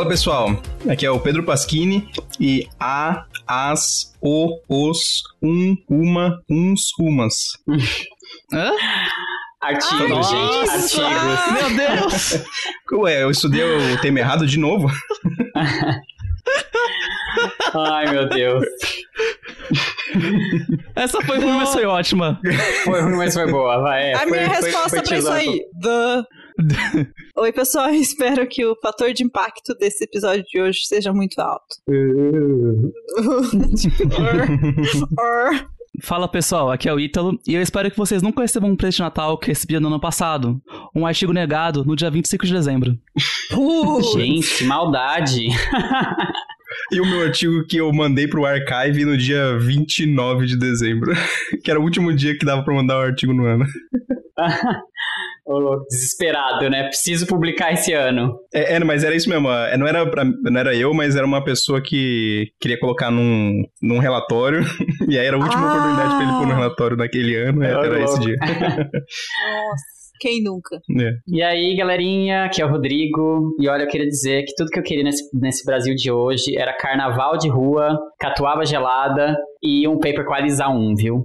Fala pessoal, aqui é o Pedro Pasquini e a, as, o, os, um, uma, uns, umas. Hã? Artigo, Nossa, gente, artigos. Meu Deus! Ué, eu estudei o tema errado de novo? Ai, meu Deus. Essa foi ruim, mas foi ótima. Foi ruim, mas foi boa, vai. É, A foi- minha foi- resposta foi pra isso aí. The... Oi, pessoal. Espero que o fator de impacto desse episódio de hoje seja muito alto. Fala pessoal, aqui é o Ítalo e eu espero que vocês nunca recebam um presente de Natal que recebi no ano passado. Um artigo negado no dia 25 de dezembro. Gente, maldade. E o meu artigo que eu mandei pro archive no dia 29 de dezembro. Que era o último dia que dava pra mandar o artigo no ano. Desesperado, né? Preciso publicar esse ano. É, é, mas era isso mesmo. é, Não era, pra- não era eu, mas era uma pessoa que queria colocar num, num relatório. E aí era a última Ah. oportunidade pra ele pôr no relatório naquele ano. Era, era esse dia. Nossa, quem nunca? É. E aí, galerinha, aqui é o Rodrigo. E olha, eu queria dizer que tudo que eu queria nesse, nesse Brasil de hoje era carnaval de rua, catuaba gelada e um paper qualiza 1, viu?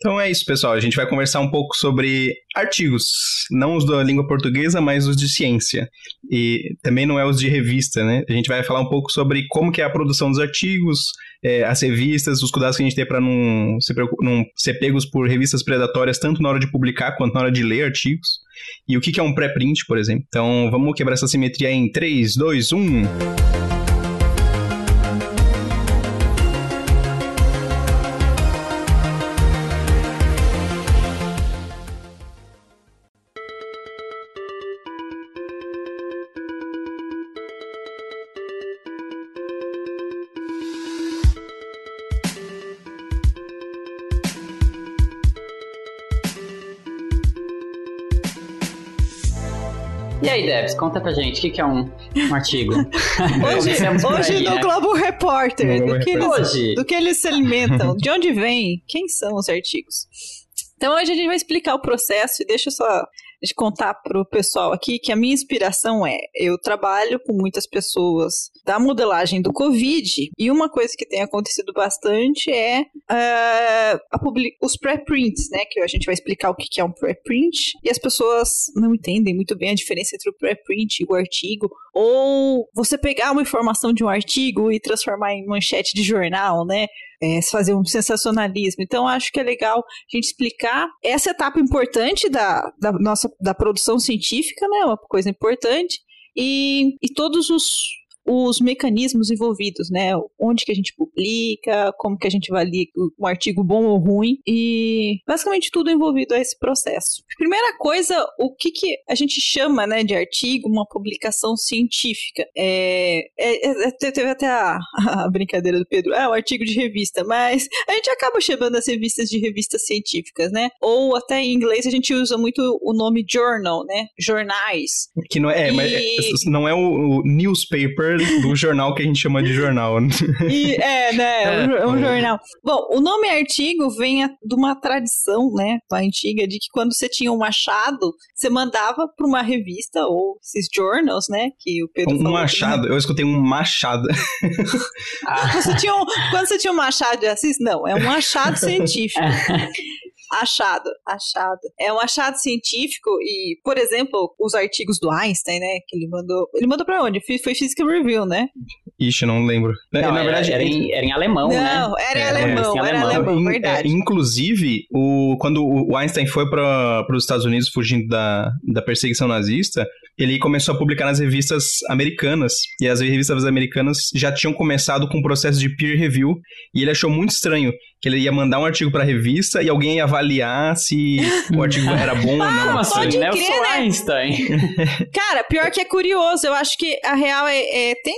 Então é isso, pessoal. A gente vai conversar um pouco sobre artigos. Não os da língua portuguesa, mas os de ciência. E também não é os de revista, né? A gente vai falar um pouco sobre como que é a produção dos artigos, é, as revistas, os cuidados que a gente tem para não, não ser pegos por revistas predatórias, tanto na hora de publicar quanto na hora de ler artigos. E o que que é um pré-print, por exemplo. Então vamos quebrar essa simetria em 3, 2, 1. E aí, Debs, conta pra gente o que, que é um, um artigo. Hoje, hoje aí, no né? Globo Repórter, do que, eles, Hoje. do que eles se alimentam, de onde vem, quem são os artigos. Então hoje a gente vai explicar o processo e deixa eu só de contar pro pessoal aqui que a minha inspiração é, eu trabalho com muitas pessoas da modelagem do Covid e uma coisa que tem acontecido bastante é publi- os pré-prints, né, que a gente vai explicar o que que é um pré-print e as pessoas não entendem muito bem a diferença entre o pré-print e o artigo ou você pegar uma informação de um artigo e transformar em manchete de jornal, né? É, fazer um sensacionalismo. Então, acho que é legal a gente explicar essa etapa importante da, da nossa da produção científica, né? Uma coisa importante. E, e todos os, os mecanismos envolvidos, né? Onde que a gente publica, como que a gente avalia um artigo bom ou ruim e basicamente tudo envolvido a esse processo. Primeira coisa, o que, que a gente chama, né, de artigo, uma publicação científica. É, é- é- é- teve até a, a brincadeira do Pedro, é um artigo de revista, mas a gente acaba chamando as revistas de revistas científicas, né? Ou até em inglês a gente usa muito o nome journal, né? Jornais. Que não é, mas é- E- não é o, o newspaper do jornal que a gente chama de jornal. E, é, né? É um, É. é um jornal. Bom, o nome artigo vem de uma tradição, né? Antiga, de que quando você tinha um machado, você mandava para uma revista ou esses journals, né? Que o Pedro Um falou. machado. Eu escutei um machado. Ah, Quando você, tinha um, quando você tinha um machado de Assis, não, é um achado científico. Achado, achado. É um achado científico e, por exemplo, os artigos do Einstein, né, que ele mandou, ele mandou pra onde? Foi Physical Review, né? Ixi, não lembro. Não, Na era, verdade, era em, era em alemão, não, né? Não, era em alemão, era, era alemão, alemão verdade. É, inclusive, o, quando o Einstein foi para os Estados Unidos fugindo da, da perseguição nazista, ele começou a publicar nas revistas americanas. E as revistas americanas já tinham começado com o processo de peer review. E ele achou muito estranho que ele ia mandar um artigo para a revista e alguém ia avaliar se o artigo era bom ou não. Ah, assim, né? Eu sou né? Einstein. Cara, pior que é curioso. Eu acho que a real é, é tem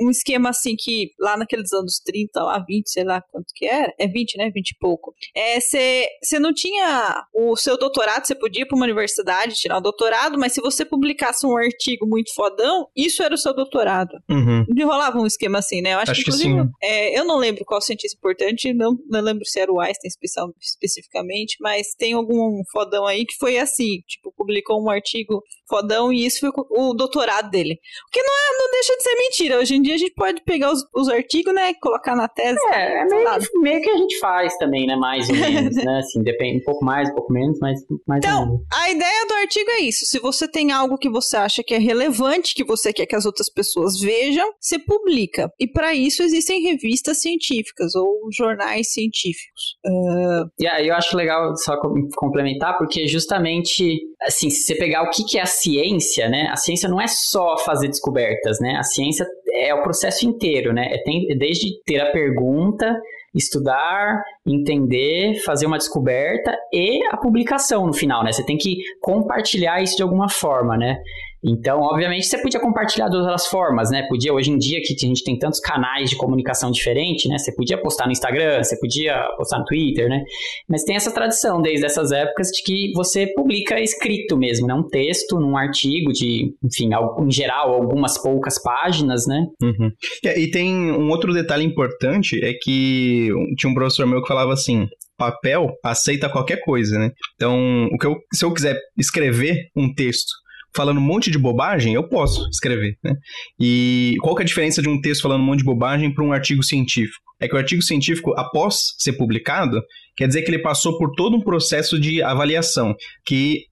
um esquema assim que lá naqueles anos 30, lá 20, sei lá quanto que era. É 20, né? 20 e pouco. É, você não tinha o seu doutorado, você podia ir para uma universidade tirar um doutorado, mas se você publicasse um artigo muito fodão, isso era o seu doutorado. Uhum. Rolava um esquema assim, né? Eu acho, acho que, que sim. É, eu não lembro qual cientista importante, não, não lembro se era o Einstein especial, especificamente, mas tem algum fodão aí que foi assim, tipo, publicou um artigo fodão e isso foi o doutorado dele. O que não, é, não deixa de ser mentira. Hoje em dia a gente pode pegar os, os artigos, né, colocar na tese. É, é meio, meio, que a gente faz também, né, mais ou menos, né, assim, depende um pouco mais, um pouco menos, mas mais então, ou menos. a ideia do artigo é isso. Se você tem algo que você acha que é relevante, que você quer que as outras pessoas vejam, você publica. E para isso existem revistas científicas ou jornais científicos. Uh... E aí eu acho legal só complementar, porque justamente, assim, se você pegar o que, que é a ciência, né, a ciência não é só fazer descobertas, né, a ciência é o processo inteiro, né, é, tem, desde ter a pergunta estudar, entender, fazer uma descoberta e a publicação no final, né? Você tem que compartilhar isso de alguma forma, né? Então, obviamente, você podia compartilhar de outras formas, né? Podia, hoje em dia, que a gente tem tantos canais de comunicação diferentes, né? Você podia postar no Instagram, você podia postar no Twitter, né? Mas tem essa tradição desde essas épocas de que você publica escrito mesmo, né? Um texto, num artigo de, enfim, em geral, algumas poucas páginas, né? Uhum. E tem um outro detalhe importante, é que tinha um professor meu que falava assim, papel aceita qualquer coisa, né? Então, o que eu, se eu quiser escrever um texto falando um monte de bobagem, eu posso escrever, né? E qual que é a diferença de um texto falando um monte de bobagem para um artigo científico? É que o artigo científico, após ser publicado, quer dizer que ele passou por todo um processo de avaliação, que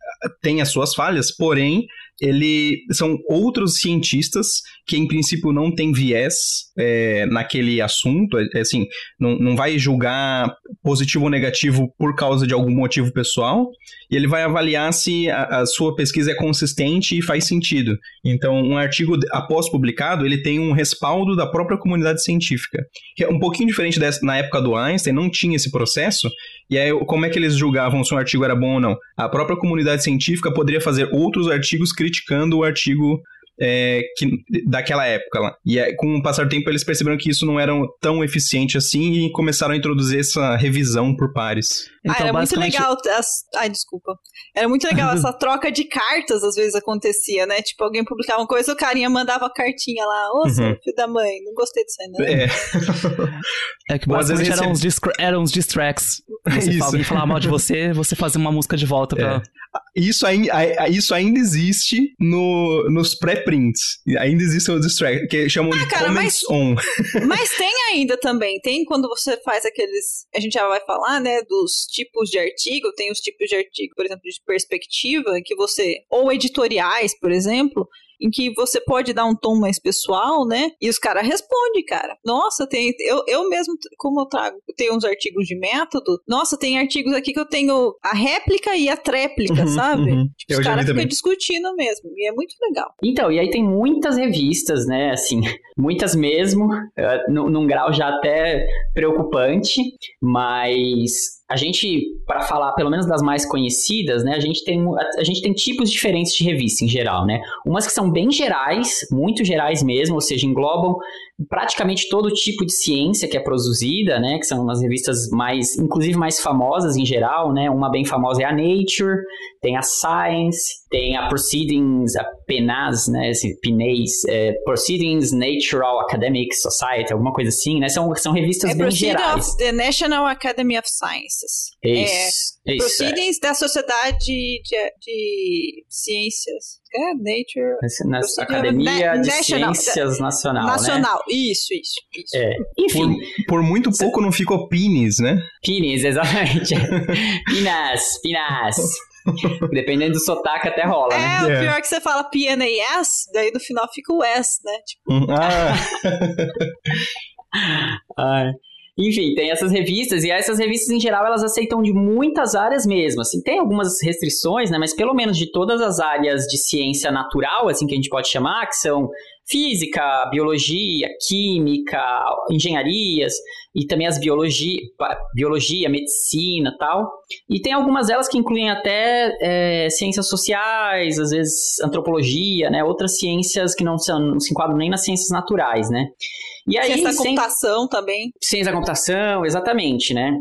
tem as suas falhas, porém ele são outros cientistas que em princípio não tem viés é, naquele assunto, é, é, assim, não, não vai julgar positivo ou negativo por causa de algum motivo pessoal, e ele vai avaliar se a, a sua pesquisa é consistente e faz sentido. Então, um artigo após publicado, ele tem um respaldo da própria comunidade científica, que é um pouquinho diferente dessa, na época do Einstein, não tinha esse processo, e aí como é que eles julgavam se um artigo era bom ou não? A própria comunidade científica poderia fazer outros artigos criticando o artigo é, que, daquela época lá. E é, com o passar do tempo eles perceberam que isso não era tão eficiente assim e começaram a introduzir essa revisão por pares. Então, ah, era basicamente... muito legal. As... Ai, desculpa. Era muito legal essa troca de cartas, às vezes acontecia, né? Tipo, alguém publicava uma coisa, o carinha mandava a cartinha lá. Ô, uhum. filho da mãe, não gostei disso aí, não. É. é que basicamente eram, uns eram uns diss tracks. Você fala, alguém falar mal de você, você fazer uma música de volta pra. É. Isso, ainda, isso ainda existe no, nos pré-prints. Ainda existem os diss tracks, que chamam ah, de cara, comments mas, on. Mas tem ainda também. Tem quando você faz aqueles. A gente já vai falar, né? Dos tipos de artigo, tem os tipos de artigo, por exemplo, de perspectiva, que você, ou editoriais, por exemplo, em que você pode dar um tom mais pessoal, né? E os caras respondem, cara. Nossa, tem. Eu, eu mesmo, como eu trago, tenho uns artigos de método. Nossa, tem artigos aqui que eu tenho a réplica e a tréplica, uhum, sabe? Uhum. Tipo, os caras ficam discutindo mesmo. E é muito legal. Então, e aí tem muitas revistas, né? Assim, muitas mesmo, uh, num grau já até preocupante, mas a gente, para falar pelo menos das mais conhecidas, né, a gente, tem, a, gente tem tipos diferentes de revista em geral, né? Umas que são bem gerais, muito gerais mesmo, ou seja, englobam praticamente todo tipo de ciência que é produzida, né, que são umas revistas mais, inclusive mais famosas em geral, né? Uma bem famosa é a Nature, tem a Science, tem a Proceedings, a PNAS, né, esse PNAS, é, Proceedings Natural Academic Society, alguma coisa assim, né, são, são revistas é bem gerais. Of the National Academy of Sciences. Isso, é, isso Proceedings é. da Sociedade de, de Ciências. É, Nature. Na, Academia de National, Ciências Nacional. Né? Nacional, né? Isso, isso. isso. É. Enfim. Por, por muito pouco não ficou Pines, né? Pines, exatamente. Pinas, Pinas. Dependendo do sotaque até rola, é, né? o É. pior é que você fala PNAS, daí no final fica o S, né? Tipo, Hum, Ah, Ai. Enfim, tem essas revistas, e essas revistas, em geral, elas aceitam de muitas áreas mesmo, assim, tem algumas restrições, né, mas pelo menos de todas as áreas de ciência natural, assim, que a gente pode chamar, que são física, biologia, química, engenharias, e também as biologia, biologia medicina tal, e tem algumas delas que incluem até é, ciências sociais, às vezes antropologia, né, outras ciências que não, são, não se enquadram nem nas ciências naturais, né. E aí, ciência da sem- computação também. Ciência da computação, exatamente, né?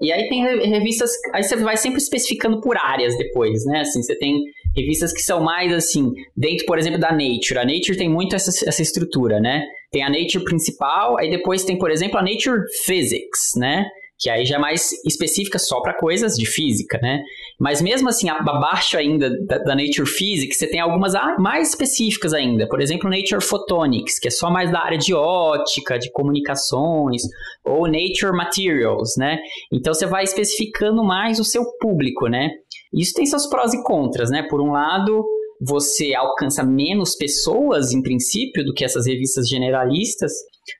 E aí tem re- revistas, aí você vai sempre especificando por áreas depois, né? Assim, você tem revistas que são mais assim, dentro, por exemplo, da Nature. A Nature tem muito essa, essa estrutura, né? Tem a Nature principal, aí depois tem, por exemplo, a Nature Physics, né? Que aí já é mais específica só para coisas de física, né? Mas mesmo assim, abaixo ainda da, da Nature Physics, você tem algumas mais específicas ainda. Por exemplo, Nature Photonics, que é só mais da área de ótica, de comunicações, ou Nature Materials, né? Então você vai especificando mais o seu público, né? Isso tem seus prós e contras, né? Por um lado, você alcança menos pessoas, em princípio, do que essas revistas generalistas,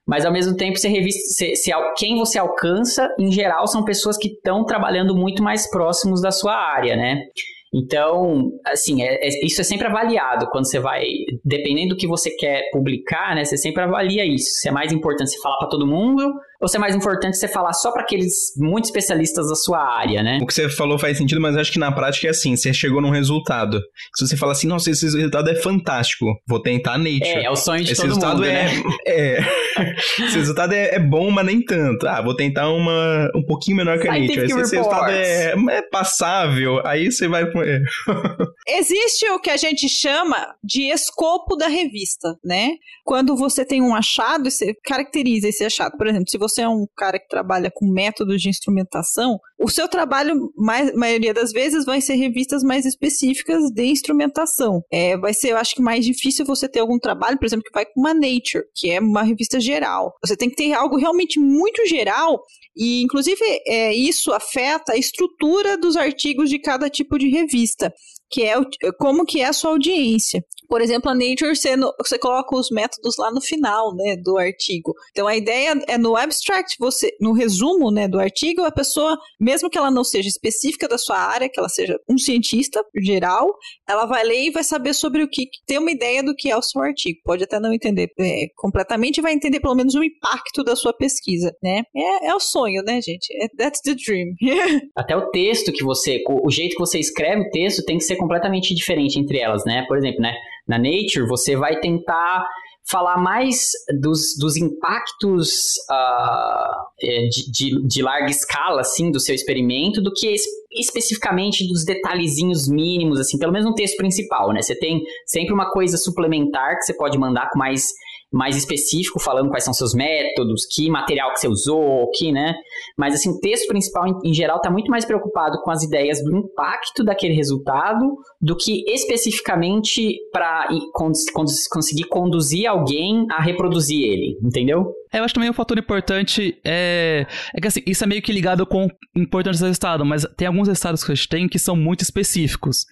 mas ao mesmo tempo, você revista, você- você quem você alcança, em geral, são pessoas que estão trabalhando muito mais próximos da sua área, né? Então, assim, é- é- isso é sempre avaliado quando você vai, dependendo do que você quer publicar, né? Você sempre avalia isso. Se é mais importante você falar para todo mundo ou se é mais importante você falar só para aqueles muito especialistas da sua área, né? o que você falou faz sentido, mas acho que na prática é assim: você chegou num resultado. Se você fala assim, nossa, esse resultado é fantástico, vou tentar Nature. É, é o sonho de Esse todo resultado mundo, é, né? é. Esse resultado é, é bom, mas nem tanto. Ah, vou tentar uma um pouquinho menor que a Nature. Esse, esse resultado é, é passável. Aí você vai. Existe o que a gente chama de escopo da revista, né? Quando você tem um achado, você caracteriza esse achado. Por exemplo, se você é um cara que trabalha com métodos de instrumentação, o seu trabalho, mais, maioria das vezes, vai ser revistas mais específicas de instrumentação. É, vai ser, eu acho que mais difícil você ter algum trabalho, por exemplo, que vai com uma Nature, que é uma revista geral. Você tem que ter algo realmente muito geral e, inclusive, é, isso afeta a estrutura dos artigos de cada tipo de revista que é o- como que é a sua audiência. Por exemplo, a Nature, você, no- você coloca os métodos lá no final, né, do artigo. Então, a ideia é no abstract, você, no resumo, né, do artigo, a pessoa, mesmo que ela não seja específica da sua área, que ela seja um cientista geral, ela vai ler e vai saber sobre o que, ter uma ideia do que é o seu artigo. Pode até não entender é, completamente, vai entender pelo menos o impacto da sua pesquisa, né? É, é o sonho, né, gente? É, that's the dream. Até o texto que você, o jeito que você escreve o texto tem que ser completamente diferente entre elas, né? Por exemplo, né, na Nature você vai tentar falar mais dos, dos impactos é, de, de, de larga escala, assim, do seu experimento, do que es- especificamente dos detalhezinhos mínimos, assim, pelo menos no texto principal, né? Você tem sempre uma coisa suplementar que você pode mandar com mais mais específico, falando quais são seus métodos, que material que você usou, que, né? Mas assim, o texto principal, em, em geral, está muito mais preocupado com as ideias do impacto daquele resultado do que especificamente para conseguir conduzir alguém a reproduzir ele, entendeu? É, Eu acho também um fator importante é, é que assim, isso é meio que ligado com importantes resultados, mas tem alguns resultados que a gente tem que são muito específicos.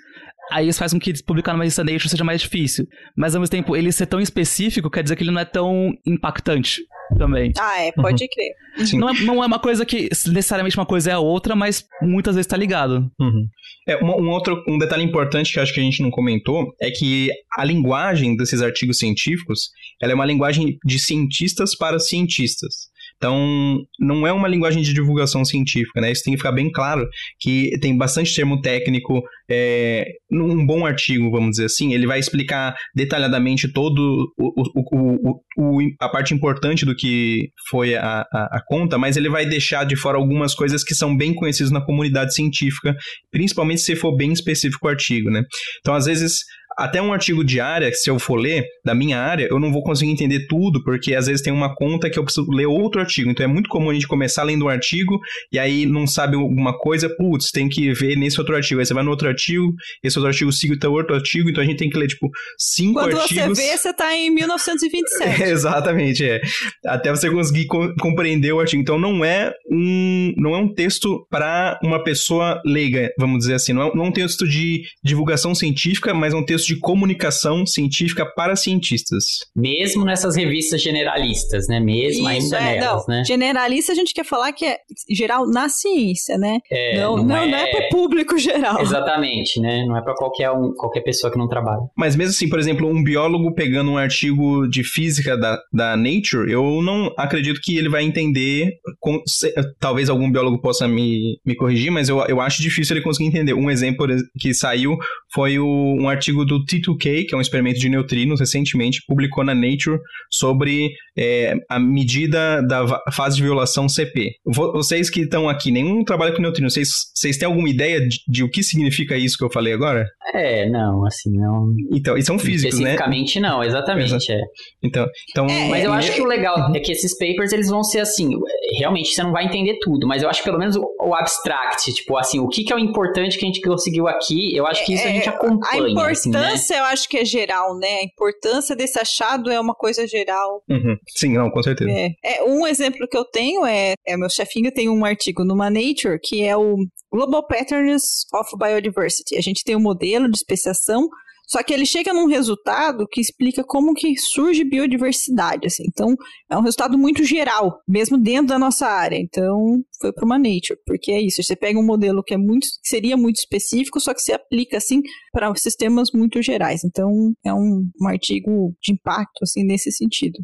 Aí isso faz com que publicar numa Nature seja mais difícil. Mas ao mesmo tempo, ele ser tão específico quer dizer que ele não é tão impactante também. ah, é, pode crer. Sim. Não é, não é uma coisa que necessariamente uma coisa é a outra, mas muitas vezes tá ligado. Uhum. É, um, um outro um detalhe importante que eu acho que a gente não comentou é que a linguagem desses artigos científicos ela é uma linguagem de cientistas para cientistas. Então, não é uma linguagem de divulgação científica, né? Isso tem que ficar bem claro que tem bastante termo técnico. É, num bom artigo, vamos dizer assim, ele vai explicar detalhadamente todo o, o- o- a parte importante do que foi a, a- a conta, mas ele vai deixar de fora algumas coisas que são bem conhecidas na comunidade científica, principalmente se for bem específico o artigo, né? Então, às vezes, até um artigo de área, se eu for ler, da minha área, eu não vou conseguir entender tudo, porque às vezes tem uma conta que eu preciso ler outro artigo. Então é muito comum a gente começar lendo um artigo e aí não sabe alguma coisa, putz, tem que ver nesse outro artigo. Aí você vai no outro artigo, esse outro artigo siga o outro artigo, então a gente tem que ler, tipo, cinco Quando artigos. Quando você vê, você tá em 1927. Exatamente, é. Até você conseguir co compreender o artigo. Então não é um, não é um texto para uma pessoa leiga, vamos dizer assim. Não é, não é um texto de divulgação científica, mas é um texto de comunicação científica para cientistas. Mesmo nessas revistas generalistas, né? Mesmo Isso, ainda é, nelas, não. né? Generalista a gente quer falar que é geral na ciência, né? É, não, não, não é... não é para o público geral. Exatamente, né? Não é para qualquer um, qualquer pessoa que não trabalha. Mas mesmo assim, por exemplo, um biólogo pegando um artigo de física da, da Nature, eu não acredito que ele vai entender. Com, se, talvez algum biólogo possa me, me corrigir, mas eu, eu acho difícil ele conseguir entender. Um exemplo que saiu foi o, um artigo do T2K, que é um experimento de neutrinos, recentemente publicou na Nature sobre é, a medida da fase de violação CP. Vocês que estão aqui, nenhum trabalha com neutrinos, vocês, vocês têm alguma ideia de, de, o que significa isso que eu falei agora? É, não, assim, não. Então, e são físicos, né? Especificamente não, exatamente, é. Então, então é, mas eu acho que o legal uhum. é que esses papers eles vão ser assim, realmente você não vai entender tudo, mas eu acho que pelo menos o, o abstract, tipo assim, o que, que é o importante que a gente conseguiu aqui, eu acho que isso a gente é, acompanha. A importância assim, né? eu acho que é geral, né? A importância desse achado é uma coisa geral. Uhum. Sim, não, com certeza. É. é. um exemplo que eu tenho é, é meu chefinho tem um artigo numa Nature que é o Global Patterns of Biodiversity. A gente tem um modelo de especiação só que ele chega num resultado que explica como que surge biodiversidade, assim. Então, é um resultado muito geral, mesmo dentro da nossa área. Então, foi para uma Nature, porque é isso. Você pega um modelo que é muito, que seria muito específico, só que se aplica assim para sistemas muito gerais. Então, é um, um artigo de impacto assim nesse sentido.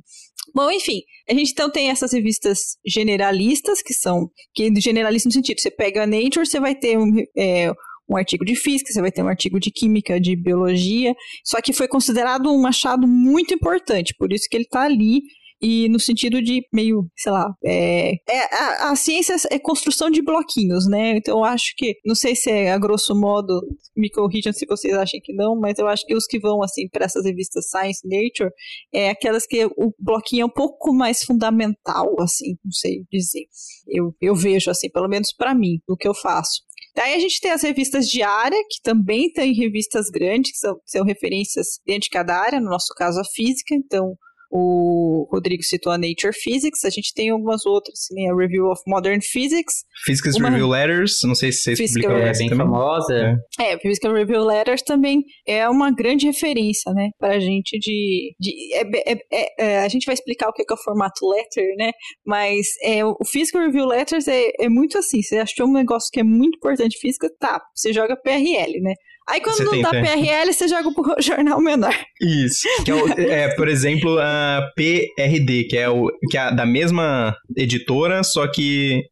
Bom, enfim, a gente então tem essas revistas generalistas, que são, que generalistas no sentido, você pega a Nature, você vai ter um, é, um artigo de física, você vai ter um artigo de química, de biologia, só que foi considerado um achado muito importante, por isso que ele está ali e no sentido de meio, sei lá, é, é a, a, ciência é construção de bloquinhos, né? Então eu acho que, não sei se é a grosso modo, me corrijam se vocês acham que não, mas eu acho que os que vão assim para essas revistas Science, Nature, é aquelas que o bloquinho é um pouco mais fundamental, assim, não sei dizer. Eu, eu vejo assim, pelo menos para mim, no que eu faço. Daí a gente tem as revistas de área, que também tem revistas grandes, que são, são referências dentro de cada área, no nosso caso a física, então o Rodrigo citou a Nature Physics, a gente tem algumas outras, né? A Review of Modern Physics. Physics uma... Review Letters, não sei se vocês Physical publicaram É bem também. famosa. É. é, Physical Review Letters também é uma grande referência, né? Pra gente de... de é, é, é, é a gente vai explicar o que é, o formato letter, né? Mas é, o Physical Review Letters é, é muito assim, você achou um negócio que é muito importante física, tá, você joga PRL, né? Aí quando você não dá PRL, você joga pro jornal menor. Isso. Que é, o, é, por exemplo, a PRD, que é, o, que é da mesma editora, só que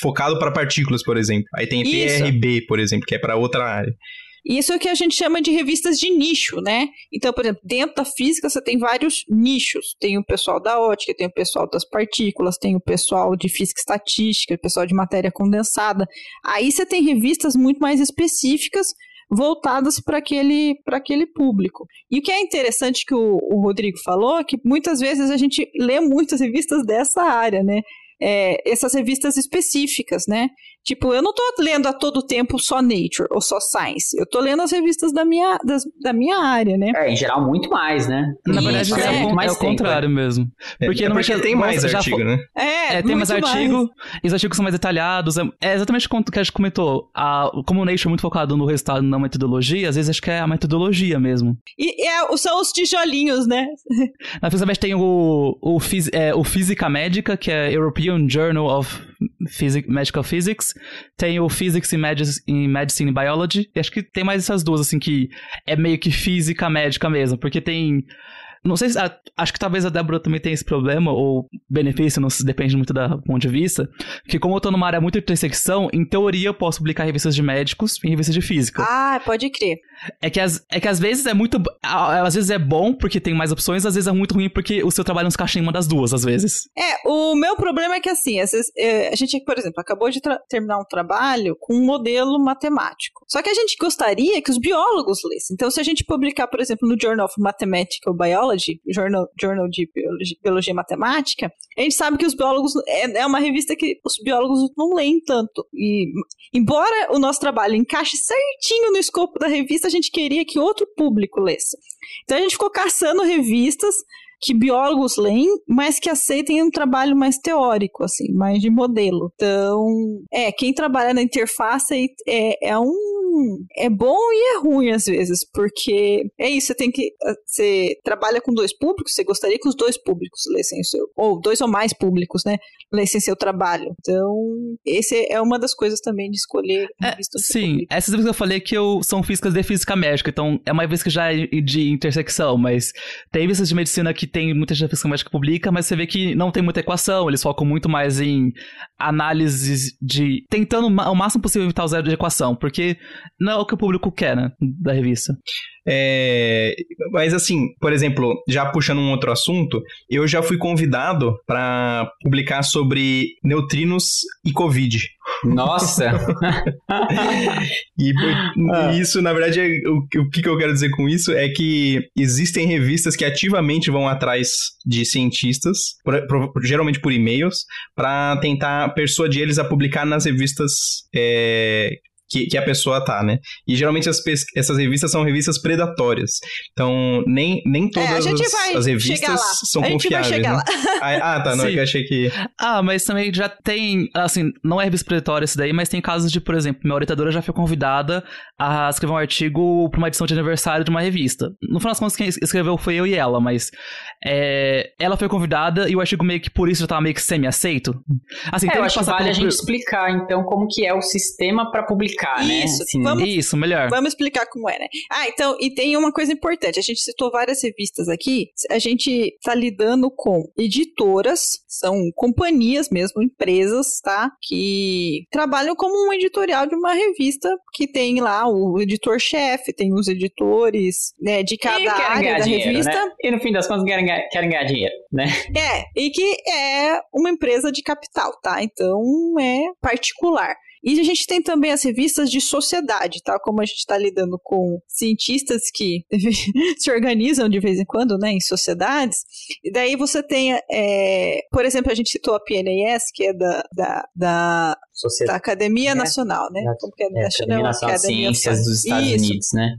focado para partículas, por exemplo. Aí tem Isso. PRB, por exemplo, que é para outra área. Isso é o que a gente chama de revistas de nicho, né? Então, por exemplo, dentro da física você tem vários nichos. Tem o pessoal da ótica, tem o pessoal das partículas, tem o pessoal de física estatística, o pessoal de matéria condensada. Aí você tem revistas muito mais específicas voltadas para aquele, aquele público. E o que é interessante que o, o Rodrigo falou é que muitas vezes a gente lê muitas revistas dessa área, né? É, essas revistas específicas, né? Tipo, eu não tô lendo a todo tempo só Nature ou só Science. Eu tô lendo as revistas da minha, das, da minha área, né? É, em geral, muito mais, né? Na verdade, é, é, é, o contrário mesmo. É, porque, é porque tem mais artigo, né? É, é tem mais artigo, e os artigos são mais detalhados. É, é exatamente o que a gente comentou. A, como o Nature é muito focado no resultado, na metodologia, às vezes acho que é a metodologia mesmo. E é, são os tijolinhos, né? Na Fisabest tem o, o, é, o Física Médica, que é European Journal of Physic, Medical Physics, tem o Physics in Medicine, in Medicine Biology, e acho que tem mais essas duas, assim, que é meio que física médica mesmo, porque tem não sei se. Acho que talvez a Débora também tenha esse problema, ou benefício, não se depende muito do ponto de vista. Que como eu tô numa área muito de intersecção, em teoria eu posso publicar revistas de médicos e revistas de física. Ah, pode crer. É que, as, é que às vezes é muito. Às vezes é bom porque tem mais opções, às vezes é muito ruim porque o seu trabalho não se encaixa em uma das duas, às vezes. É, o meu problema é que assim, vezes, é, a gente, por exemplo, acabou de terminar um trabalho com um modelo matemático. Só que a gente gostaria que os biólogos lessem. Então, se a gente publicar, por exemplo, no Journal of Mathematical Biology, Journal, Journal de Biologia, Biologia Matemática, a gente sabe que os biólogos. É, é uma revista que os biólogos não leem tanto. E, embora o nosso trabalho encaixe certinho no escopo da revista, a gente queria que outro público lesse. Então, a gente ficou caçando revistas que biólogos leem, mas que aceitem um trabalho mais teórico, assim, mais de modelo. Então, é, quem trabalha na interface é, é um é bom e é ruim às vezes, porque é isso, você tem que. Ah, você trabalha com dois públicos, você gostaria que os dois públicos lessem o seu. Ou dois ou mais públicos, né? Lessem seu trabalho. Então, esse é uma das coisas também de escolher. É, sim, essas revistas que eu falei que eu, são físicas de física médica, então é uma revista que já é de intersecção, mas tem revistas de medicina que tem muita gente da física médica que publica, mas você vê que não tem muita equação, eles focam muito mais em análises de. tentando o máximo possível evitar o zero de equação, porque não é o que o público quer, né? Da revista. É, mas assim, por exemplo, já puxando um outro assunto, eu já fui convidado para publicar sobre neutrinos e Covid. Nossa! e, ah. isso, na verdade, é, o, o que, que eu quero dizer com isso é que existem revistas que ativamente vão atrás de cientistas, por, por, geralmente por e-mails, para tentar persuadir eles a publicar nas revistas é, que, que a pessoa tá, né? E geralmente as essas revistas são revistas predatórias. Então, nem, nem é, todas é, as, as, revistas são a confiáveis. Né? Ah, tá. Não, é que eu achei que. Ah, mas também já tem. Assim, não é revista predatória isso daí, mas tem casos de, por exemplo, minha orientadora já foi convidada a escrever um artigo para uma edição de aniversário de uma revista. No final das contas, quem escreveu foi eu e ela, mas é, ela foi convidada e o artigo meio que por isso já tava meio que semi-aceito. Assim, é, eu acho que vale a gente explicar, então, como que é o sistema para publicar explicar, né? Isso, assim, vamos, isso, melhor. Vamos explicar como é, né? Ah, então, e tem uma coisa importante. A gente citou várias revistas aqui. A gente tá lidando com editoras, são companhias mesmo, empresas, tá? Que trabalham como um editorial de uma revista que tem lá o editor-chefe, tem os editores, né, de cada área da dinheiro, revista. Né? E no fim das contas querem, querem ganhar dinheiro, né? É, e que é uma empresa de capital, tá? Então é particular. E a gente tem também as revistas de sociedade, tá? Como a gente está lidando com cientistas que se organizam de vez em quando, né, em sociedades. E daí você tem, é, por exemplo, a gente citou a PNAS, que é da, da, da, da Academia é. Nacional, né? Como que é? é National Academy Ciências dos Estados Isso. Unidos, né?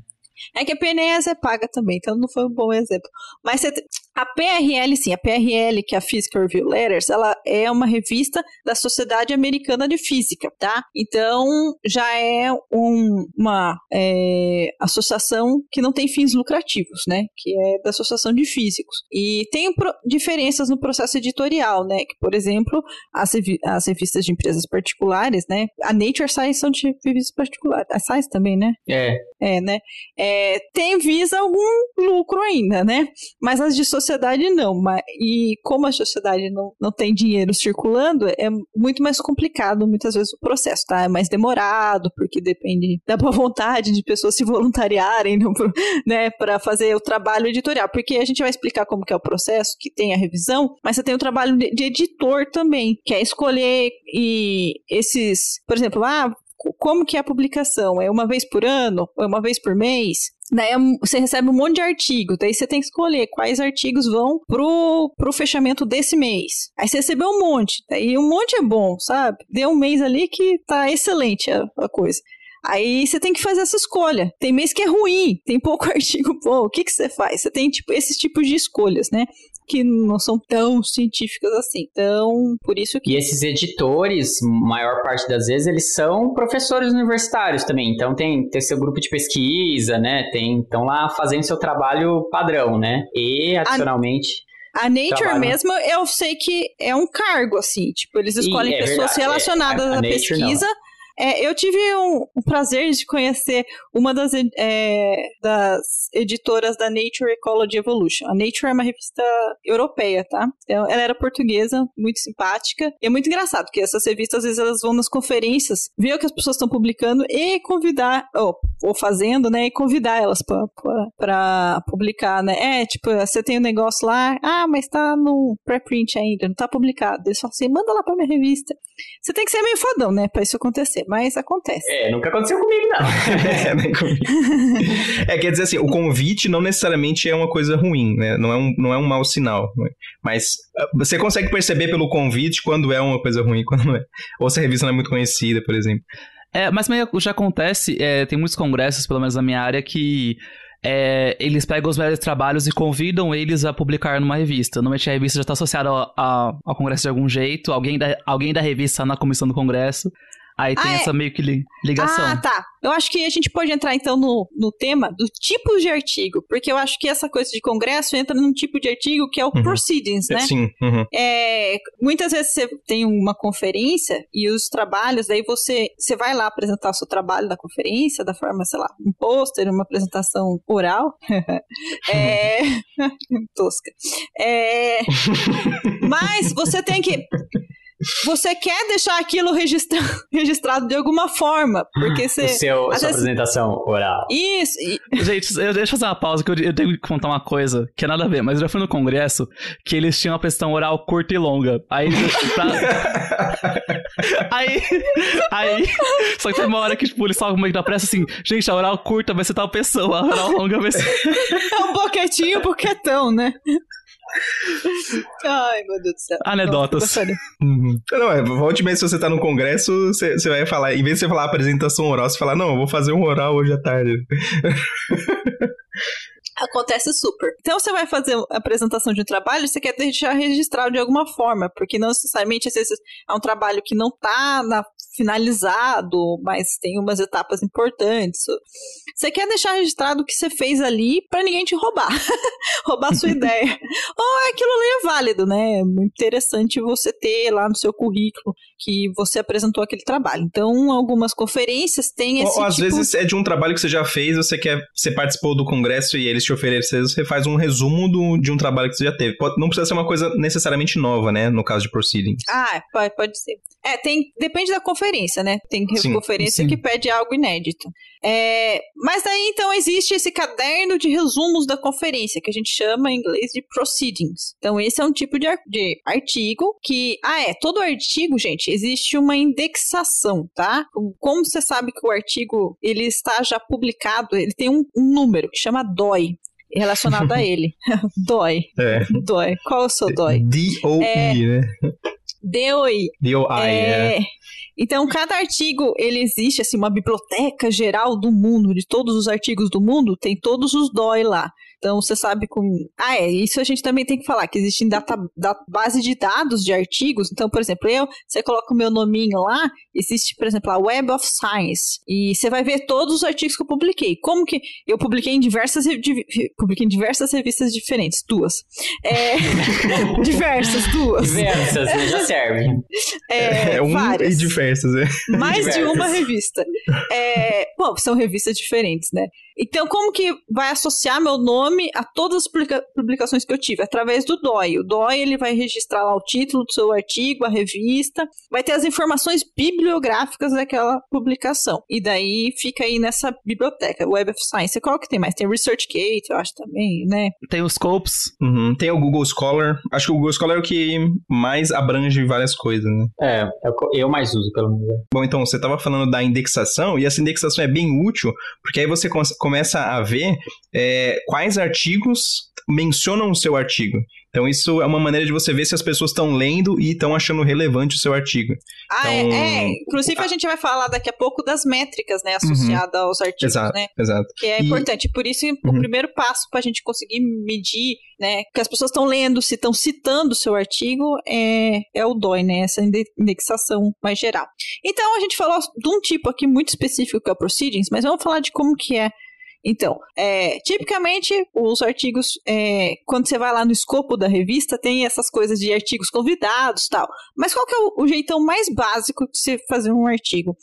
É que a PNAS é paga também, então não foi um bom exemplo. Mas você, a PRL, sim, a PRL, que é a Physical Review Letters, ela é uma revista da Sociedade Americana de Física, tá? Então, já é um, uma é, associação que não tem fins lucrativos, né? Que é da Associação de Físicos. E tem pro, diferenças no processo editorial, né? Que, por exemplo, as, as revistas de empresas particulares, né? A Nature Science são de revistas particulares. A Science também, né? É. É, né? É, tem visa algum lucro ainda, né? Mas as de sociedade sociedade não, mas, e como a sociedade não, não tem dinheiro circulando, é muito mais complicado muitas vezes o processo, tá? É mais demorado, porque depende da boa vontade de pessoas se voluntariarem, né, para fazer o trabalho editorial, porque a gente vai explicar como que é o processo, que tem a revisão, mas você tem o trabalho de, de editor também, que é escolher e esses, por exemplo, ah, como que é a publicação? É uma vez por ano? É uma vez por mês? Daí é você recebe um monte de artigos, daí você tem que escolher quais artigos vão pro, pro fechamento desse mês. Aí você recebeu um monte, daí um monte é bom, sabe? Deu um mês ali que tá excelente a, a coisa. Aí você tem que fazer essa escolha. Tem mês que é ruim, tem pouco artigo bom. O que, que você faz? Você tem tipo esses tipos de escolhas, né? Que não são tão científicas assim. Então, por isso que. E esses editores, maior parte das vezes, eles são professores universitários também. Então tem, tem seu grupo de pesquisa, né? Tem, estão lá fazendo seu trabalho padrão, né? E adicionalmente. A... A Nature Trabalho. mesmo, eu sei que é um cargo, assim. Tipo, eles escolhem e, é pessoas verdade, relacionadas é, a, a à pesquisa. Não É, eu tive um, um, prazer de conhecer uma das, é, das editoras da Nature Ecology Evolution. A Nature é uma revista europeia, tá? Então, ela era portuguesa, muito simpática. E é muito engraçado, porque essas revistas, às vezes, elas vão nas conferências, ver o que as pessoas estão publicando e convidar, ou, ou fazendo, né? E convidar elas para publicar, né? É, tipo, você tem um negócio lá, ah, mas tá no preprint ainda, não tá publicado. Eles falam assim, manda lá pra minha revista. Você tem que ser meio fodão, né, pra isso acontecer, mas acontece. É, nunca aconteceu comigo, não. é, nem comigo. é, quer dizer assim, o convite não necessariamente é uma coisa ruim, né? Não é um, não é um mau sinal. Né? Mas ah, você consegue perceber pelo convite quando é uma coisa ruim, quando não é. Ou se a revista não é muito conhecida, por exemplo. É, mas já acontece, é, tem muitos congressos, pelo menos na minha área, que é, eles pegam os melhores trabalhos e convidam eles a publicar numa revista. Normalmente a revista já está associada ao, ao, ao, congresso de algum jeito, alguém da, alguém da revista está na comissão do congresso. Aí tem ah, essa é... meio que ligação. Ah, tá. Eu acho que a gente pode entrar então no, no tema do tipo de artigo, porque eu acho que essa coisa de congresso entra num tipo de artigo que é o uhum. proceedings, né? Sim. Uhum. É, muitas vezes você tem uma conferência e os trabalhos, daí você, você vai lá apresentar o seu trabalho da conferência, da forma, sei lá, um pôster, uma apresentação oral. é... Tosca. É... Mas você tem que você quer deixar aquilo registra registrado de alguma forma, porque você... O seu, a sua vezes... apresentação oral. Isso. E... Gente, eu deixo fazer uma pausa, que eu, eu, tenho que contar uma coisa que é nada a ver, mas eu já fui no congresso que eles tinham uma apresentação oral curta e longa. Aí... Pra... aí... Aí... Só que tem uma hora que, tipo, eles falam meio que da pressa assim, gente, a oral curta vai ser tal pessoa, a oral longa vai ser... é um boquetinho, boquetão, né? Ai, meu Deus do céu. Anedotas. Uhum. Não, é, volte mesmo se você tá no congresso, você, você vai falar, em vez de você falar apresentação oral, você fala, não, eu vou fazer um oral hoje à tarde. Acontece super. Então, você vai fazer a apresentação de um trabalho, você quer deixar registrado de alguma forma, porque não necessariamente, às vezes, é um trabalho que não tá na finalizado, mas tem umas etapas importantes. Você quer deixar registrado o que você fez ali para ninguém te roubar, roubar a sua ideia. Ou aquilo ali é válido, né? É muito interessante você ter lá no seu currículo que você apresentou aquele trabalho. Então, algumas conferências têm esse Ou, ou às tipo... vezes é de um trabalho que você já fez, você quer, você participou do congresso e eles te ofereceram, você faz um resumo do, de um trabalho que você já teve. Pode, não precisa ser uma coisa necessariamente nova, né? No caso de proceeding. Ah, pode, pode ser. É, tem, depende da conferência, né? Tem sim, conferência sim. que pede algo inédito. É, mas daí então existe esse caderno de resumos da conferência, que a gente chama em inglês de proceedings. Então, esse é um tipo de, de artigo que. Ah, é, todo artigo, gente, existe uma indexação, tá? Como você sabe que o artigo ele está já publicado, ele tem um, um número que chama DOI relacionado a ele. dói. É. Dói. Qual é o seu dói? D-O-I, é, né? DOI. DOI, é. é. Então, cada artigo, ele existe, assim, uma biblioteca geral do mundo, de todos os artigos do mundo, tem todos os DOI lá. Então você sabe com. Ah, é, isso a gente também tem que falar, que existe data, data, base de dados de artigos. Então, por exemplo, eu, você coloca o meu nominho lá, existe, por exemplo, a Web of Science. E você vai ver todos os artigos que eu publiquei. Como que eu publiquei em diversas, publiquei em diversas revistas diferentes, duas. É, diversas, duas. Diversas, né? já serve. É, é um várias. e diversas, é. Mais diversas. de uma revista. É, bom, são revistas diferentes, né? Então, como que vai associar meu nome a todas as publica publicações que eu tive? Através do DOI. O DOI ele vai registrar lá o título do seu artigo, a revista, vai ter as informações bibliográficas daquela publicação. E daí fica aí nessa biblioteca, Web of Science. Qual que tem mais? Tem o ResearchGate, eu acho também, né? Tem os Scopes. Uhum. Tem o Google Scholar. Acho que o Google Scholar é o que mais abrange várias coisas, né? É, é eu mais uso, pelo menos. Bom, então, você estava falando da indexação, e essa indexação é bem útil, porque aí você consegue começa a ver é, quais artigos mencionam o seu artigo. Então, isso é uma maneira de você ver se as pessoas estão lendo e estão achando relevante o seu artigo. Ah, é, então, é, é. Inclusive, a gente vai falar daqui a pouco das métricas, né, associadas uhum. aos artigos, exato, né? Exato. Que é e... importante. Por isso, uhum. o primeiro passo para a gente conseguir medir, né, que as pessoas estão lendo, se estão citando o seu artigo, é, é o DOI, né? Essa indexação mais geral. Então, a gente falou de um tipo aqui muito específico que é o Proceedings, mas vamos falar de como que é então, é, tipicamente, os artigos, é, quando você vai lá no escopo da revista, tem essas coisas de artigos convidados tal. Mas qual que é o, o jeitão mais básico de você fazer um artigo?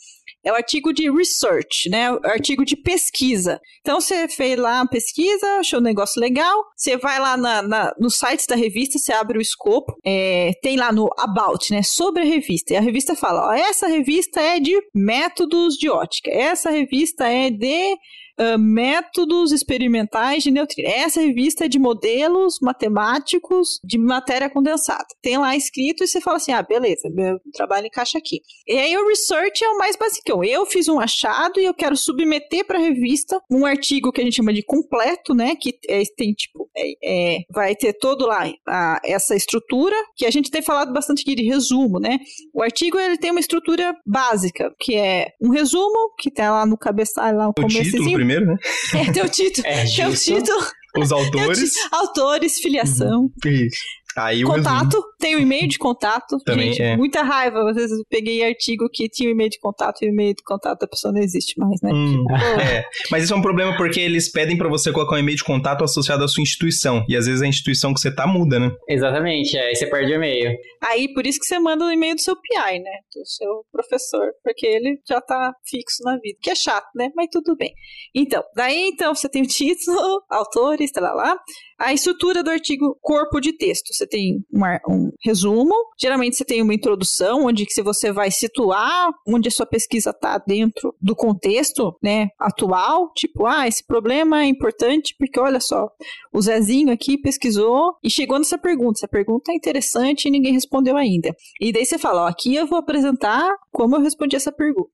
é o artigo de research, né? O artigo de pesquisa. Então você fez lá uma pesquisa, achou um negócio legal, você vai lá na, na, no site da revista, você abre o escopo, é, tem lá no About, né? Sobre a revista. E a revista fala: ó, essa revista é de métodos de ótica, essa revista é de uh, métodos experimentais de neutrino. Essa revista é de modelos matemáticos de matéria condensada. Tem lá escrito e você fala assim: ah, beleza, meu trabalho encaixa aqui. E aí o research é o mais básico. Eu fiz um achado e eu quero submeter para a revista um artigo que a gente chama de completo, né? Que é, tem tipo, é, é, vai ter todo lá a, essa estrutura que a gente tem falado bastante aqui de resumo, né? O artigo ele tem uma estrutura básica, que é um resumo que tá lá no cabeçalho, lá no começo primeiro, né? É, teu título. É, teu título. Os autores. Autores, filiação. Uhum. Isso. Aí contato, tem o e-mail de contato. Também Gente, é. muita raiva. Às vezes eu peguei artigo que tinha o e-mail de contato e o e-mail de contato da pessoa não existe mais, né? Hum, é. Mas isso é um problema porque eles pedem para você colocar um e-mail de contato associado à sua instituição. E às vezes a instituição que você tá muda, né? Exatamente, é. aí você perde o e-mail. Aí por isso que você manda o e-mail do seu PI, né? Do seu professor. Porque ele já tá fixo na vida. Que é chato, né? Mas tudo bem. Então, daí então você tem o título, autores, tá lá, lá. A estrutura do artigo corpo de texto. Você tem uma, um resumo, geralmente você tem uma introdução, onde que você vai situar onde a sua pesquisa está dentro do contexto né, atual, tipo, ah, esse problema é importante porque olha só, o Zezinho aqui pesquisou e chegou nessa pergunta. Essa pergunta é interessante e ninguém respondeu ainda. E daí você fala, ó, aqui eu vou apresentar como eu respondi essa pergunta.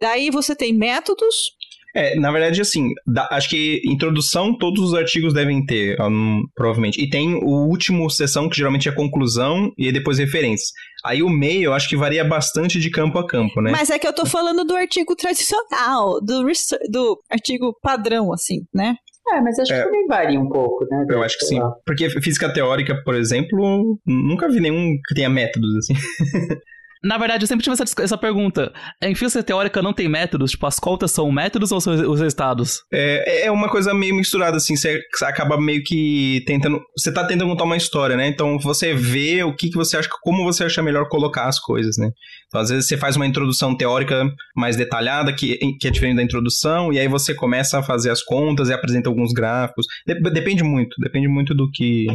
Daí você tem métodos, é, na verdade, assim, da, acho que introdução todos os artigos devem ter, um, provavelmente. E tem o último sessão, que geralmente é conclusão, e depois referências. Aí o meio, eu acho que varia bastante de campo a campo, né? Mas é que eu tô falando do artigo tradicional, do, do artigo padrão, assim, né? É, mas acho é. que também varia um pouco, né? Eu acho que sim. Porque física teórica, por exemplo, nunca vi nenhum que tenha métodos, assim. Na verdade, eu sempre tive essa, essa pergunta. Em física teórica não tem métodos? Tipo, as contas são métodos ou são os resultados? É, é uma coisa meio misturada, assim. Você acaba meio que tentando. Você tá tentando contar uma história, né? Então você vê o que, que você acha, como você acha melhor colocar as coisas, né? Então, às vezes, você faz uma introdução teórica mais detalhada, que, que é diferente da introdução, e aí você começa a fazer as contas e apresenta alguns gráficos. Depende muito, depende muito do que.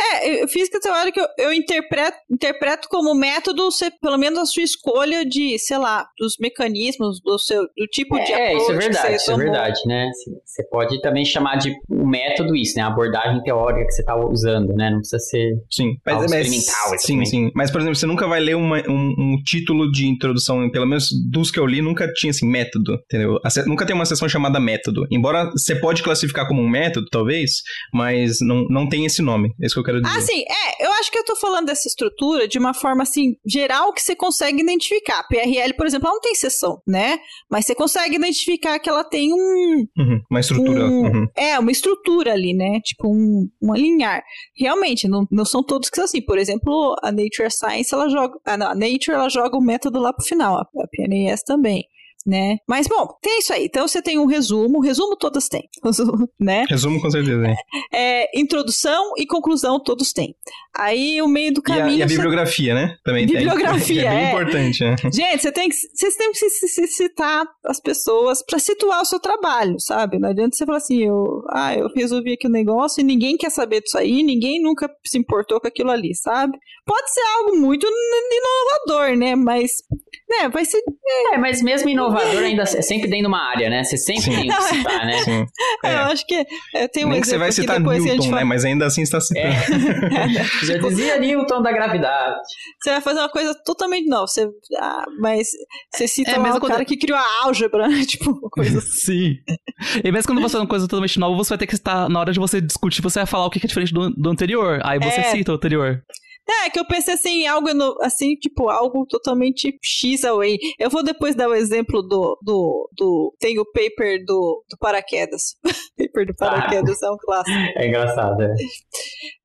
É, física teórica eu, eu interpreto, interpreto como método, você, pelo menos a sua escolha de, sei lá, dos mecanismos, do seu do tipo é, de É, isso é verdade, isso é verdade, né? Você pode também chamar de um método isso, né? A abordagem teórica que você está usando, né? Não precisa ser sim, mas, mas, experimental. Sim, sim. Mas, por exemplo, você nunca vai ler uma, um, um, título de introdução, pelo menos dos que eu li, nunca tinha, assim, método, entendeu? Nunca tem uma sessão chamada método. Embora você pode classificar como um método, talvez, mas não, não tem esse nome. É isso que eu quero dizer. Ah, sim. É, eu acho que eu tô falando dessa estrutura de uma forma, assim, geral que você consegue identificar. PRL, por exemplo, ela não tem sessão, né? Mas você consegue identificar que ela tem um. Uhum, uma estrutura. Um, uhum. É, uma estrutura ali, né? Tipo, um, um alinhar. Realmente, não, não são todos que são assim. Por exemplo, a Nature Science, ela joga. A Nature, ela joga o método lá pro final. A PNAS também né? Mas bom, tem isso aí. Então você tem um resumo, resumo todas têm, né? Resumo com certeza. Hein? É, introdução e conclusão todos têm. Aí o meio do caminho. E a, e a bibliografia, né? Também bibliografia, tem. é bem é. importante, né? Gente, você tem que, vocês têm que citar as pessoas para situar o seu trabalho, sabe? Não adianta você falar assim, eu, ah, eu resolvi aqui o um negócio e ninguém quer saber disso aí, ninguém nunca se importou com aquilo ali, sabe? Pode ser algo muito inovador, né? Mas, né, vai ser. É, mas mesmo inovador ainda é sempre dentro de uma área, né? Você sempre Sim. tem que citar, né? Sim. É. Eu acho que é, tem um Nem que você vai citar Newton, né? Mas ainda assim está citando. É. Já dizia Newton da gravidade. Você vai fazer uma coisa totalmente nova. Você, ah, mas você cita é, lá o quando... cara que criou a álgebra, né? Tipo, uma coisa assim. Sim. E mesmo quando você faz uma coisa totalmente nova, você vai ter que estar, na hora de você discutir, você vai falar o que é diferente do, do anterior. Aí você é. cita o anterior. É, que eu pensei assim, algo assim, tipo, algo totalmente X away. Eu vou depois dar o exemplo do. do, do tem o paper do, do paraquedas. paper do paraquedas ah, é um clássico. É engraçado, é.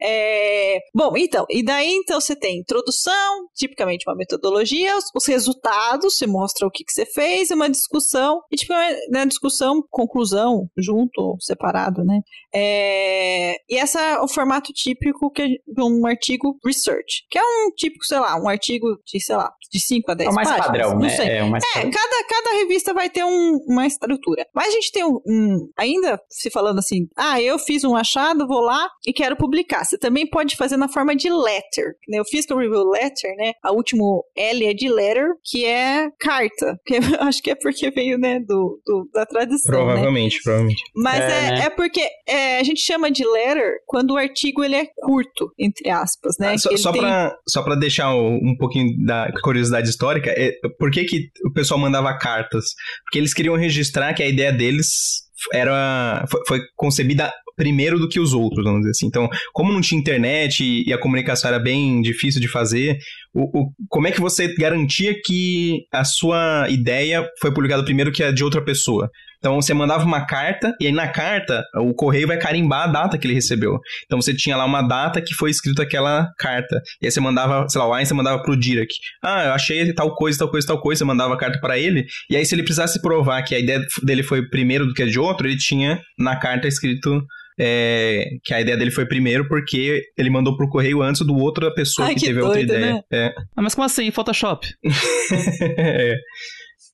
É, bom, então, e daí então você tem introdução, tipicamente uma metodologia, os, os resultados, você mostra o que, que você fez, uma discussão, e tipo, na discussão, conclusão, junto, separado, né? É, e esse é o formato típico que, de um artigo research, que é um típico, sei lá, um artigo de, sei lá, de 5 a 10 É o mais páginas, padrão, não né? sei. É, o mais É, padrão. cada, cada revista vai ter um- uma estrutura. Mas a gente tem um, um- Ainda se falando assim, ah, eu fiz um achado, vou lá e quero publicar. Você também pode fazer na forma de letter. né? Eu fiz que o review letter, né? A último L é de letter, que é carta. Que acho que é porque veio, né, do, do- da tradição. né? Provavelmente, provavelmente. Mas É, é, né? é porque é, a gente chama de letter quando o artigo ele é curto, entre aspas, né? Ah, só, só, tem- pra, só pra deixar um, um pouquinho da curiosidade histórica, é, por que, que o pessoal mandava cartas? Porque eles queriam registrar que a ideia deles era foi, foi concebida primeiro do que os outros, vamos dizer assim. Então, como não tinha internet e, a comunicação era bem difícil de fazer, o, o- como é que você garantia que a sua ideia foi publicada primeiro que a de outra pessoa? Então você mandava uma carta, e aí na carta o correio vai carimbar a data que ele recebeu. Então você tinha lá uma data que foi escrito aquela carta. E aí você mandava, sei lá, o Einstein mandava pro Dirac. Ah, eu achei tal coisa, tal coisa, tal coisa. Você mandava a carta para ele. E aí se ele precisasse provar que a ideia dele foi primeiro do que a de outro, ele tinha na carta escrito é, que a ideia dele foi primeiro porque ele mandou pro correio antes do outra pessoa Ai, que, que teve outra doido, ideia. né? É. Ah, mas como assim? Photoshop? É.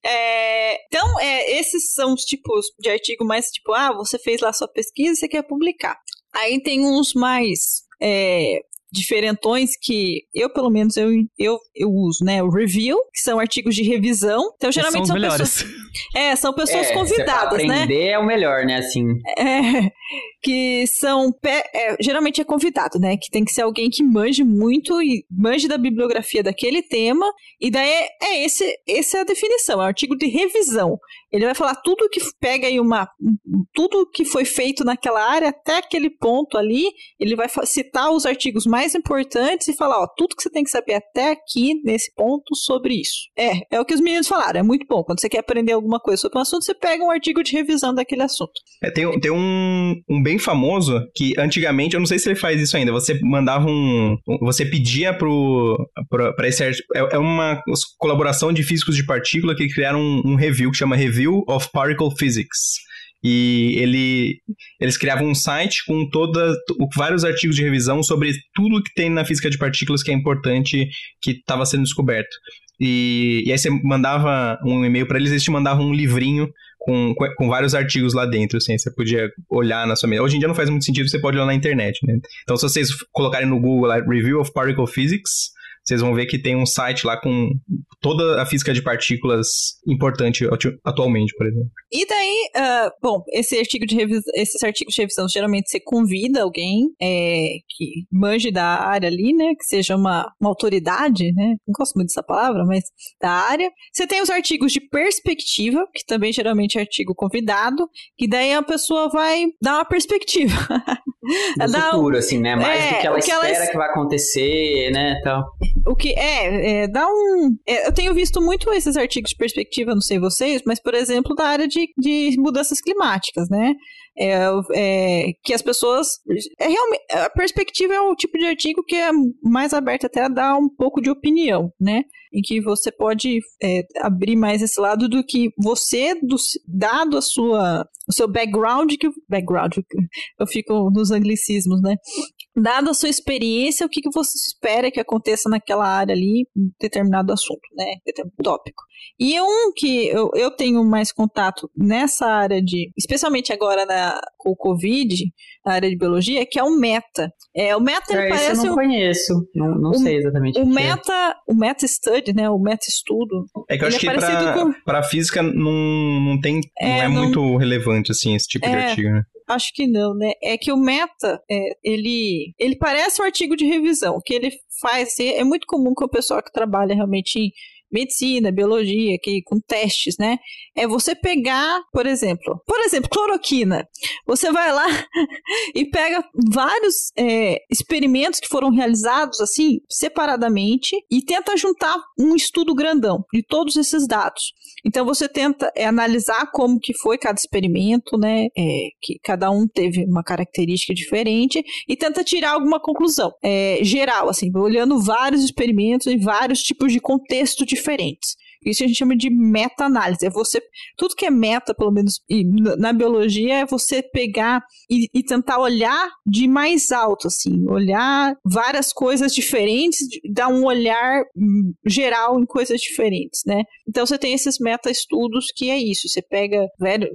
É, então, é, esses são os tipos de artigo mais tipo, ah, você fez lá sua pesquisa e você quer publicar. Aí tem uns mais é, diferentões que eu, pelo menos, eu, eu, eu uso, né? O review, que são artigos de revisão. Então, geralmente são são, pessoas. melhores. É, são pessoas É, convidadas, né? aprender é o melhor, né? Assim. É, que são. pe- é, geralmente é convidado, né? Que tem que ser alguém que manje muito e manje da bibliografia daquele tema. E daí é, é esse, essa é a definição, é um artigo de revisão. Ele vai falar tudo que pega aí uma. Tudo que foi feito naquela área até aquele ponto ali. Ele vai citar os artigos mais importantes e falar, ó, tudo que você tem que saber até aqui, nesse ponto, sobre isso. É, é o que os meninos falaram, é muito bom. Quando você quer aprender alguma coisa sobre um assunto, você pega um artigo de revisão daquele assunto. É, tem tem um, um bem famoso que antigamente, eu não sei se ele faz isso ainda, você mandava um. Você pedia pro. pra esse. É, é uma colaboração de físicos de partícula que criaram um, um review que chama Review of Particle Physics. E ele, eles criavam um site com toda, vários artigos de revisão sobre tudo que tem na física de partículas que é importante, que estava sendo descoberto. E, e aí você mandava um e-mail para eles, eles te mandavam um livrinho com, com, vários artigos lá dentro, assim, você podia olhar na sua mesa. Hoje em dia não faz muito sentido, você pode olhar na internet, né? Então, se vocês colocarem no Google Review of Particle Physics, vocês vão ver que tem um site lá com toda a física de partículas importante atu- atualmente, por exemplo. E daí, ah, bom, esse artigo de revis... esses artigos de revisão, geralmente você convida alguém é, que manje da área ali, né? Que seja uma, uma autoridade, né? Não gosto muito dessa palavra, mas da área. Você tem os artigos de perspectiva, que também geralmente é artigo convidado, que daí a pessoa vai dar uma perspectiva. Do Dá um- futuro, assim, né? Mais é, do que ela ela espera es- que vai acontecer, né? Tal. O que é, é dá um. é, eu tenho visto muito esses artigos de perspectiva, não sei vocês, mas, por exemplo, da área de, de mudanças climáticas, né? É, é, que as pessoas. É realmente, a perspectiva é o tipo de artigo que é mais aberto até a dar um pouco de opinião, né? Em que você pode é, abrir mais esse lado do que você, do, dado a sua, o seu background, que background, eu fico nos anglicismos, né? Dado a sua experiência, o que, que você espera que aconteça naquela área ali, em determinado assunto, né? Determinado tópico. E um que eu, eu tenho mais contato nessa área de, especialmente agora na, com o Covid, na área de biologia, que é o Meta. É, o Meta ele É, esse eu parece não um- conheço. Não, não o- sei exatamente. o que é. Meta, o Meta Study, né? O Meta Estudo. É que eu Ele acho é que pra, com- pra física não, não tem. não É, é não- muito relevante, assim, esse tipo de É. artigo, né? Acho que não, né? É que o Meta, é, ele, ele parece um artigo de revisão, que ele faz, assim, é muito comum que o pessoal que trabalha realmente em, medicina, biologia, que com testes, né? É você pegar, por exemplo, por exemplo, cloroquina. Você vai lá e pega vários é, experimentos que foram realizados assim, separadamente, e tenta juntar um estudo grandão de todos esses dados. Então você tenta é, analisar como que foi cada experimento, né? É, que cada um teve uma característica diferente e tenta tirar alguma conclusão é, geral, assim, olhando vários experimentos em vários tipos de contexto diferentes diferentes. Isso a gente chama de meta-análise. É você. Tudo que é meta, pelo menos na biologia, é você pegar e, e, tentar olhar de mais alto, assim. Olhar várias coisas diferentes, dar um olhar hum, geral em coisas diferentes, né? Então você tem esses meta-estudos que é isso. Você pega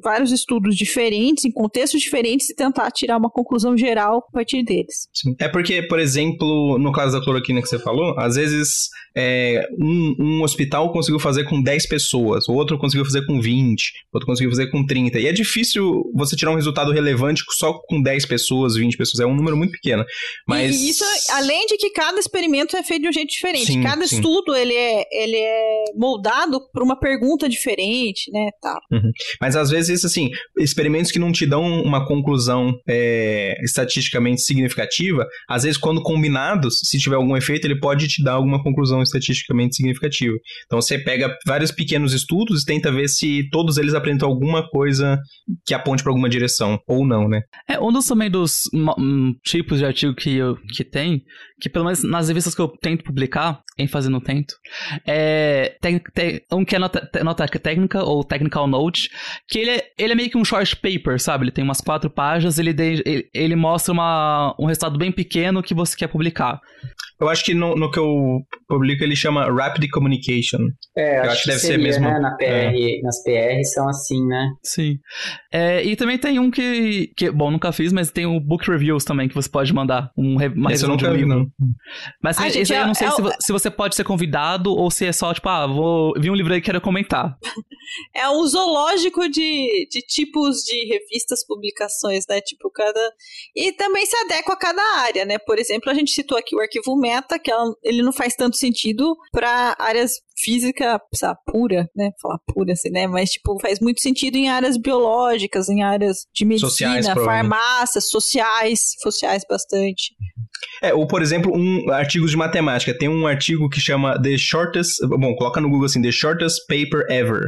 vários estudos diferentes, em contextos diferentes, e tentar tirar uma conclusão geral a partir deles. Sim. É porque, por exemplo, no caso da cloroquina que você falou, às vezes é, um, um hospital conseguiu fazer com 10 pessoas, o outro conseguiu fazer com 20, o outro conseguiu fazer com 30. E é difícil você tirar um resultado relevante só com 10 pessoas, 20 pessoas. É um número muito pequeno. Mas... E isso, além de que cada experimento é feito de um jeito diferente. Sim, cada sim. estudo, ele é, ele é moldado por uma pergunta diferente, né, tal. Uhum. Mas às vezes, assim, experimentos que não te dão uma conclusão é, estatisticamente significativa, às vezes quando combinados, se tiver algum efeito, ele pode te dar alguma conclusão estatisticamente significativa. Então você pega vários pequenos estudos e tenta ver se todos eles apresentam alguma coisa que aponte para alguma direção, ou não, né? É, um dos também dos um, tipos de artigo que, eu, que tem, que pelo menos nas revistas que eu tento publicar, ênfase no tento, é te, te, um que é nota, nota técnica, ou technical note, que ele é, ele é meio que um short paper, sabe? Ele tem umas quatro páginas, ele, de, ele, ele mostra uma, um resultado bem pequeno que você quer publicar. Eu acho que no, no que eu publico ele chama Rapid Communication. É, eu acho, acho que deve seria, ser mesmo. Né? Na PR, é. Nas PR são assim, né? Sim. É, e também tem um que, que, bom, nunca fiz, mas tem o Book Reviews também que você pode mandar. Um, uma esse eu nunca vi, não. Mas Ai, esse gente, eu não sei é, se, é, se, você pode ser convidado ou se é só, tipo, ah, vou vi um livro aí que quero comentar. É um zoológico de, de tipos de revistas, publicações, né? Tipo, cada. E também se adequa a cada área, né? Por exemplo, a gente citou aqui o arquivo meta, que ela, ele não faz tanto sentido para áreas física sabe, pura, né? Falar pura assim, né? Mas, tipo, faz muito sentido em áreas biológicas, em áreas de medicina, sociais, farmácia, sociais, sociais bastante. É, ou por exemplo, um artigos de matemática. Tem um artigo que chama The Shortest. Bom, coloca no Google assim, The Shortest Paper Ever.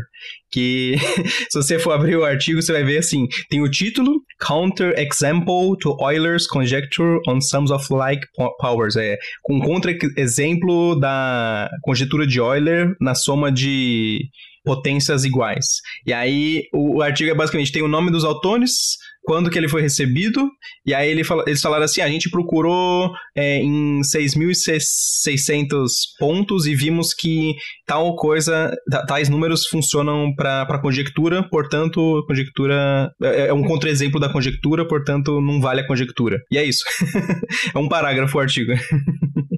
Que se você for abrir o artigo, você vai ver assim: tem o título, Counter Example to Euler's Conjecture on Sums of Like Powers. É um contra-exemplo da conjectura de Euler na soma de potências iguais. E aí o artigo é basicamente tem o nome dos autores, quando que ele foi recebido, e aí ele fala, eles falaram assim, a gente procurou é, em 6.600 pontos e vimos que tal coisa, tais números funcionam para conjectura, portanto, conjectura é, é um contra-exemplo da conjectura, portanto, não vale a conjectura. E é isso. é um parágrafo o artigo.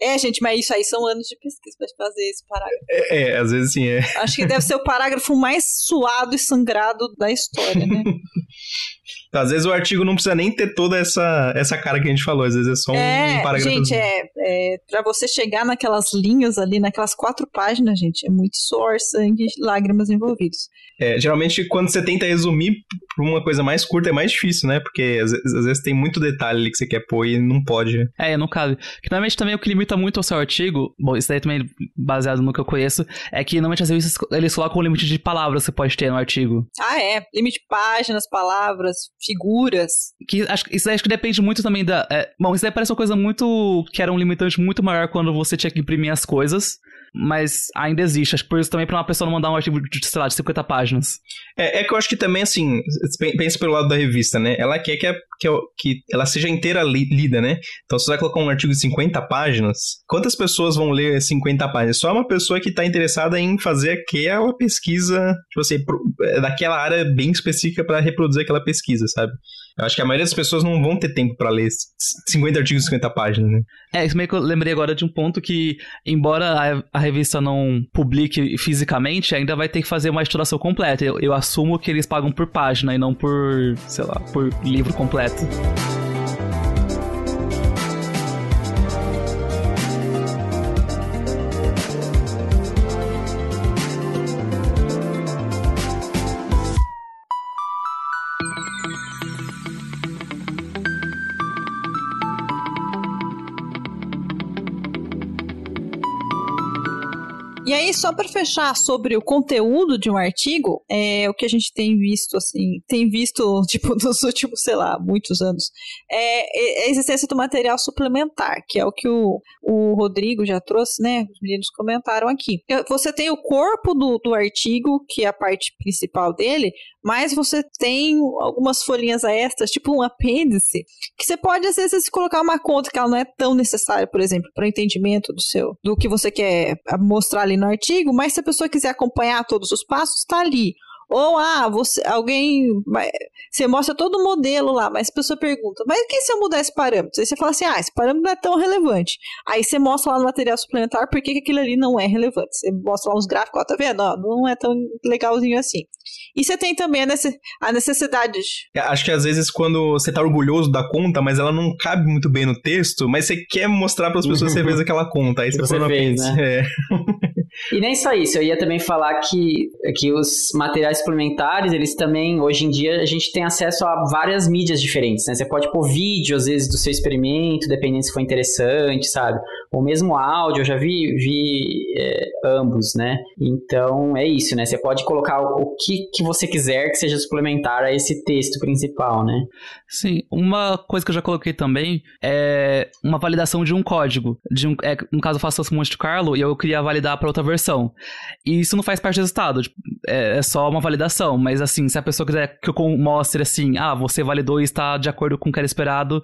É, gente, mas isso aí são anos de pesquisa pra fazer esse parágrafo. É, é, às vezes sim, é. Acho que deve ser o parágrafo mais suado e sangrado da história, né? Às vezes o artigo não precisa nem ter toda essa, essa cara que a gente falou, às vezes é só um, é, parágrafo. Gente, é, é, pra você chegar naquelas linhas ali, naquelas quatro páginas, gente, é muito suor, sangue e lágrimas envolvidos. É, geralmente quando você tenta resumir pra uma coisa mais curta é mais difícil, né? Porque às, às, vezes tem muito detalhe ali que você quer pôr e não pode. É, não cabe. Que normalmente também o que limita muito ao seu artigo, bom, isso daí também baseado no que eu conheço, é que normalmente as revistas eles colocam o limite de palavras que você pode ter no artigo. Ah, é. Limite de páginas, palavras, figuras. Que acho, isso acho que depende muito também da. É, bom, isso daí parece uma coisa muito. que era um limitante muito maior quando você tinha que imprimir as coisas mas ainda existe. Acho que por isso também para uma pessoa não mandar um artigo de, sei lá, de 50 páginas. É, é que eu acho que também, assim, pensa pelo lado da revista, né? Ela quer que, a, que, que ela seja inteira li, lida, né? Então, se você vai colocar um artigo de 50 páginas, quantas pessoas vão ler 50 páginas? Só uma pessoa que está interessada em fazer aquela pesquisa, tipo assim, é, daquela área bem específica para reproduzir aquela pesquisa, sabe? Eu acho que a maioria das pessoas não vão ter tempo para ler 50 artigos de 50 páginas, né? É, isso meio que eu lembrei agora de um ponto que, embora a, a revista não publique fisicamente, ainda vai ter que fazer uma estruturação completa. Eu, eu assumo que eles pagam por página e não por, sei lá, por livro completo. Só para fechar sobre o conteúdo de um artigo, é o que a gente tem visto, assim, tem visto, tipo, nos últimos, sei lá, muitos anos, é, é a existência do material suplementar, que é o que o, o Rodrigo já trouxe, né? Os meninos comentaram aqui. Você tem o corpo do, do artigo, que é a parte principal dele, mas você tem algumas folhinhas extras, tipo um apêndice, que você pode às vezes colocar uma conta que ela não é tão necessária, por exemplo, para o entendimento do seu do que você quer mostrar ali no artigo, mas se a pessoa quiser acompanhar todos os passos, está ali. Ou, ah, você, alguém. Você mostra todo o modelo lá, mas a pessoa pergunta, mas o que se eu mudar esse parâmetro? Aí você fala assim, ah, esse parâmetro não é tão relevante. Aí você mostra lá no material suplementar por que aquilo ali não é relevante. Você mostra lá uns gráficos, ó, tá vendo? Ó, não é tão legalzinho assim. E você tem também a necessidade. É, acho que às vezes quando você tá orgulhoso da conta, mas ela não cabe muito bem no texto, mas você quer mostrar para as pessoas que você fez aquela conta. Aí você, você fez, né? É. E nem só isso, eu ia também falar que, que os materiais suplementares, eles também, hoje em dia, a gente tem acesso a várias mídias diferentes, né? Você pode pôr vídeo, às vezes, do seu experimento, dependendo se for interessante, sabe? Ou mesmo áudio, eu já vi, vi é, ambos, né? Então, é isso, né? Você pode colocar o que, que você quiser que seja suplementar a esse texto principal, né? Sim, uma coisa que eu já coloquei também é uma validação de um código. De um, é, no caso, eu faço Monte Carlo e eu queria validar para outra versão. E isso não faz parte do resultado, tipo, é, é, só uma validação. Mas assim, se a pessoa quiser que eu mostre assim, ah, você validou e está de acordo com o que era esperado,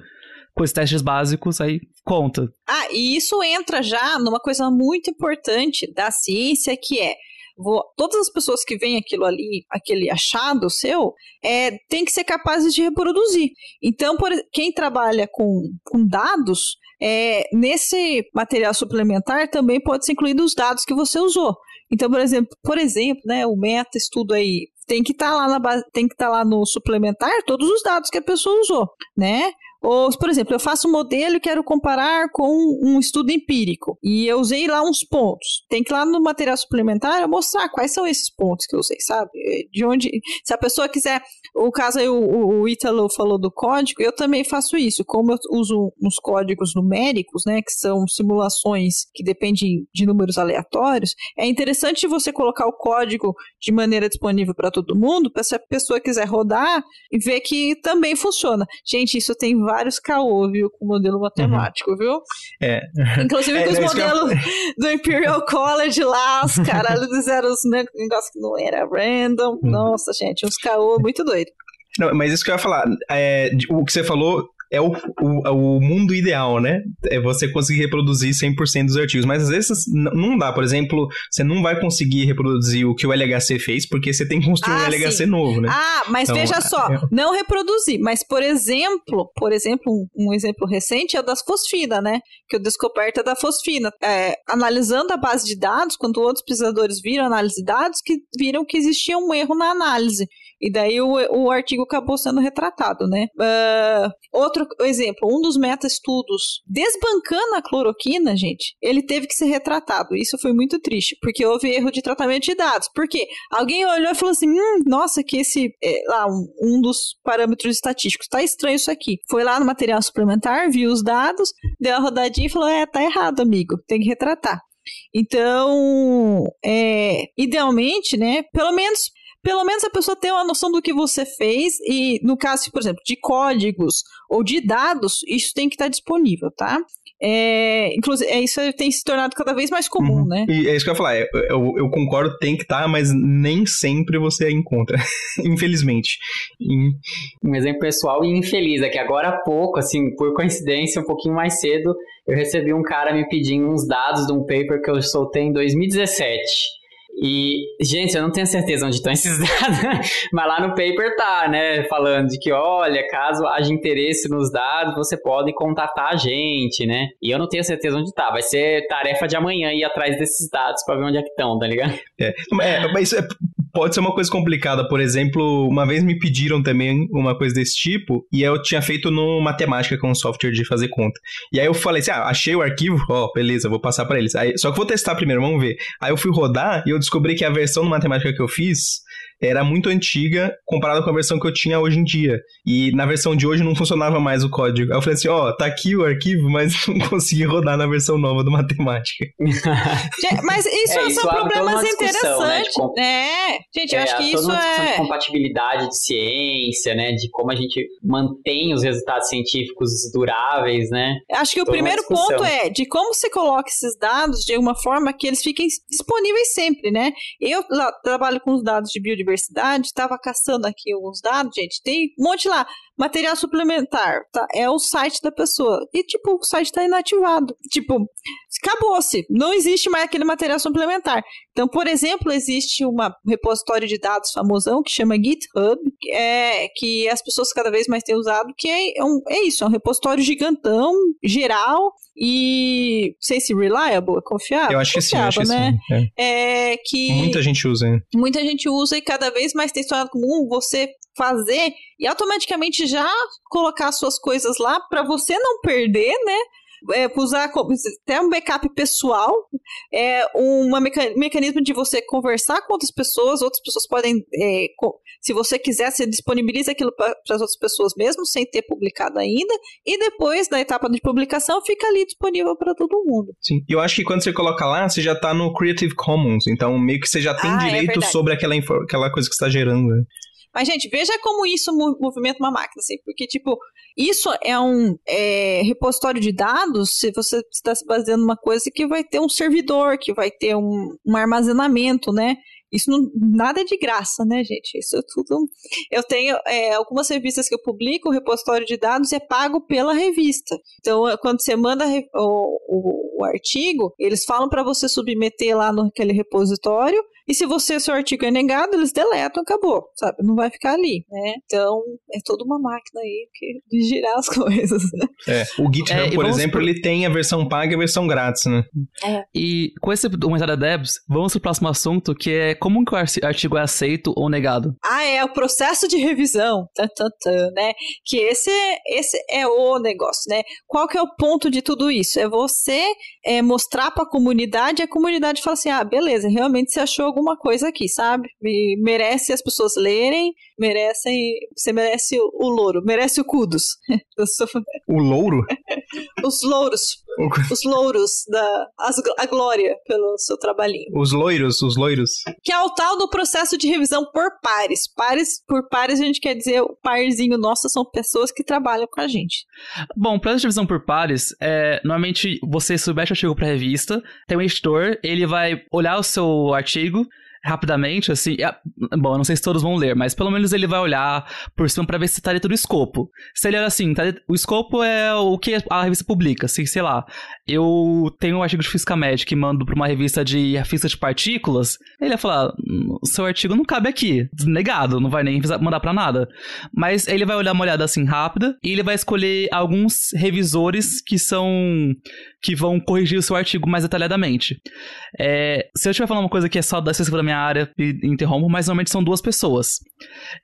com os testes básicos, aí conta. Ah, e isso entra já numa coisa muito importante da ciência que é Vou, todas as pessoas que veem aquilo ali, aquele achado seu, é, tem que ser capazes de reproduzir. Então, por, quem trabalha com, com dados, é, nesse material suplementar também pode ser incluído os dados que você usou. Então, por exemplo, por exemplo, né, o meta estudo aí tem que estar tá lá na base, tem que estar tá lá no suplementar todos os dados que a pessoa usou, né? Ou, por exemplo, eu faço um modelo e quero comparar com um estudo empírico. E eu usei lá uns pontos. Tem que ir lá no material suplementar eu mostrar quais são esses pontos que eu usei, sabe? De onde. Se a pessoa quiser. O caso aí, o, o Ítalo falou do código, eu também faço isso. Como eu uso uns códigos numéricos, né? Que são simulações que dependem de números aleatórios, é interessante você colocar o código de maneira disponível para todo mundo, para se a pessoa quiser rodar e ver que também funciona. Gente, isso tem vários caô, viu, com o modelo matemático, uhum. viu? É. Inclusive é, com os modelos eu... do Imperial College lá, os caras fizeram os negócios que não era random. Uhum. Nossa, gente, uns caô muito doido. Não, mas isso que eu ia falar, é, o que você falou é o, o, o, mundo ideal, né? É você conseguir reproduzir 100% dos artigos. Mas às vezes não dá. Por exemplo, você não vai conseguir reproduzir o que o LHC fez, porque você tem que construir ah, um LHC sim. novo, né? Ah, mas então, veja só, é... não reproduzir. Mas, por exemplo, por exemplo, um, um, exemplo recente é o das fosfina, né? Que é a descoberta da fosfina. É, analisando a base de dados, quando outros pesquisadores viram a análise de dados, que viram que existia um erro na análise. E daí o, o artigo acabou sendo retratado, né? Uh, outro exemplo, um dos meta-estudos desbancando a cloroquina, gente, ele teve que ser retratado. Isso foi muito triste, porque houve erro de tratamento de dados. Por quê? Alguém olhou e falou assim: hum, nossa, que esse, é, lá, um, um dos parâmetros estatísticos, tá estranho isso aqui. Foi lá no material suplementar, viu os dados, deu a rodadinha e falou: é, tá errado, amigo, tem que retratar. Então, é, idealmente, né, pelo menos pelo menos a pessoa tem uma noção do que você fez e, no caso, por exemplo, de códigos ou de dados, isso tem que estar disponível, tá? É, inclusive, é, isso tem se tornado cada vez mais comum, uhum. né? E é isso que eu ia falar, eu, eu, eu concordo, tem que estar, mas nem sempre você a encontra, infelizmente. Um exemplo pessoal e infeliz é que agora há pouco, assim, por coincidência, um pouquinho mais cedo, eu recebi um cara me pedindo uns dados de um paper que eu soltei em 2017. E, gente, eu não tenho certeza onde estão esses dados, mas lá no paper tá, né? Falando de que, olha, caso haja interesse nos dados, você pode contatar a gente, né? E eu não tenho certeza onde tá. Vai ser tarefa de amanhã ir atrás desses dados para ver onde é que estão, tá ligado? É, é mas é, pode ser uma coisa complicada. Por exemplo, uma vez me pediram também uma coisa desse tipo, e eu tinha feito no Matemática, com um software de fazer conta. E aí eu falei assim: ah, achei o arquivo, ó, oh, beleza, vou passar para eles. Aí, só que vou testar primeiro, vamos ver. Aí eu fui rodar e eu descobri que a versão do Matemática que eu fiz era muito antiga comparada com a versão que eu tinha hoje em dia. E na versão de hoje não funcionava mais o código. Aí eu falei assim, ó, oh, tá aqui o arquivo, mas não consegui rodar na versão nova do matemática. mas isso, é, isso são problemas né, interessantes. Né, É, gente, eu é, acho que isso é... de compatibilidade de ciência, né, de como a gente mantém os resultados científicos duráveis, né. Acho que o primeiro ponto é de como você coloca esses dados de uma forma que eles fiquem disponíveis sempre, né. Eu trabalho com os dados de biodiversidade universidade, estava caçando aqui alguns dados, gente, tem um monte lá. Material suplementar, tá? É o site da pessoa. E, tipo, o site está inativado. Tipo, acabou-se. Não existe mais aquele material suplementar. Então, por exemplo, existe um repositório de dados famosão que chama GitHub, que, é, que as pessoas cada vez mais têm usado, que é, é, um, é isso, é um repositório gigantão, geral, e não sei se reliable, é confiável. Eu acho que sim, acho né? que sim. É. é. que muita gente usa. Hein? Muita gente usa e cada vez mais tem se tornado comum você fazer e automaticamente já colocar suas coisas lá para você não perder, né? É, usar até um backup pessoal, é um mecanismo de você conversar com outras pessoas, outras pessoas podem, é, se você quiser, você disponibiliza aquilo para as outras pessoas mesmo, sem ter publicado ainda, e depois da etapa de publicação fica ali disponível para todo mundo. Sim, eu acho que quando você coloca lá, você já está no Creative Commons, então meio que você já tem ah, é direito é sobre aquela, aquela coisa que está gerando. Né? Mas, gente, veja como isso movimenta uma máquina, assim, porque, tipo, isso é um é, repositório de dados, se você está se baseando numa coisa que vai ter um servidor, que vai ter um, um armazenamento, né? Isso não, nada é de graça, né, gente? Isso é tudo. Eu tenho é, algumas revistas que eu publico, o repositório de dados é pago pela revista. Então, é, quando você manda o, o, o artigo, eles falam para você submeter lá naquele repositório. E se você seu artigo é negado, eles deletam, acabou, sabe? Não vai ficar ali, né? Então, é toda uma máquina aí que, de girar as coisas. Né? É, o GitHub, é, por exemplo, ele tem a versão paga e a versão grátis, né? É. E com esse comentário da Debs, vamos pro próximo assunto, que é como que o artigo é aceito ou negado? Ah, é o processo de revisão, né? Que esse, esse é o negócio, né? Qual que é o ponto de tudo isso? É você é, mostrar para a comunidade, a comunidade fala assim, ah, beleza, realmente você achou alguma coisa aqui, sabe? E merece as pessoas lerem, merecem, você merece o, o louro, merece o kudos. o louro? Os louros. os louros da as, a glória pelo seu trabalhinho. Os loiros, os loiros. Que é o tal do processo de revisão por pares. Pares por pares a gente quer dizer o parzinho nosso são pessoas que trabalham com a gente. Bom, o processo de revisão por pares é normalmente você submete o artigo para revista, tem um editor, ele vai olhar o seu artigo rapidamente, assim. É, bom, eu não sei se todos vão ler, mas pelo menos ele vai olhar por cima para ver se tá dentro do escopo. Se ele olha assim, tá dentro, o escopo é o que a revista publica. Se, sei lá, eu tenho um artigo de física médica e mando pra uma revista de física de partículas, ele vai falar: hum, seu artigo não cabe aqui, negado, não vai nem mandar para nada. Mas ele vai olhar uma olhada assim rápida e ele vai escolher alguns revisores que são que vão corrigir o seu artigo mais detalhadamente. É, se eu estiver falando uma coisa que é só da, da minha área e interrompo, mas normalmente são duas pessoas.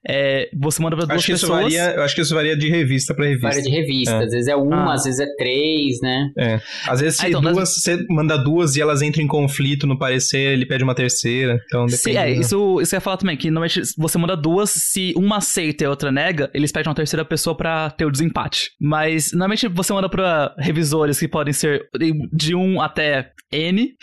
É, você manda para duas acho pessoas. Varia, eu acho que isso varia de revista para revista. Varia de revista. É. Às vezes é uma, ah. às vezes é três, né? É. Às vezes se ah, então, duas, mas... você manda duas e elas entram em conflito no parecer, ele pede uma terceira. Então depende. Sim, é, isso, isso eu ia falar também, que normalmente você manda duas, se uma aceita e a outra nega, eles pedem uma terceira pessoa para ter o desempate. Mas normalmente você manda para revisores que podem ser de 1 até N.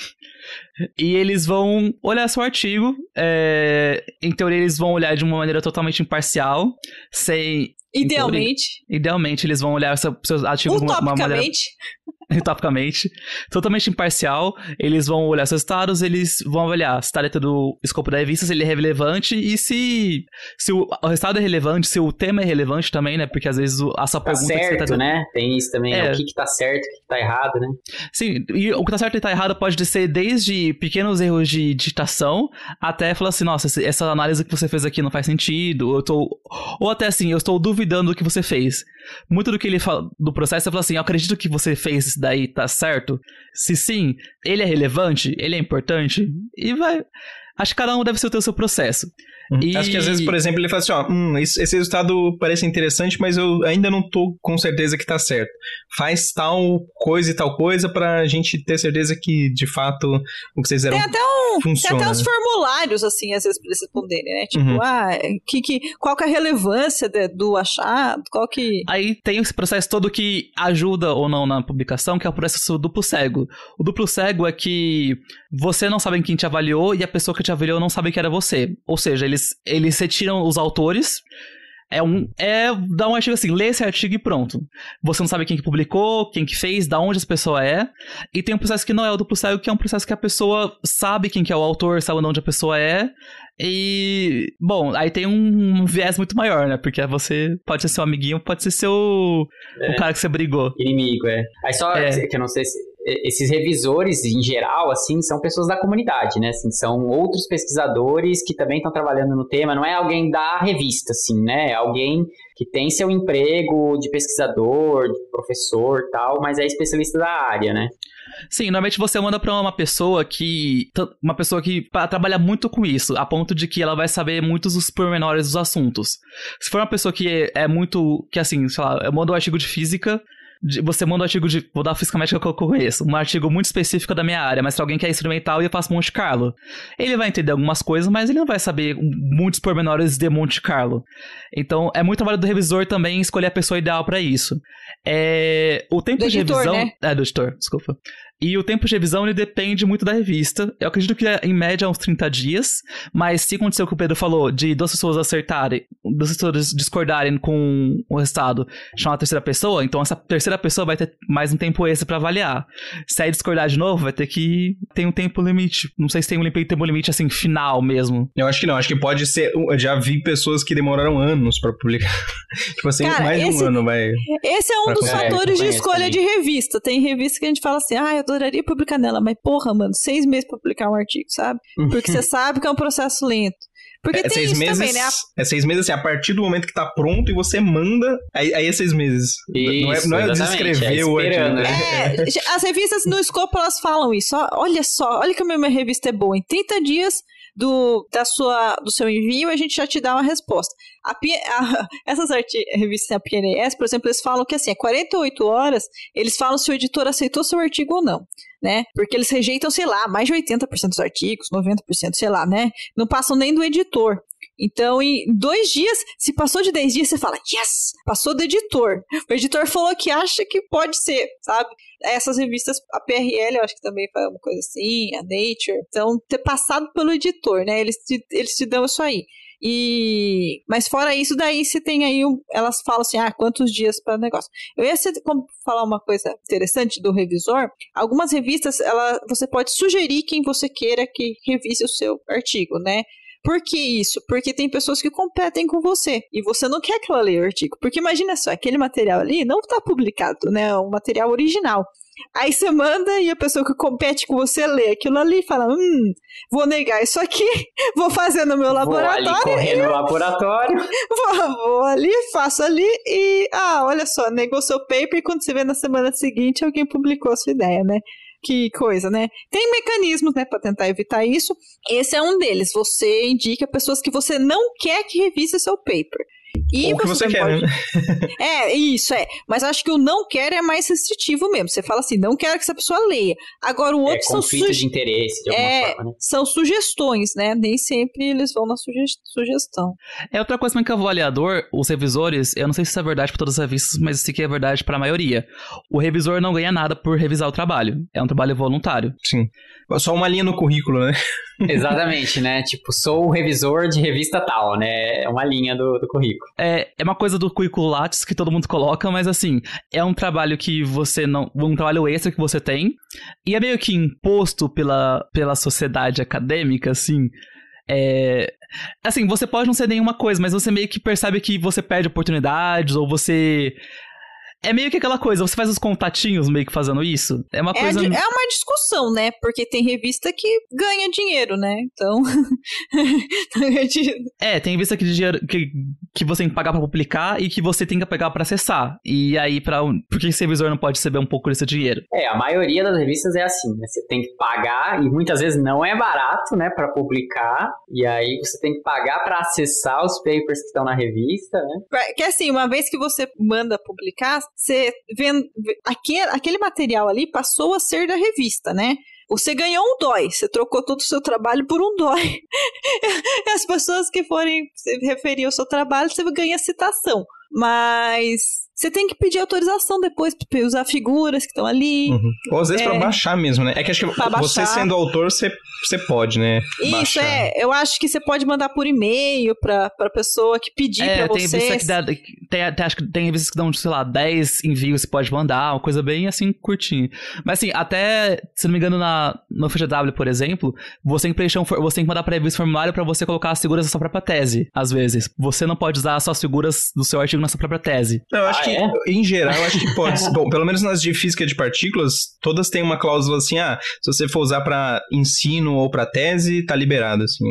E eles vão olhar seu artigo. É, em teoria, eles vão olhar de uma maneira totalmente imparcial, sem. Idealmente. Teoria, idealmente, eles vão olhar seu, seus artigos de uma, uma maneira. utopicamente, totalmente imparcial. Eles vão olhar seus estados, eles vão avaliar se está dentro do escopo da revista, se ele é relevante e se, se o, o resultado é relevante, se o tema é relevante também, né? Porque às vezes a sua tá pergunta. Certo, que você tá... né? Tem isso também, é. o que, que tá certo, o que, que tá errado, né? Sim, e o que tá certo e tá errado pode ser desde pequenos erros de digitação até falar assim, nossa, essa análise que você fez aqui não faz sentido, eu tô. Ou até assim, eu estou duvidando do que você fez. Muito do que ele fala do processo, você fala assim, eu acredito que você fez daí tá certo? Se sim, ele é relevante, ele é importante, e vai. Acho que cada um deve ter o seu processo. Uhum. E... Acho que às vezes, por exemplo, ele fala assim, ó, hum, esse resultado parece interessante, mas eu ainda não tô com certeza que tá certo. Faz tal coisa e tal coisa pra gente ter certeza que, de fato, o que vocês eram... Tem até um, funciona? Tem até uns formulários, assim, às vezes, pra eles responderem, né? Tipo, Uhum. ah, que, que, qual que é a relevância de- do achado, qual que... Aí tem esse processo todo que ajuda ou não na publicação, que é o processo duplo cego. O duplo cego é que você não sabe quem te avaliou e a pessoa que te avaliou não sabe que era você. Ou seja, eles, eles retiram os autores. É um. É dar um artigo assim, lê esse artigo e pronto. Você não sabe quem que publicou, quem que fez, da onde essa pessoa é. E tem um processo que não é o duplo cego, que é um processo que a pessoa sabe quem que é o autor, sabe de onde a pessoa é. E. Bom, aí tem um, viés muito maior, né? Porque você pode ser seu amiguinho, pode ser seu. O cara que você brigou. Inimigo, é. Aí só É. que eu não sei se esses revisores em geral, assim, são pessoas da comunidade, né? Assim, são outros pesquisadores que também estão trabalhando no tema. Não é alguém da revista, assim, né? É alguém que tem seu emprego de pesquisador, de professor, tal, mas é especialista da área, né? Sim, normalmente você manda pra uma pessoa que. Uma pessoa que trabalha muito com isso, a ponto de que ela vai saber muitos dos pormenores dos assuntos. Se for uma pessoa que é, é muito. que assim, sei lá, eu mando um artigo de física. De- Você manda um artigo de. Vou dar física médica que eu conheço. Um artigo muito específico da minha área, mas se alguém quer instrumental e eu faço Monte Carlo. Ele vai entender algumas coisas, mas ele não vai saber muitos pormenores de Monte Carlo. Então, é muito trabalho do revisor também escolher a pessoa ideal pra isso. É, o tempo Do de editor, revisão. né? É, do editor, desculpa. E o tempo de revisão ele depende muito da revista. Eu acredito que é, em média uns 30 dias, mas se acontecer o que o Pedro falou, de duas pessoas acertarem, duas pessoas discordarem com o resultado, chamar a terceira pessoa, então essa terceira pessoa vai ter mais um tempo extra pra avaliar. Se aí discordar de novo, vai ter que tem um tempo limite. Não sei se tem um limite- tempo limite assim final mesmo. Eu acho que não, acho que pode ser. Eu já vi pessoas que demoraram anos pra publicar. tipo assim, Cara, mais de esse- um ano vai. Esse é um dos fatores de escolha também. de revista. Tem revista que a gente fala assim, ah, eu adoraria publicar nela, mas porra, mano, seis meses pra publicar um artigo, sabe? Porque você sabe que é um processo lento. Porque É tem seis isso meses. também, né? A- É seis meses assim, a partir do momento que tá pronto e você manda, aí, aí é seis meses. não é, Isso, não é exatamente, descrever é o artigo. né? É, as revistas no escopo elas falam isso. Olha só, olha como a minha revista é boa. Em 30 dias do, da sua, do seu envio, a gente já te dá uma resposta. A, a- essas revistas, a PNS, por exemplo, eles falam que assim, é 48 horas, eles falam se o editor aceitou seu artigo ou não. Né? Porque eles rejeitam, sei lá, mais de 80% dos artigos, 90%, sei lá, né? Não passam nem do editor. Então, em dois dias, se passou de 10 dias, você fala, yes! Passou do editor. O editor falou que acha que pode ser, sabe? Essas revistas, a PRL, eu acho que também faz uma coisa assim, a Nature. Então, ter passado pelo editor, né? Eles te, eles te dão isso aí. E mas fora isso, daí você tem aí elas falam assim, ah, quantos dias para negócio. Eu ia falar uma coisa interessante do revisor. Algumas revistas, ela, você pode sugerir quem você queira que revise o seu artigo, né? Por que isso? Porque tem pessoas que competem com você e você não quer que ela leia o artigo. Porque imagina só, aquele material ali não está publicado, né? É um material original. Aí você manda e a pessoa que compete com você lê aquilo ali e fala: Hum, vou negar isso aqui, vou fazer no meu Vou ali laboratório, correr no laboratório. vou, vou ali, faço ali e. Ah, olha só, negou seu paper e quando você vê na semana seguinte alguém publicou a sua ideia, né? Que coisa, né? Tem mecanismos, né, para tentar evitar isso. Esse é um deles. Você indica pessoas que você não quer que revise seu paper. E o que você quer, pode- né? É, isso, é. Mas acho que o não quer é mais restritivo mesmo. Você fala assim, não quero que essa pessoa leia. Agora, o É outro são, conflito suge- de interesse, de alguma é, forma, né? são sugestões, né? Nem sempre eles vão na suge- sugestão. É outra coisa também que o avaliador, os revisores, eu não sei se isso é verdade para todas as revistas, mas isso aqui é verdade para a maioria. O revisor não ganha nada por revisar o trabalho. É um trabalho voluntário. Sim. Só uma linha no currículo, né? Exatamente, né? Tipo, sou o revisor de revista tal, né? É uma linha do, do currículo. É, é uma coisa do currículo Lattes que todo mundo coloca, mas assim, é um trabalho que você não. Um trabalho extra que você tem. E é meio que imposto pela, pela sociedade acadêmica, assim. É. Assim, você pode não ser nenhuma coisa, mas você meio que percebe que você perde oportunidades, ou você. É meio que aquela coisa, você faz os contatinhos meio que fazendo isso. É uma É, coisa. é uma discussão, né? Porque tem revista que ganha dinheiro, né? Então. É, tem revista que, dinheiro- que, que você tem que pagar pra publicar e que você tem que pagar pra acessar. E aí, pra, por que esse revisor não pode receber um pouco desse dinheiro? É, a maioria das revistas é assim, né? Você tem que pagar e muitas vezes não é barato, né, Pra publicar. E aí você tem que pagar pra acessar os papers que estão na revista, né? que assim, uma vez que você manda publicar, você vê- aquele, aquele material ali passou a ser da revista, né? Você ganhou um dói, você trocou todo o seu trabalho por um dói. as pessoas que forem referir ao seu trabalho, você ganha citação. Mas você tem que pedir autorização depois pra usar figuras que estão ali. Uhum. Ou às vezes É. pra baixar mesmo, né? É que acho que Pra você baixar. sendo autor, você, você pode, né? Isso, baixar. é. Eu acho que você pode mandar por e-mail pra, pra pessoa que pedir É, pra tem você. revista que dá. Tem, tem- acho que tem revistas que dão, sei lá, 10 envios que pode mandar, uma coisa bem assim, curtinha. Mas assim, até, se não me engano, na, no FGW, por exemplo, você tem que preencher um, for- você tem que mandar pra revista formulário pra você colocar as figuras da sua própria tese, às vezes. Você não pode usar as suas figuras do seu artigo na sua própria tese. Não, eu acho Ah, que, é? em geral, eu acho que pode. Bom, pelo menos nas de física de partículas, todas têm uma cláusula assim: ah, se você for usar pra ensino ou pra tese, tá liberado, assim.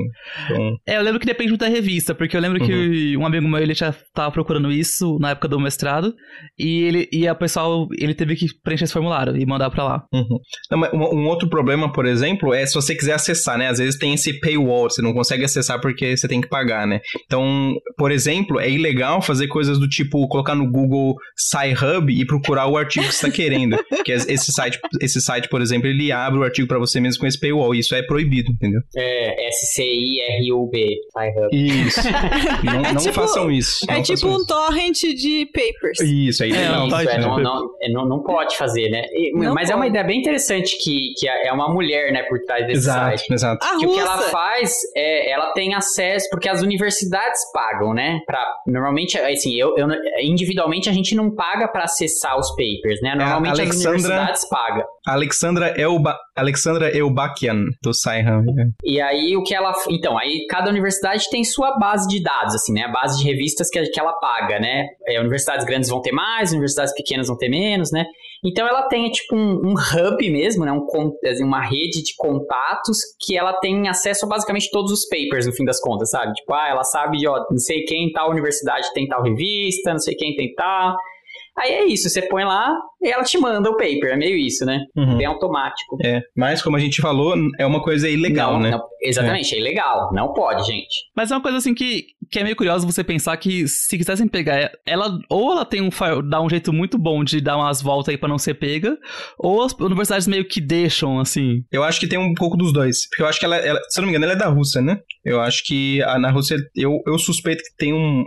Então, É, eu lembro que depende muito da revista, porque eu lembro que um amigo meu, ele já tava procurando isso na época do mestrado, e ele e a pessoal, ele teve que preencher esse formulário e mandar pra lá. uhum. Não, um, um outro problema, por exemplo, é se você quiser acessar, né? Às vezes tem esse paywall, você não consegue acessar porque você tem que pagar, né? Então, por exemplo, é ilegal fazer coisas do tipo colocar no Google SciHub e procurar o artigo que você está querendo. Porque esse site, esse site, por exemplo, ele abre o artigo para você mesmo com esse paywall. E isso é proibido, entendeu? É, S-C-I-R-U-B. Sci-Hub. Isso. não não tipo- façam isso. É não tipo façam um torrent de papers. Isso, aí É, legal. não, Isso, tá, é, não, tipo- não, é, não, não pode fazer, né? E- Não mas é uma pode. ideia bem interessante que, que é uma mulher, né, por trás desse Exato, site. exato. A Que o que ela faz é, ela tem acesso, porque as universidades pagam, né? Pra, normalmente, assim, eu, eu- individualmente a gente não paga pra acessar os papers, né? Normalmente as Alexandra- universidades pagam. Alexandra Elba, Alexandra Eubakian, do né? E aí o que ela. Então, aí cada universidade tem sua base de dados, assim, né? A base de revistas que, que ela paga, né? É, universidades grandes vão ter mais, universidades pequenas vão ter menos, né? Então ela tem tipo um, um hub mesmo, né? Um, assim, uma rede de contatos que ela tem acesso a basicamente todos os papers, no fim das contas, sabe? Tipo, ah, ela sabe de, ó, não sei quem em tal universidade tem tal revista, não sei quem tem tal. Aí é isso, você põe lá e ela te manda o paper, é meio isso, né? Uhum. Bem automático. É, mas como a gente falou, é uma coisa ilegal, Não, né? não- exatamente, é ilegal. Não pode, gente. Mas é uma coisa assim que, que é meio curioso você pensar que se quisessem pegar ela, ou ela tem um dá um jeito muito bom de dar umas voltas aí pra não ser pega, ou as universidades meio que deixam assim. Eu acho que tem um pouco dos dois. Porque eu acho que ela, ela- se eu não me engano, ela é da Rússia, né? Eu acho que a- na Rússia, eu, eu suspeito que tem um.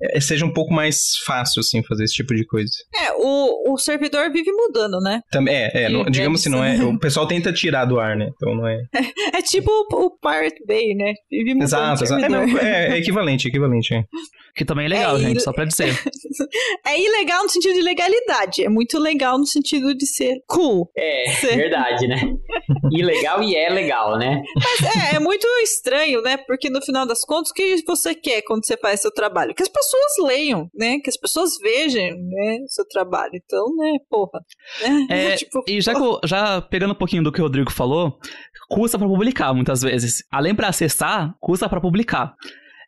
é, seja um pouco mais fácil, assim, fazer esse tipo de coisa. É, o, o servidor vive mudando, né? Também, é, é, não- digamos assim, não é. O pessoal tenta tirar do ar, né? Então não é. É tipo o, o Pirate Bay, né? Vive mudando Exato, o exato. É, servidor. não, é, é equivalente, equivalente. É. Que também é legal, É, gente, só pra dizer. É ilegal no sentido de legalidade. É muito legal no sentido de ser cool. É, Sim. verdade, né? Ilegal e é legal, né? É, é muito estranho, né? Porque no final das contas, o que você quer quando você faz seu trabalho? Que as pessoas leiam, né? Que as pessoas vejam, né? Seu trabalho. Então, né? Porra. É, tipo, E já, eu- já pegando um pouquinho do que o Rodrigo falou, custa pra publicar muitas vezes. Além pra acessar, custa pra publicar.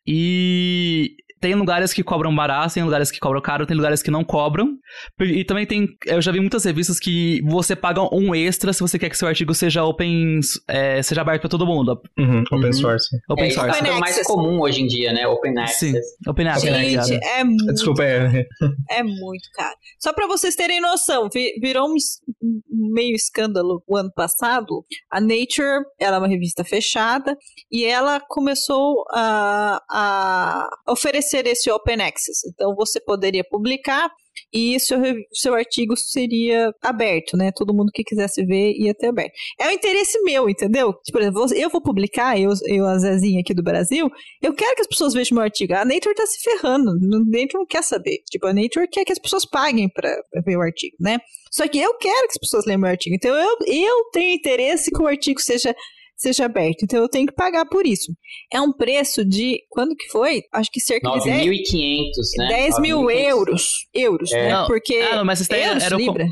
E tem lugares que cobram barato, tem lugares que cobram caro, tem lugares que não cobram. E também tem, eu já vi muitas revistas que você paga um extra se você quer que seu artigo seja open, é, seja aberto pra todo mundo, Uhum, open Uhum. source. open é, source. tá ficando mais Access. comum hoje em dia, né? Open Access. Sim, open access. Gente, obrigado. é muito, Desculpa, é. é muito caro. Só pra vocês terem noção, vi- virou um, um meio escândalo o ano passado. A Nature, ela é uma revista fechada e ela começou a, a oferecer esse Open Access. Então você poderia publicar e seu, seu artigo seria aberto, né? Todo mundo que quisesse ver ia ter aberto. É o interesse meu, entendeu? Tipo, por exemplo, eu vou publicar, eu, eu a Zezinha aqui do Brasil, eu quero que as pessoas vejam meu artigo. A Nature tá se ferrando. A Nature não quer saber. Tipo, a Nature quer que as pessoas paguem pra ver o artigo, né? Só que eu quero que as pessoas leiam meu artigo. Então eu, eu tenho interesse que o artigo seja, seja aberto. Então eu tenho que pagar por isso. É um preço de. Quando que foi? Acho que cerca de 10, 9.500, né? 10 mil 9.500. euros. Euros, É. né? Não, Porque. ah, não, mas isso daí euros, era o Libra.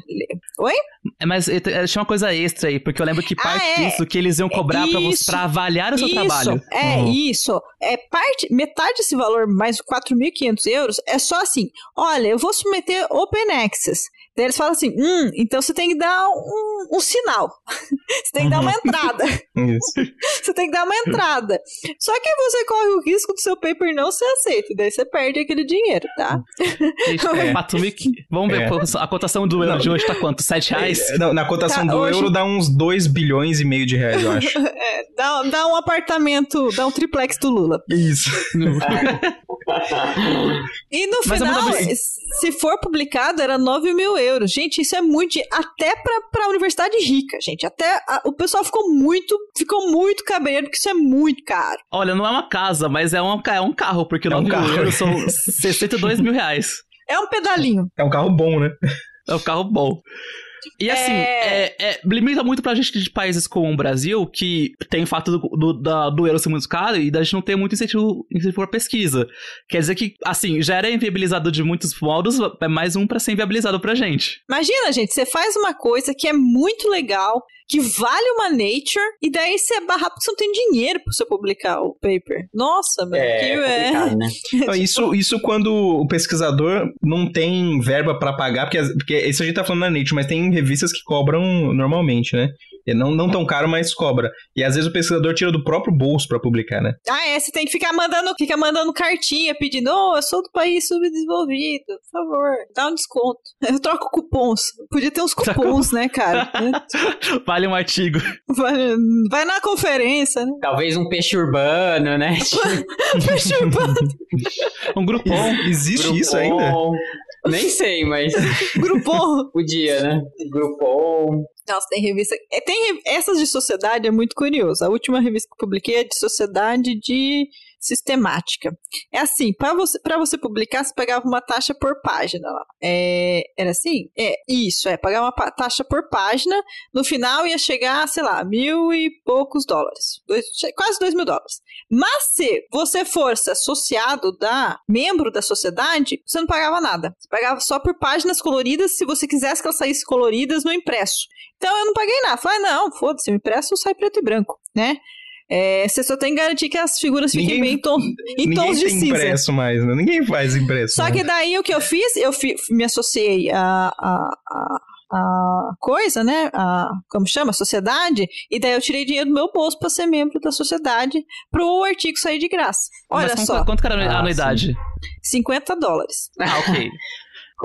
Oi? É, Mas tinha uma coisa extra aí, porque eu lembro que Ah, parte é. disso que eles iam cobrar pra, você, Isso. pra avaliar o seu isso, trabalho. É, Uhum. isso. É parte, metade desse valor, mais 4.500 euros, é só assim: olha, eu vou submeter Open Access. Daí eles falam assim: hum, então você tem que dar um, um sinal. você tem que dar uma entrada. Isso. Você tem que dar uma entrada. Só que você corre o risco do seu paper não ser aceito. Daí você perde aquele dinheiro, tá? É. Patumik, vamos ver, É. a cotação do euro Não. de hoje tá quanto? 7 reais? É, não, na cotação Tá, do hoje- euro dá uns 2 bilhões e meio de reais, eu acho. É, dá, dá um apartamento, dá um triplex do Lula. Isso. E no Mas é final, se for publicado, era 9 mil euros. Gente, isso é muito. Até pra, pra universidade rica, gente. Até a- o pessoal ficou muito. Ficou muito cabreiro, porque isso é muito caro. Olha, não é uma casa, mas é um, ca- é um carro, porque É 9 um carro. euros são 62 mil reais. É um pedalinho. É um carro bom, né? É um carro bom. E assim, É. é... é- limita muito pra gente de países como o Brasil, que tem o fato do, do, da- do euro ser muito caro e da gente não ter muito incentivo, incentivo pra pesquisa. Quer dizer que, assim, já era inviabilizado de muitos modos, é mais um pra ser inviabilizado pra gente. Imagina, gente, você faz uma coisa que é muito legal, que vale uma Nature, e daí você é barrar porque você não tem dinheiro pra você publicar o paper. Nossa, meu, É, que é. complicado, né? Isso, isso quando o pesquisador não tem verba pra pagar, porque, porque isso a gente tá falando na Nature, mas tem revistas que cobram normalmente, né? E não, não tão caro, mas cobra. E às vezes o pesquisador tira do próprio bolso pra publicar, né? Ah, é, você tem que ficar mandando, fica mandando cartinha pedindo, ô, eu sou do país subdesenvolvido, por favor, dá um desconto. Eu troco cupons. Podia ter uns cupons, né, cara? Vale um artigo. Vai, vai na conferência, né? Talvez um peixe urbano, né? Um grupom. Existe isso ainda? Nem sei, mas Grupom. podia, né? Grupom. Nossa, tem revista. é, Tem re- essas de sociedade é muito curioso. A última revista que eu publiquei é de sociedade de sistemática. É assim, para você você publicar, você pagava uma taxa por página. É, era assim? É, isso, é, pagava uma taxa por página. No final ia chegar, sei lá, mil e poucos dólares. Dois- quase dois mil dólares. Mas se você fosse associado da membro da sociedade, você não pagava nada. Você pagava só por páginas coloridas se você quisesse que elas saíssem coloridas no impresso. Então eu não paguei nada. Falei, não, foda-se, o impresso sai preto e branco, né? É, você só tem que garantir que as figuras fiquem Ninguém- bem em, tom, em Ninguém tons de cinza. impresso mais, né? Ninguém faz impresso. Só né? que daí o que eu fiz, eu fi- me associei a, a, a, a coisa, né? A, como chama? A sociedade. E daí eu tirei dinheiro do meu bolso para ser membro da sociedade pro artigo sair de graça. Olha Mas quanto- só, Quanto que era a Ah, anuidade? 50 dólares. Ah, ok.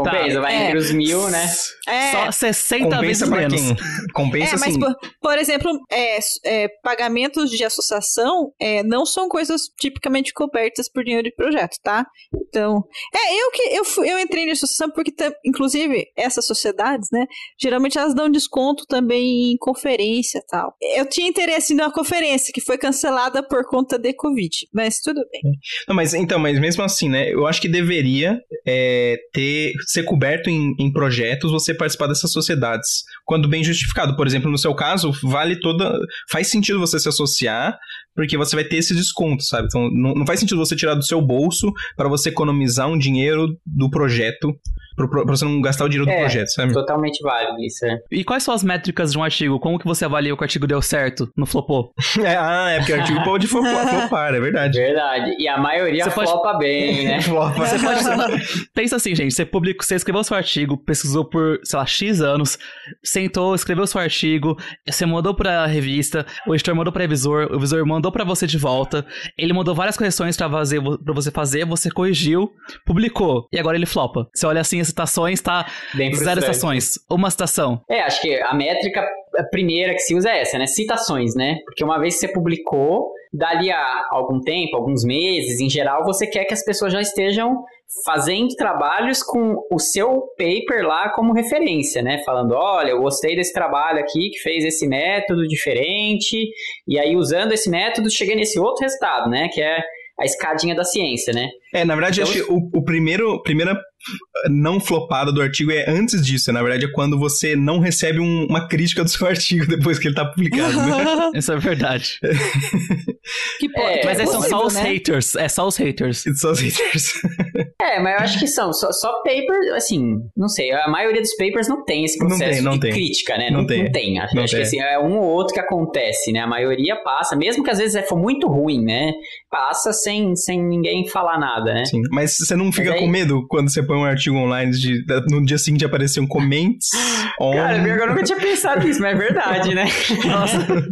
Compensa, vai é. entre os mil, né? É, Só 60 Compensa vezes menos. quem? Compensa É, mas, assim. por, por exemplo, é, é, pagamentos de associação é, não são coisas tipicamente cobertas por dinheiro de projeto, tá? Então, é, eu que eu, fui- eu entrei na associação porque, inclusive, essas sociedades, né, geralmente elas dão desconto também em conferência e tal. Eu tinha interesse numa conferência que foi cancelada por conta de Covid, mas tudo bem. Não, mas então, mas mesmo assim, né? Eu acho que deveria é, ter ser coberto em, em projetos você participar dessas sociedades quando bem justificado. Por exemplo, no seu caso, vale toda. Faz sentido você se associar, porque você vai ter esse desconto, sabe? Então, não, não faz sentido você tirar do seu bolso para você economizar um dinheiro do projeto, pro, pro- pra você não gastar o dinheiro do É. projeto, sabe? Totalmente válido isso, é. E quais são as métricas de um artigo? Como que você avalia que o artigo deu certo no flopou? É, ah, é porque o artigo pode flopar, flopar, é verdade. Verdade. E a maioria Você pode- flopa bem, né? Flopa. Você pode. Pensa assim, gente. Você publicou, você escreveu seu artigo, pesquisou por, sei lá, X anos, sentou, escreveu seu artigo, você mandou pra revista, o editor mandou pra revisor, o revisor mandou pra você de volta, ele mandou várias correções pra, fazer, pra você fazer, você corrigiu, publicou, e agora ele flopa. Você olha assim, citações, tá Bem zero citações, uma citação. É, acho que a métrica primeira que se usa é essa, né? Citações, né? Porque uma vez que você publicou, dali a algum tempo, alguns meses, em geral, você quer que as pessoas já estejam fazendo trabalhos com o seu paper lá como referência, né? Falando, olha, eu gostei desse trabalho aqui que fez esse método diferente, e aí usando esse método cheguei nesse outro resultado, né? Que é a escadinha da ciência, né? É, na verdade, Então- acho que o, o primeiro, primeira não flopada do artigo é antes disso. Na verdade, é quando você não recebe um- uma crítica do seu artigo depois que ele tá publicado. Né? Isso é verdade. que po- É, Mas aí são possível, só os né? haters, é só os haters. It's só os haters. É, mas eu acho que são só, só papers, assim, não sei, a maioria dos papers não tem esse Não processo tem, não de tem. crítica, né? Não Não, tem. não tem. Acho, Não acho tem. que assim, é um ou outro que acontece, né? A maioria passa, mesmo que às vezes é, for muito ruim, né? Passa sem, sem ninguém falar nada, né? Sim. Mas você não fica Mas aí- com medo quando você põe um artigo online de, no dia seguinte apareciam comments. On... Cara, eu nunca tinha pensado nisso, mas é verdade, né? Nossa.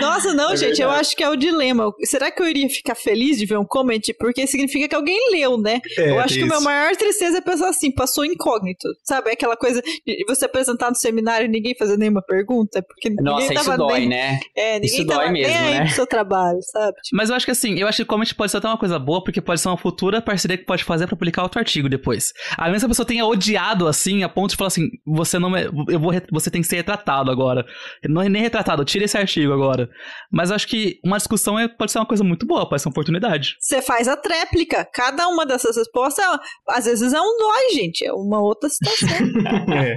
Nossa, não, é gente, verdade. eu acho que é o dilema. Será que eu iria ficar feliz de ver um comment? Porque significa que alguém leu, né? É, eu acho que o meu maior tristeza é pensar assim, passou incógnito. Sabe? Aquela coisa de você apresentar no seminário e ninguém fazer nenhuma pergunta. Porque Nossa, ninguém isso dói, nem, né? É, ninguém isso tava dói mesmo, nem né? pro seu trabalho, sabe? Tipo... Mas eu acho que assim, eu acho que comment pode ser até uma coisa boa, porque pode ser uma futura parceria que pode fazer pra publicar outro artigo depois. A menos que a pessoa tenha odiado assim, a ponto de falar assim, você não é, eu vou, você tem que ser retratado agora. Não é nem retratado, tira esse artigo agora. Mas acho que uma discussão é, pode ser uma coisa muito boa, pode ser uma oportunidade. Você faz a tréplica. Cada uma dessas respostas, às vezes é um dói, gente. É uma outra situação. é.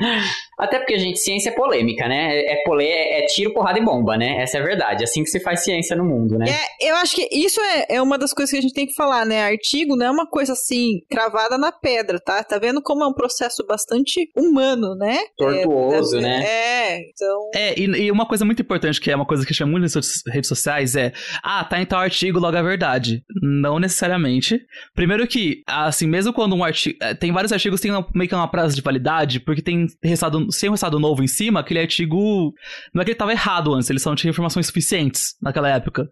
Até porque, gente, ciência é polêmica, né? É, polê, é, tiro, porrada e bomba, né? Essa é a verdade. É assim que se faz ciência no mundo, né? É, eu acho que isso é, é uma das coisas que a gente tem que falar, né? Artigo não é uma coisa assim, cravada na pedra, tá? Tá vendo como é um processo bastante humano, né? Tortuoso, é, né? É, então. É, e, e, uma coisa muito importante, que é uma coisa que chama muito nas redes sociais, é: ah, tá em tal artigo, logo a verdade. Não necessariamente. Primeiro que, assim, mesmo quando um artigo. É, tem vários artigos que tem meio que uma prazo de validade, porque tem resultado, sem um resultado novo em cima, aquele artigo. Não é que ele tava errado antes, ele só não tinha informações suficientes naquela época.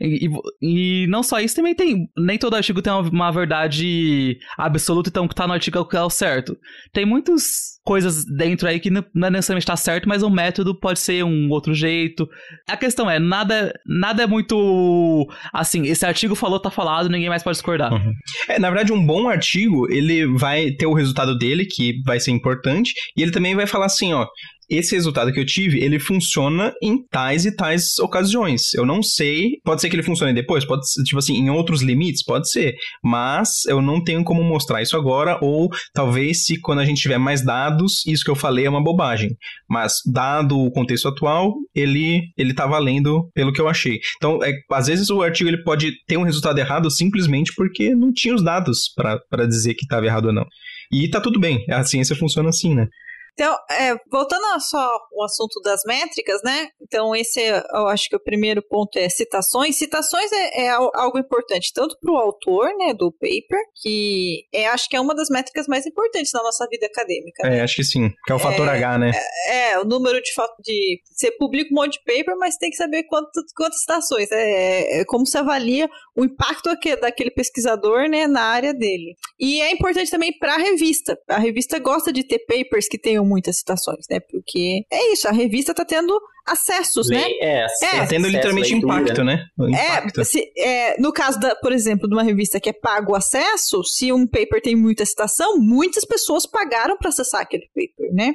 E, e, não só isso, também tem. Nem todo artigo tem uma, uma, verdade absoluta, então que tá no artigo é o é o certo. Tem muitas coisas dentro aí que não, não é necessariamente tá certo, mas o método pode ser um outro jeito. A questão é, nada, nada é muito. Assim, esse artigo falou, tá falado, ninguém mais pode discordar. Uhum. É, na verdade, um bom artigo, ele vai ter o resultado dele, que vai ser importante, e ele também vai falar assim, ó esse resultado que eu tive, ele funciona em tais e tais ocasiões. Eu não sei, pode ser que ele funcione depois, pode ser, tipo assim, em outros limites, pode ser, mas eu não tenho como mostrar isso agora, ou talvez se quando a gente tiver mais dados, isso que eu falei é uma bobagem. Mas, dado o contexto atual, ele, ele tá valendo pelo que eu achei. Então, é, às vezes o artigo ele pode ter um resultado errado simplesmente porque não tinha os dados para dizer que estava errado ou não. E tá tudo bem, a ciência funciona assim, né? Então, é, voltando só ao assunto das métricas, né? Então, esse é, eu acho que o primeiro ponto é citações. Citações é, é algo importante, tanto para o autor, né, do paper, que é, acho que é uma das métricas mais importantes na nossa vida acadêmica. É, né? acho que sim, que é o fator é, H, né? É, é, o número de, de. Você publica um monte de paper, mas tem que saber quanto, quantas citações. É, é como se avalia o impacto daquele pesquisador, né, na área dele. E é importante também para a revista. A revista gosta de ter papers que tenham muitas citações, né? Porque é isso, a revista está tendo acessos, Le né? É, é tá tendo literalmente leitura, impacto, né? né? Impacto. É, se, é, no caso, da, por exemplo, de uma revista que é pago o acesso, se um paper tem muita citação, muitas pessoas pagaram para acessar aquele paper, né?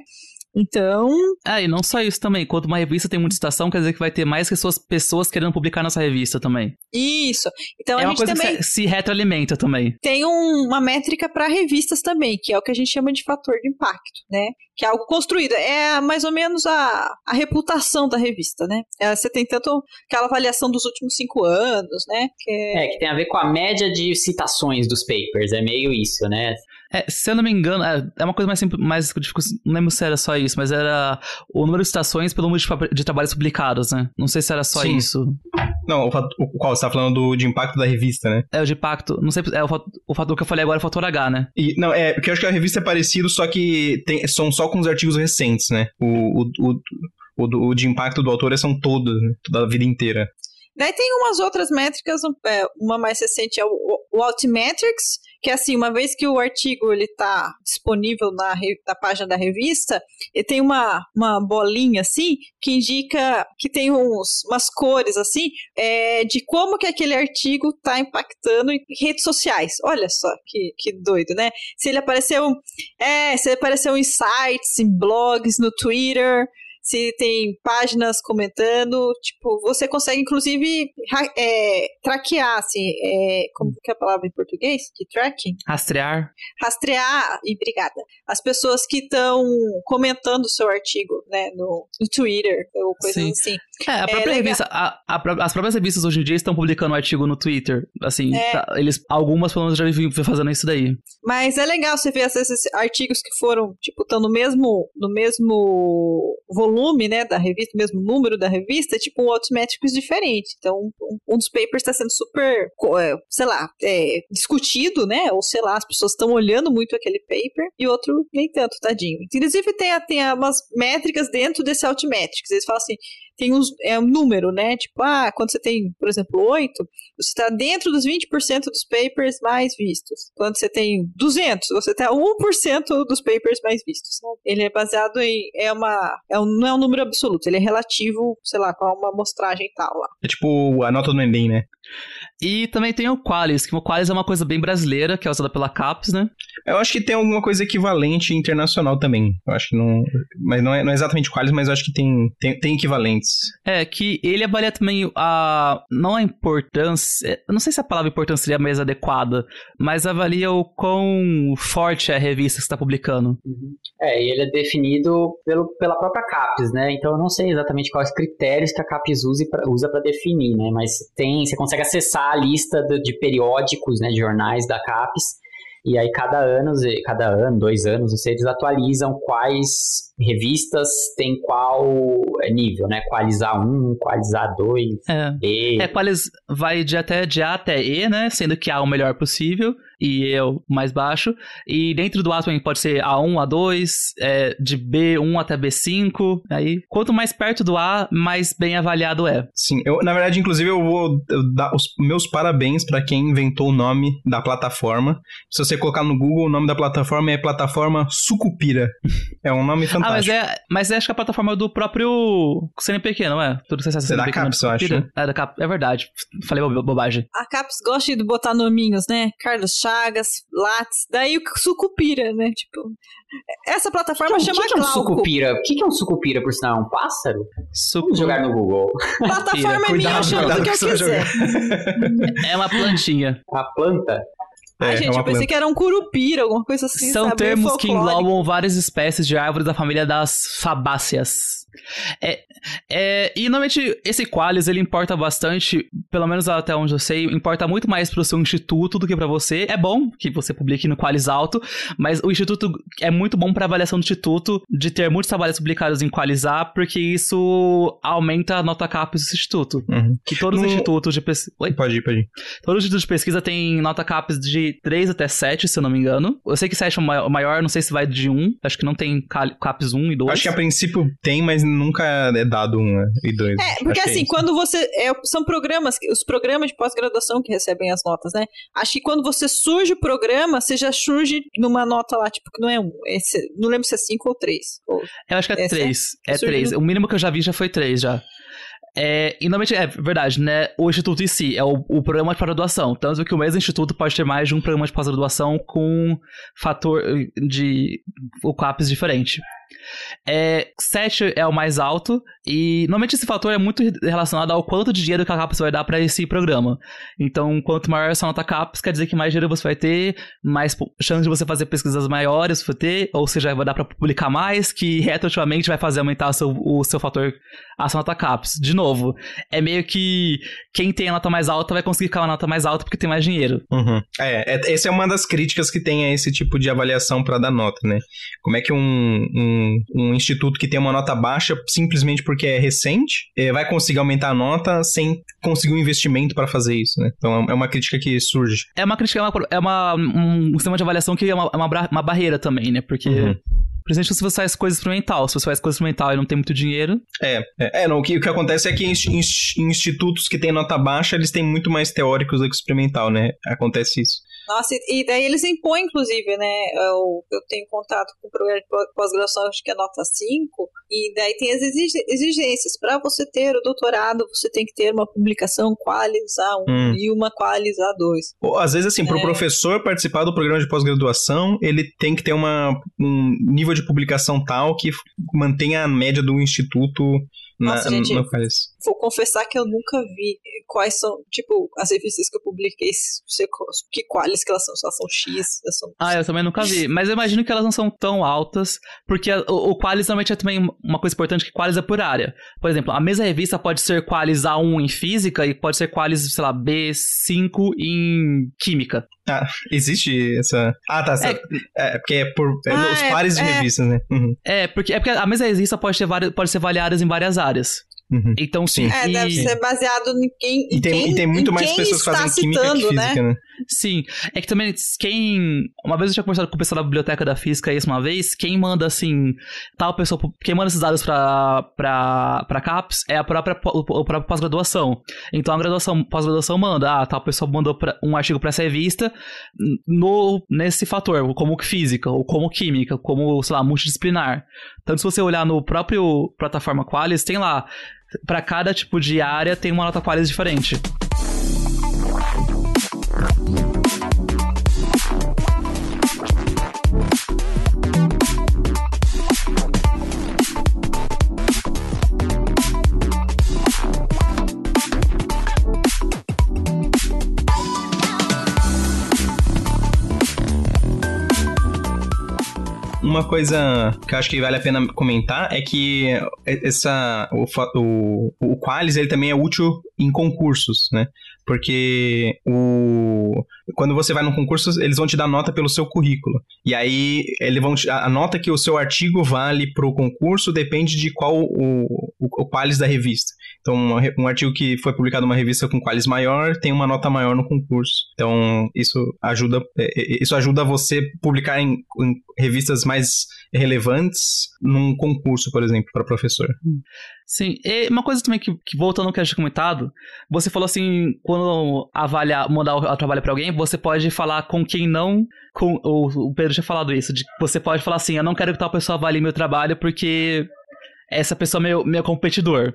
Então. Ah, e não só isso também. Quando uma revista tem muita citação, quer dizer que vai ter mais pessoas, pessoas querendo publicar nessa revista também. Isso. Então é a uma gente coisa também. Que se retroalimenta também. Tem um, uma métrica para revistas também, que é o que a gente chama de fator de impacto, né? Que é algo construído. É mais ou menos a, a reputação da revista, né? É, você tem tanto aquela avaliação dos últimos cinco anos, né? Que é... é, que tem a ver com a média de citações dos papers. É meio isso, né? É, se eu não me engano, é, é uma coisa mais simples, mais não lembro se era só isso, mas era o número de citações pelo número de, de trabalhos publicados, né? Não sei se era só Sim. isso. Não, o, o qual você tá falando do, de impacto da revista, né? É, o de impacto, não sei, é o, o fator que eu falei agora é o fator H, né? E, não, é, porque eu acho que a revista é parecido, só que tem, são só com os artigos recentes, né? O, o, o, o, de impacto do autor são todos, né? toda a vida inteira. Daí tem umas outras métricas, é, uma mais recente é o, Altmetrics, que é assim, uma vez que o artigo ele está disponível na, na página da revista, ele tem uma, uma bolinha assim que indica que tem uns, umas cores assim é, de como que aquele artigo está impactando em redes sociais. Olha só que, que doido, né? Se ele apareceu, é, se ele apareceu em sites, em blogs, no Twitter, se tem páginas comentando, tipo, você consegue inclusive é, traquear, assim, é, como que é a palavra em português? De tracking? Rastrear. Rastrear, e obrigada, as pessoas que estão comentando o seu artigo, né, no, no Twitter, ou coisas Sim. assim. É, a própria É revista, a- a as próprias revistas hoje em dia estão publicando um artigo no Twitter. Assim, É. tá, eles, algumas pelo menos já vivem fazendo isso daí. Mas é legal você ver esses artigos que foram, tipo, estão no mesmo, no mesmo volume, né, da revista, mesmo número da revista, tipo, outros métricos diferentes. Então, um, um dos papers está sendo super, é, sei lá, é, discutido, né, ou sei lá, as pessoas estão olhando muito aquele paper, e outro nem tanto, tadinho. Inclusive, tem, tem umas métricas dentro desse Altmetrics. Eles falam assim, tem uns, é um número, né, tipo, ah, quando você tem, por exemplo, 8, você está dentro dos 20% dos papers mais vistos. Quando você tem 200, você está 1% dos papers mais vistos. Ele é baseado em. É uma, é um, não é um número absoluto, ele é relativo, sei lá, com uma amostragem e tal lá. É tipo a nota do Enem, né? E também tem o Qualis, que o Qualis é uma coisa bem brasileira, que é usada pela CAPES, né? Eu acho que tem alguma coisa equivalente internacional também. Eu acho que não. Mas não é, não é exatamente quais, mas eu acho que tem, tem, tem equivalentes. É, que ele avalia também a. Não a importância. eu Não sei se a palavra importância seria mais adequada, mas avalia o quão forte é a revista que está publicando. É, e ele é definido pelo, pela própria CAPES, né? Então eu não sei exatamente quais critérios que a CAPES usa para definir, né? Mas tem, você consegue acessar a lista do- de periódicos, né, de jornais da CAPES, e aí cada ano, cada ano, dois anos, não sei, eles atualizam quais revistas tem qual é, nível, né? Qualis A1, Qualis A2, É. E. É, Qualis vai de até de A até E, né? Sendo que A é o melhor possível e E é o mais baixo. E dentro do A também pode ser A1, A2, é, de B1 até B5. Aí, quanto mais perto do A, mais bem avaliado é. Sim, eu, na verdade, inclusive, eu vou eu dar os meus parabéns para quem inventou o nome da plataforma. Se você colocar no Google, o nome da plataforma é plataforma Sucupira. É um nome Ah, fantástico. mas é, mas acho que a plataforma é do próprio CNPq, não é? Tudo que você É da não CAPES, eu acho? É da CAPES, é verdade. Falei bo- bobagem. A CAPES gosta de botar nominhos, né? Carlos Chagas, Lattes, daí o Sucupira, né? Tipo, essa plataforma o chama que, que é um Glauco. sucupira? O que, que é um sucupira, por sinal? É um pássaro? Sucu... Vamos jogar no Google. Plataforma é minha, eu chamo do que eu que quiser. É uma plantinha. A planta? Ai, É, gente, é eu pensei planta. que era um curupira, alguma coisa assim, São sabe? Termos que englobam várias espécies de árvores da família das fabáceas. É, é, e normalmente esse Qualis ele importa bastante, pelo menos até onde eu sei, importa muito mais pro seu instituto do que pra você. É bom que você publique no Qualis alto, mas o instituto é muito bom pra avaliação do instituto de ter muitos trabalhos publicados em Qualis A, porque isso aumenta a nota CAPES do instituto. Uhum. Que todos os No- institutos de pesquisa. Pode ir, pode ir. Todos os institutos de pesquisa têm nota CAPES de 3 até 7, se eu não me engano. Eu sei que 7 é o ma- o maior, não sei se vai de 1. Acho que não tem ca- CAPES 1 e 2. Acho que a princípio tem, mas nunca é dado um né, e dois. É, porque Acho que assim, isso. quando você. é, são programas, os programas de pós-graduação que recebem as notas, né? Acho que quando você surge o programa, você já surge numa nota lá, tipo, que não é um. esse- não lembro se é 5 ou 3. Eu acho que é é? 3. É 3. no- O mínimo que eu já vi já foi 3 já. É, e normalmente é verdade, né? O instituto em si é o, o programa de pós-graduação. Tanto que o mesmo instituto pode ter mais de um programa de pós-graduação com fator de o CAPES diferente. É, 7 é o mais alto, e normalmente esse fator é muito relacionado ao quanto de dinheiro que a CAPES vai dar para esse programa. Então, quanto maior essa nota CAPES, quer dizer que mais dinheiro você vai ter, mais chance de você fazer pesquisas maiores vai ter, ou seja, vai dar para publicar mais, que retroativamente vai fazer aumentar o seu, o seu fator, a sua nota CAPES. De novo, é meio que quem tem a nota mais alta vai conseguir ficar a nota mais alta porque tem mais dinheiro. Uhum. É, é, essa é uma das críticas que tem a esse tipo de avaliação para dar nota, né? Como é que um, um, um instituto que tem uma nota baixa, simplesmente porque é recente, eh, vai conseguir aumentar a nota sem conseguir um investimento para fazer isso, né? Então é uma crítica que surge. É uma crítica, é uma, é uma- um sistema de avaliação que é uma, é uma, uma barreira também, né? Porque, Uhum. principalmente se você faz coisa experimental, se você faz coisa experimental e não tem muito dinheiro, É, é, é, não, o, que, o que acontece é que institutos que têm nota baixa, eles têm muito mais teóricos do que experimental, né? Acontece isso. Nossa, e daí eles impõem, inclusive, né? Eu, eu tenho contato com o programa de pós- pós-graduação, acho que é nota 5, e daí tem as exigências. Para você ter o doutorado, você tem que ter uma publicação Qualis A1 Hum. e uma Qualis A2. Ou, Às vezes, assim, para o É. professor participar do programa de pós-graduação, ele tem que ter uma, um nível de publicação tal que mantenha a média do instituto na, Nossa, gente. no país. Vou confessar que eu nunca vi quais são, tipo, as revistas que eu publiquei, que quais que elas são, se elas são X, são... Ah, eu também nunca vi, mas eu imagino que elas não são tão altas, porque o, o Qualis normalmente é também uma coisa importante que Qualis é por área. Por exemplo, a mesma revista pode ser Qualis A1 em física e pode ser Qualis, sei lá, B5 em química. Ah, existe essa. Ah, tá. É, é porque é por é ah, os é, pares de é. revistas, né? Uhum. É, porque, é porque a mesma revista pode, ter várias, pode ser avaliada em várias áreas. Uhum. Então, sim. É, e... deve ser baseado em quem. E tem, quem, e tem muito mais pessoas fazendo química citando, que física, né? né? Sim. É que também, quem. Uma vez eu tinha conversado com o pessoal da biblioteca da física isso uma vez, quem manda, assim. Tal pessoa. Quem manda esses dados pra, pra, pra CAPES é a própria, o, o próprio pós-graduação. Então a graduação, pós-graduação manda, ah, tal pessoa mandou pra, um artigo pra essa revista no, nesse fator, como física, ou como química, como, sei lá, multidisciplinar. Tanto se você olhar no próprio plataforma Qualis, tem lá para cada tipo de área tem uma nota qualis diferente. Uma coisa que eu acho que vale a pena comentar é que essa, o, o, o Qualis ele também é útil em concursos, né? Porque o, quando você vai no concurso, eles vão te dar nota pelo seu currículo. E aí, eles vão te, a nota que o seu artigo vale para o concurso depende de qual o, o, o qualis da revista. Então, um, um artigo que foi publicado numa revista com qualis maior tem uma nota maior no concurso. Então, isso ajuda, é, é, isso ajuda você publicar em, em revistas mais relevantes num concurso, por exemplo, para professor. Sim, e uma coisa também que, que voltando ao que eu tinha comentado, você falou assim, quando avaliar, mandar o, trabalho para alguém, você pode falar com quem não, com o, o Pedro tinha falado isso, de você pode falar assim, eu não quero que tal pessoa avalie meu trabalho porque essa pessoa é meu, meu competidor.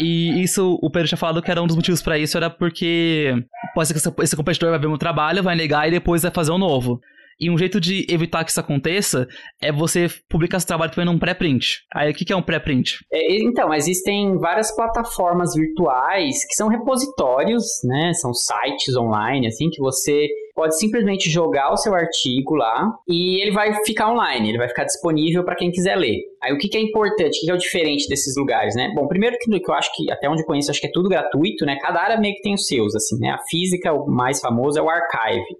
E isso, o Pedro tinha falado que era um dos motivos para isso, era porque pode ser que esse, esse competidor vai ver meu trabalho, vai negar e depois vai fazer um novo. E um jeito de evitar que isso aconteça é você publicar seu trabalho também num pré-print. Aí o que é um pré-print? É, então, existem várias plataformas virtuais que são repositórios, né? São sites online, assim, que você pode simplesmente jogar o seu artigo lá e ele vai ficar online, ele vai ficar disponível para quem quiser ler. Aí o que, que é importante, o que, é o diferente desses lugares, né? Bom, primeiro que, que eu acho que, até onde eu conheço, acho que é tudo gratuito, né? Cada área meio que tem os seus, assim, né? A física, o mais famoso é o Archive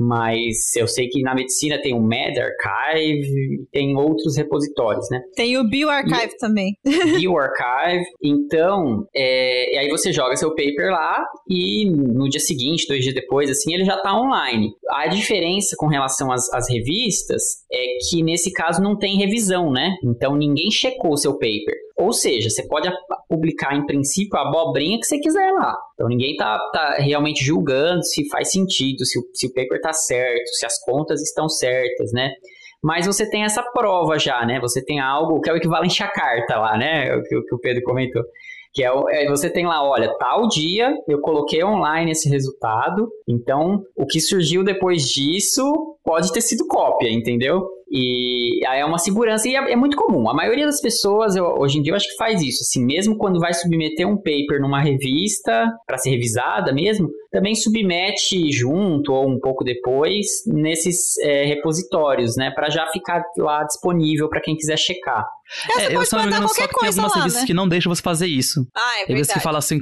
mas eu sei que na medicina tem o MedArchive, tem outros repositórios, né? Tem o BioArchive também. BioArchive. Então, é, e aí você joga seu paper lá e no dia seguinte, dois dias depois, assim, ele já está online. A diferença com relação às, às revistas é que nesse caso não tem revisão, né? Então ninguém checou o seu paper. Ou seja, você pode publicar em princípio a abobrinha que você quiser lá. Então ninguém tá, tá realmente julgando se faz sentido, se o, se o paper tá certo, se as contas estão certas, né? Mas você tem essa prova já, né? Você tem algo que é o equivalente à carta lá, né? O que, o, que o Pedro comentou. Que é, é, você tem lá, olha, tal dia eu coloquei online esse resultado, então o que surgiu depois disso pode ter sido cópia, entendeu? E aí é uma segurança e é, é muito comum. A maioria das pessoas, eu, hoje em dia, eu acho que faz isso. Assim, mesmo quando vai submeter um paper numa revista para ser revisada mesmo, também submete junto ou um pouco depois nesses é, repositórios, né? Para já ficar lá disponível para quem quiser checar. É, é eu só não me engano, só que tem algumas lá, revistas né? que não deixam você fazer isso. Ah, é tem vezes que fala assim,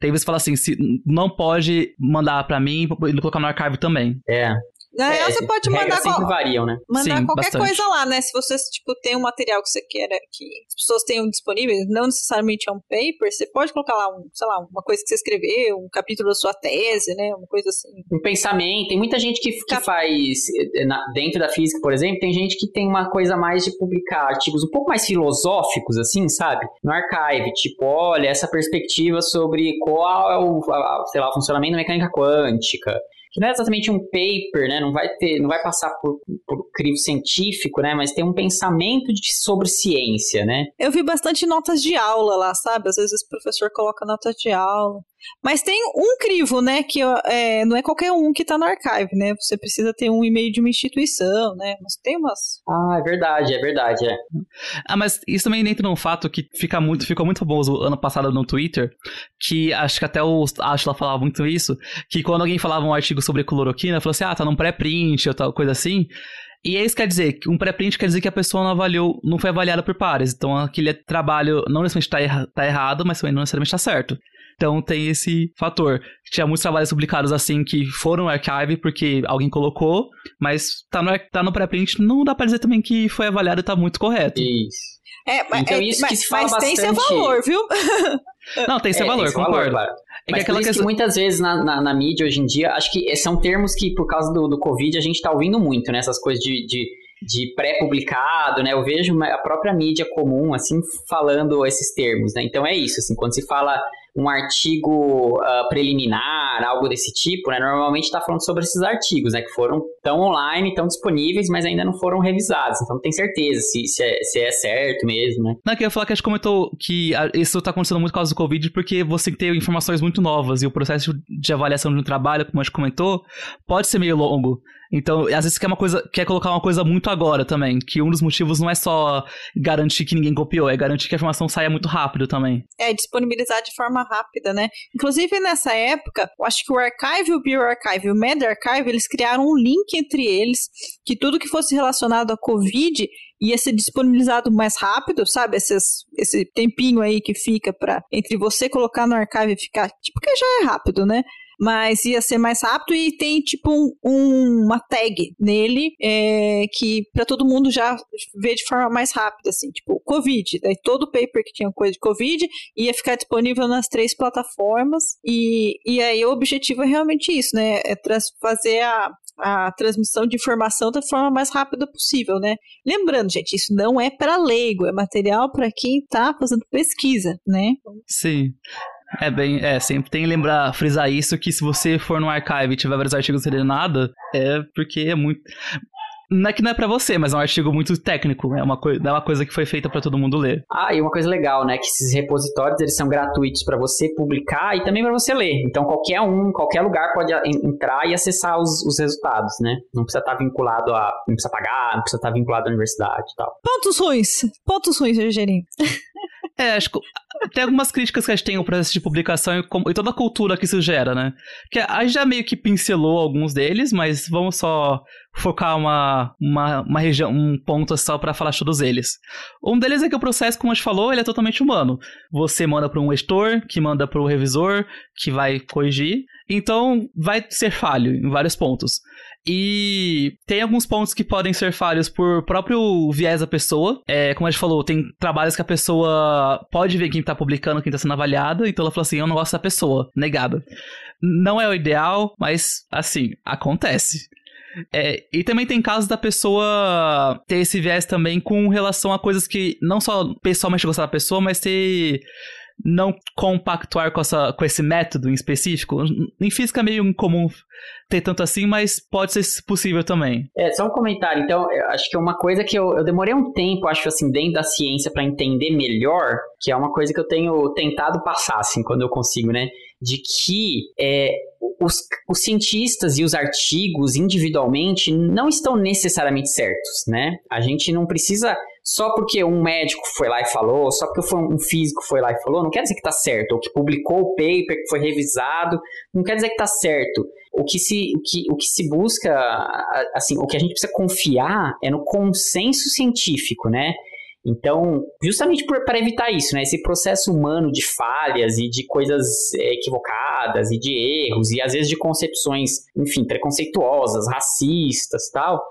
tem vezes que fala assim, se não pode mandar para mim e colocar no arquivo também. É. Na é, você pode mandar qual... variam, né? Mandar Sim, qualquer bastante. coisa lá, né? Se você tipo tem um material que você queira que as pessoas tenham disponível, não necessariamente é um paper, você pode colocar lá um, sei lá, uma coisa que você escreveu, um capítulo da sua tese, né? Uma coisa assim. Um pensamento. Tem muita gente que, que faz eh, dentro da física, por exemplo, tem gente que tem uma coisa mais de publicar artigos um pouco mais filosóficos, assim, sabe? No archive, tipo, olha, essa perspectiva sobre qual é o, sei lá, o funcionamento da mecânica quântica que não é exatamente um paper, né? Não vai ter, não vai passar por, por crivo científico, né? Mas tem um pensamento de, sobre ciência, né? Eu vi bastante notas de aula lá, sabe? Às vezes o professor coloca notas de aula. Mas tem um crivo, né? Que é, não é qualquer um que tá no archive, né? Você precisa ter um e-mail de uma instituição, né? Mas tem umas. Ah, é verdade, é verdade, é. Ah, mas isso também entra num fato que fica muito, ficou muito famoso ano passado no Twitter, que acho que até o Ashla falava muito isso, que quando alguém falava um artigo sobre cloroquina, falou assim, ah, tá num pré-print ou tal coisa assim, e é isso quer dizer que um pré-print quer dizer que a pessoa não avaliou, não foi avaliada por pares. Então aquele trabalho não necessariamente está erra, tá errado, mas também não necessariamente está certo. Então tem esse fator. Tinha muitos trabalhos publicados assim que foram archive porque alguém colocou, mas tá no, tá no pré-print, não dá pra dizer também que foi avaliado e tá muito correto. Isso. É, mas, então, é, isso que se fala mas bastante... tem seu valor, viu? Não, tem seu é, valor, tem seu concordo. Valor, claro. É Mas que, que, que muitas vezes na, na, na, mídia hoje em dia, acho que são termos que por causa do, do Covid a gente está ouvindo muito, né? Essas coisas de, de, de pré-publicado, né? Eu vejo a própria mídia comum, assim, falando esses termos, né? Então é isso, assim, quando se fala um artigo uh, preliminar, algo desse tipo, né? Normalmente está falando sobre esses artigos, né? Que foram tão online, tão disponíveis, mas ainda não foram revisados. Então não tem certeza se, se, é, se é certo mesmo, né? Não, eu ia falar que a gente comentou que isso está acontecendo muito por causa do Covid, porque você tem informações muito novas e o processo de avaliação de um trabalho, como a gente comentou, pode ser meio longo. Então, às vezes quer uma coisa, quer colocar uma coisa muito agora também, que um dos motivos não é só garantir que ninguém copiou, é garantir que a informação saia muito rápido também. É, disponibilizar de forma rápida, né? Inclusive, nessa época, eu acho que o Archive, o BioArchive e o MedArchive, eles criaram um link entre eles, que tudo que fosse relacionado à Covid ia ser disponibilizado mais rápido, sabe? Esses, esse tempinho aí que fica para entre você colocar no archive e ficar, tipo, que já é rápido, né? Mas ia ser mais rápido e tem tipo um, um, uma tag nele é, que para todo mundo já ver de forma mais rápida, assim, tipo Covid. Daí todo paper que tinha coisa de Covid ia ficar disponível nas três plataformas e, e aí o objetivo é realmente isso, né? É fazer a, a transmissão de informação da forma mais rápida possível, né? Lembrando, gente, isso não é para leigo, é material para quem está fazendo pesquisa, né? Sim. É bem, é, sempre tem que lembrar, frisar isso, que se você for no archive e tiver vários artigos sem nada, é porque é muito... Não é que não é pra você, mas é um artigo muito técnico, é uma, é uma coisa que foi feita para todo mundo ler. Ah, e uma coisa legal, né, que esses repositórios, eles são gratuitos para você publicar e também para você ler. Então qualquer um, qualquer lugar pode entrar e acessar os, os resultados, né? Não precisa estar vinculado a... não precisa pagar, não precisa estar vinculado à universidade e tal. Pontos ruins. Pontos ruins, Eugênio. É, acho que tem algumas críticas que a gente tem ao processo de publicação e, e, toda a cultura que isso gera, né? Que a gente já meio que pincelou alguns deles, mas vamos só focar uma, uma, uma região, um ponto só para falar todos eles. Um deles é que o processo, como a gente falou, ele é totalmente humano. Você manda para um editor, que manda para o revisor, que vai corrigir. Então, vai ser falho em vários pontos. E tem alguns pontos que podem ser falhos por próprio viés da pessoa. É, como a gente falou, tem trabalhos que a pessoa pode ver quem tá publicando, quem tá sendo avaliado, então ela fala assim: eu não gosto da pessoa, negada. Não é o ideal, mas assim, acontece. É, e também tem casos da pessoa ter esse viés também com relação a coisas que não só pessoalmente gostar da pessoa, mas ter não compactuar com, essa, com esse método em específico. Em física é meio incomum ter tanto assim, mas pode ser possível também. É, só um comentário. Então, acho que é uma coisa que eu, eu demorei um tempo, acho assim, dentro da ciência para entender melhor, que é uma coisa que eu tenho tentado passar, assim, quando eu consigo, né? De que é, os, os cientistas e os artigos individualmente não estão necessariamente certos, né? A gente não precisa só porque um médico foi lá e falou, só porque um físico foi lá e falou, não quer dizer que está certo, ou que publicou o paper, que foi revisado, não quer dizer que está certo. O que, se, o, que, o que se busca, assim, o que a gente precisa confiar é no consenso científico, né? Então, justamente para evitar isso, né? Esse processo humano de falhas e de coisas é, equivocadas e de erros e às vezes de concepções, enfim, preconceituosas, racistas, tal,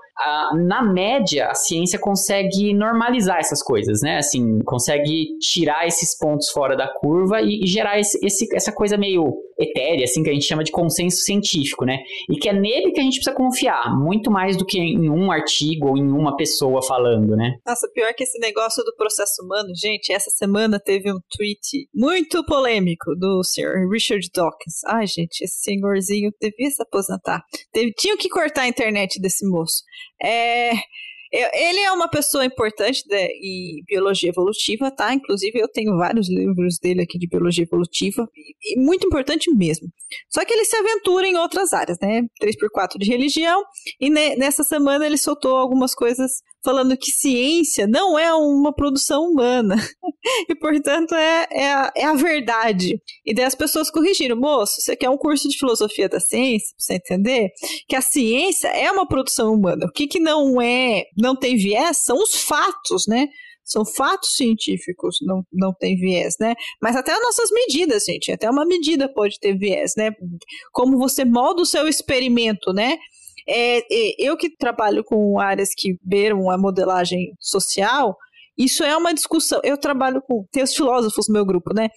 na média, a ciência consegue normalizar essas coisas, né? Assim, consegue tirar esses pontos fora da curva e, e gerar esse, esse, essa coisa meio etérea, assim, que a gente chama de consenso científico, né? E que é nele que a gente precisa confiar, muito mais do que em um artigo ou em uma pessoa falando, né? Nossa, pior que esse negócio do processo humano, gente, essa semana teve um tweet muito polêmico do senhor Richard Dawkins. Ai, gente, esse senhorzinho devia se aposentar. Teve, tinha que cortar a internet desse moço. É, Ele é uma pessoa importante de, em biologia evolutiva, tá? Inclusive, eu tenho vários livros dele aqui de biologia evolutiva, e, muito importante mesmo. Só que ele se aventura em outras áreas, né? 3x4 de religião, e ne, nessa semana ele soltou algumas coisas falando que ciência não é uma produção humana. e, portanto, é, é, a, é a verdade. E daí as pessoas corrigiram. Moço, você quer um curso de filosofia da ciência, pra você entender? Que a ciência é uma produção humana. O que, que não é, não tem viés são os fatos, né? São fatos científicos, não, não tem viés, né? Mas até as nossas medidas, gente, até uma medida pode ter viés, né? Como você molda o seu experimento, né? É, é, eu que trabalho com áreas que beiram a modelagem social, isso é uma discussão. Eu trabalho com. Tem os filósofos no meu grupo, né?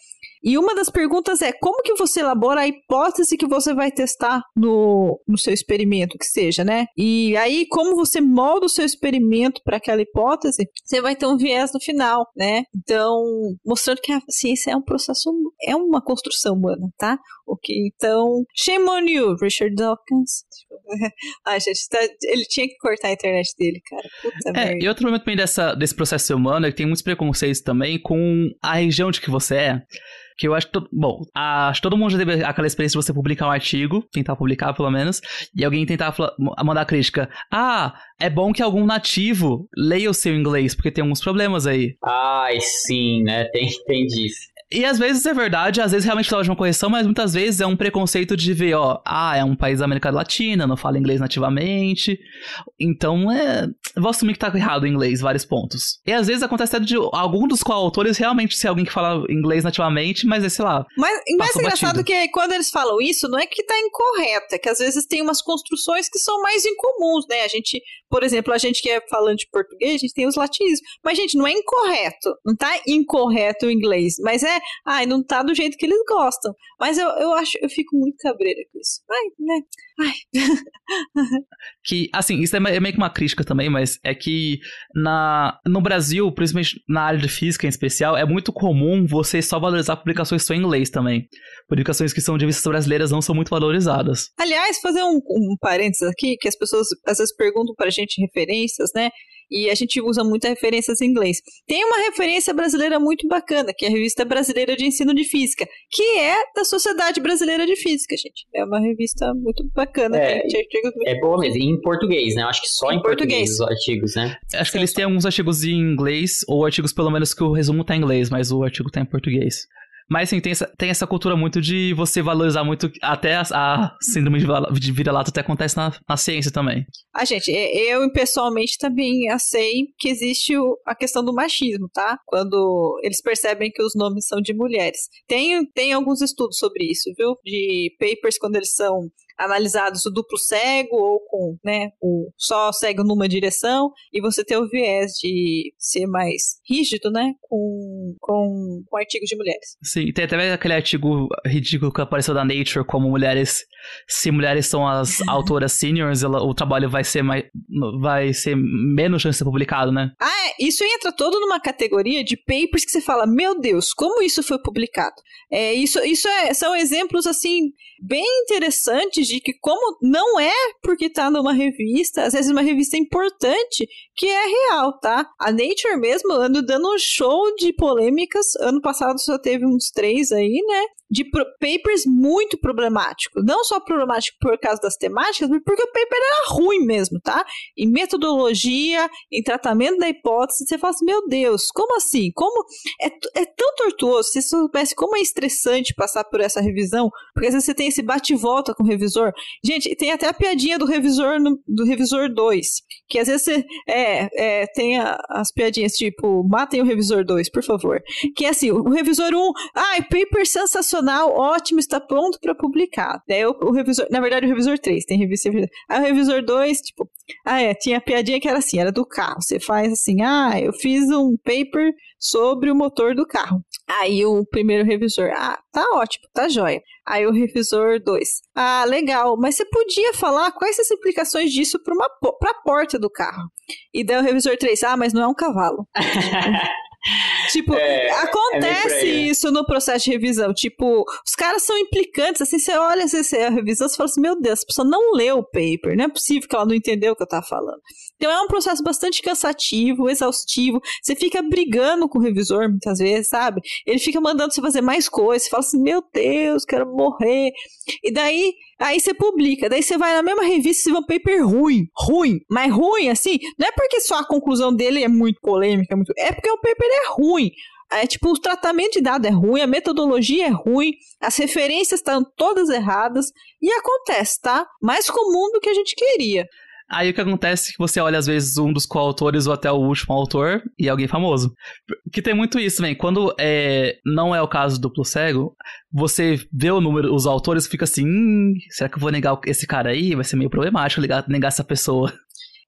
E uma das perguntas é como que você elabora a hipótese que você vai testar no, no seu experimento, que seja, né? E aí, como você molda o seu experimento para aquela hipótese, você vai ter um viés no final, né? Então, mostrando que a ciência é um processo, é uma construção humana, tá? Ok, então, shame on you, Richard Dawkins. Ai, gente, tá, ele tinha que cortar a internet dele, cara. Puta é, merda. E outro momento também dessa, desse processo humano é que tem muitos preconceitos também com a região de que você é. Que eu acho que. Todo, bom, acho todo mundo já teve aquela experiência de você publicar um artigo, tentar publicar pelo menos, e alguém tentar falar, mandar crítica. Ah, é bom que algum nativo leia o seu inglês, porque tem alguns problemas aí. Ai, sim, né? Tem, tem disso. E às vezes é verdade, às vezes realmente precisava de uma correção, mas muitas vezes é um preconceito de ver, ó, ah, é um país da América Latina, não fala inglês nativamente. Então, é. Vou assumir que tá errado em inglês, vários pontos. E às vezes acontece até de algum dos coautores realmente ser alguém que fala inglês nativamente, mas é, sei lá. Mas o mais engraçado batido. que quando eles falam isso, não é que tá incorreto, é que às vezes tem umas construções que são mais incomuns, né? A gente, por exemplo, a gente que é falante de português, a gente tem os latinos. Mas, gente, não é incorreto. Não tá incorreto o inglês, mas é ai, não tá do jeito que eles gostam. Mas eu, eu acho, eu fico muito cabreira com isso. Ai, né? Ai. que, assim, isso é, é meio que uma crítica também, mas é que na, no Brasil, principalmente na área de física em especial, é muito comum você só valorizar publicações que são em inglês também. Publicações que são de revistas brasileiras não são muito valorizadas. Aliás, fazer um, um parênteses aqui, que as pessoas às vezes perguntam pra gente referências, né? E a gente usa muitas referências em inglês. Tem uma referência brasileira muito bacana, que é a Revista Brasileira de Ensino de Física, que é da Sociedade Brasileira de Física, gente. É uma revista muito bacana. É, é boa mesmo, em português, né? Eu acho que só em, em português. português. os artigos, né? Acho que eles têm alguns artigos em inglês, ou artigos pelo menos que o resumo tá em inglês, mas o artigo tá em português. Mas sim, tem essa, tem essa cultura muito de você valorizar muito. Até a, a síndrome de vira-lata até acontece na, na ciência também. Ah, gente, eu pessoalmente também sei que existe a questão do machismo, tá? Quando eles percebem que os nomes são de mulheres. Tem, tem alguns estudos sobre isso, viu? De papers quando eles são analisados o duplo cego ou com né, o só cego numa direção, e você ter o viés de ser mais rígido, né, com, com, com artigos de mulheres. Sim, tem até aquele artigo ridículo que apareceu da Nature, como mulheres, se mulheres são as autoras seniors, ela, o trabalho vai ser mais, vai ser menos chance de ser publicado, né? Ah, é, isso entra todo numa categoria de papers que você fala, meu Deus, como isso foi publicado? É, isso isso é, são exemplos, assim, bem interessantes de que como não é porque tá numa revista, às vezes uma revista importante, que é real, tá? A Nature mesmo anda dando um show de polêmicas. Ano passado só teve uns três aí, né? De papers muito problemáticos. Não só problemático por causa das temáticas, mas porque o paper era ruim mesmo, tá? Em metodologia, em tratamento da hipótese, você fala assim, meu Deus, como assim? Como é, é tão tortuoso? Você soubesse como é estressante passar por essa revisão, porque às vezes você tem esse bate-volta com o revisor. Gente, tem até a piadinha do revisor no, do revisor 2, que às vezes você é, é, tem a, as piadinhas tipo, matem o revisor 2, por favor. Que é assim, o revisor 1, ai, ah, paper sensacional, ótimo, está pronto para publicar. Daí o, o, revisor, na verdade o revisor 3, tem revista. Aí o revisor 2, tipo, ah, é, tinha a piadinha que era assim, era do carro. Você faz assim, ah, eu fiz um paper sobre o motor do carro. Aí o primeiro revisor, ah, tá ótimo, tá jóia. Aí o revisor 2, ah, legal, mas você podia falar quais as implicações disso para a porta do carro. E daí o revisor 3, ah, mas não é um cavalo. Tipo, É, acontece é aí, né? isso no processo de revisão. Tipo, os caras são implicantes. Assim, você olha assim, você- a revisão, você fala assim: meu Deus, a pessoa não leu o paper. Não é possível que ela não entendeu o que eu tava falando. Então é um processo bastante cansativo, exaustivo. Você fica brigando com o revisor muitas vezes, sabe? Ele fica mandando você fazer mais coisas. Você fala assim: meu Deus, quero morrer. E daí, aí você publica. Daí você vai na mesma revista e vê um paper ruim. Ruim. Mas ruim, assim, não é porque só a conclusão dele é muito polêmica, é muito- é porque o paper é ruim. É tipo, o tratamento de dado é ruim, a metodologia é ruim, as referências estão todas erradas. E acontece, tá? Mais comum do que a gente queria. Aí o que acontece é que você olha, às vezes, um dos coautores ou até o último autor e é alguém famoso. Que tem muito isso também. Quando é, não é o caso do duplo cego, você vê o número, os autores e fica assim: hum, será que eu vou negar esse cara aí? Vai ser meio problemático negar, negar essa pessoa.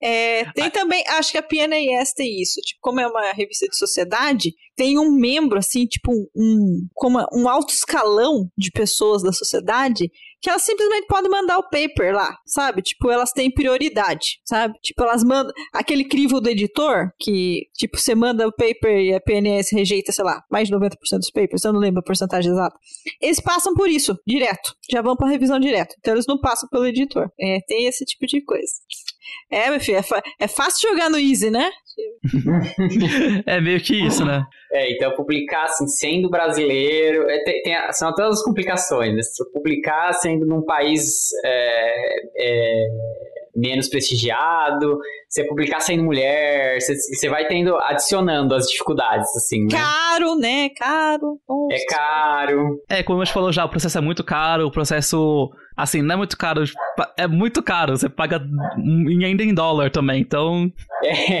É, tem também, acho que a PNAS tem isso, tipo, como é uma revista de sociedade, tem um membro, assim, tipo, um, como um alto escalão de pessoas da sociedade que elas simplesmente podem mandar o paper lá, sabe? Tipo, elas têm prioridade, sabe? Tipo, elas mandam aquele crivo do editor, que, tipo, você manda o paper e a PNS rejeita, sei lá, mais de 90% dos papers, eu não lembro a porcentagem exata. Eles passam por isso, direto. Já vão pra revisão direto. Então eles não passam pelo editor. É, tem esse tipo de coisa. É, meu filho, é, é fácil jogar no Easy, né? É meio que isso, né? É, então publicar assim, sendo brasileiro, é, tem- tem a- são todas as complicações. Né? Se publicar sendo num país é, é, menos prestigiado, você publicar sendo mulher, você, você vai tendo, adicionando as dificuldades, assim, né? Caro, né? Caro. Nossa. É caro. É, como a gente falou já, o processo é muito caro, o processo, assim, não é muito caro, é muito caro, você paga ainda em dólar também, então... É,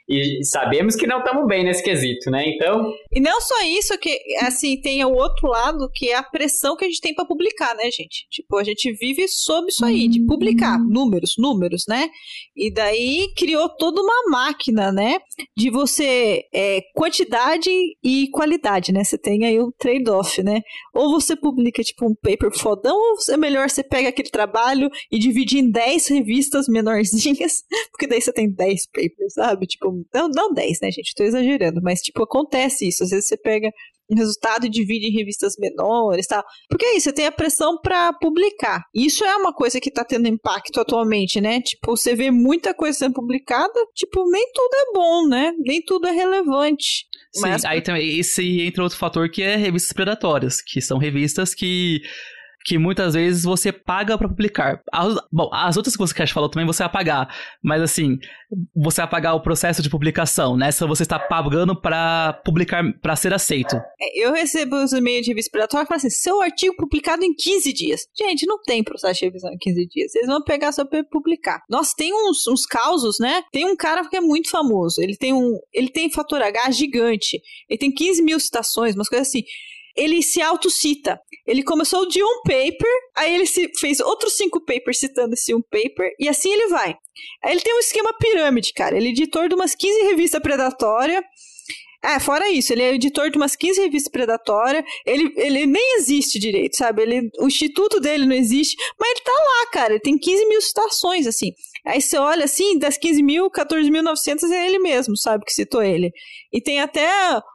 e sabemos que não estamos bem nesse quesito, né? Então, E não só isso, que assim, tem o outro lado, que é a pressão que a gente tem pra publicar, né, gente? Tipo, a gente vive sob isso aí, de publicar números, números, né? E daí criou toda uma máquina, né? De você, é, quantidade e qualidade, né? Você tem aí um trade-off, né? Ou você publica, tipo, um paper fodão, ou é melhor você pega aquele trabalho e divide em 10 revistas menorzinhas, porque daí você tem 10 papers, sabe? Tipo, não, não 10, né, gente? Tô exagerando, mas, tipo, acontece isso. Às vezes você pega um resultado e divide em revistas menores tal. Porque é isso, você tem a pressão pra publicar. Isso é uma coisa que tá tendo impacto atualmente, né? Tipo, você vê muita coisa sendo publicada, tipo, nem tudo é bom, né? Nem tudo é relevante. Sim, Mas- aí também esse entra outro fator que é revistas predatórias, que são revistas que que muitas vezes você paga pra publicar. As, bom, as outras que você falou também você vai pagar, mas assim, você vai pagar o processo de publicação, nessa você está pagando pra publicar, pra ser aceito. É, Eu recebo os e-mails de revista predatória e falo assim: seu artigo publicado em 15 dias. Gente, não tem processo de revisão em 15 dias. Eles vão pegar só pra publicar. Nossa, tem uns, uns causos, né? Tem um cara que é muito famoso. Ele tem um. Ele tem fator H gigante. Ele tem 15 mil citações, umas coisas assim. Ele se autocita. Ele começou de um paper, aí ele se fez outros cinco papers citando esse um paper, e assim ele vai. Aí ele tem um esquema pirâmide, cara. Ele é editor de umas 15 revistas predatórias. É, fora isso, ele é editor de umas 15 revistas predatórias. Ele, ele nem existe direito, sabe? Ele, o instituto dele não existe, mas ele tá lá, cara. Ele tem 15 mil citações, assim. Aí você olha assim, das 15 mil, 14.900 é ele mesmo, sabe? Que citou ele. E tem até,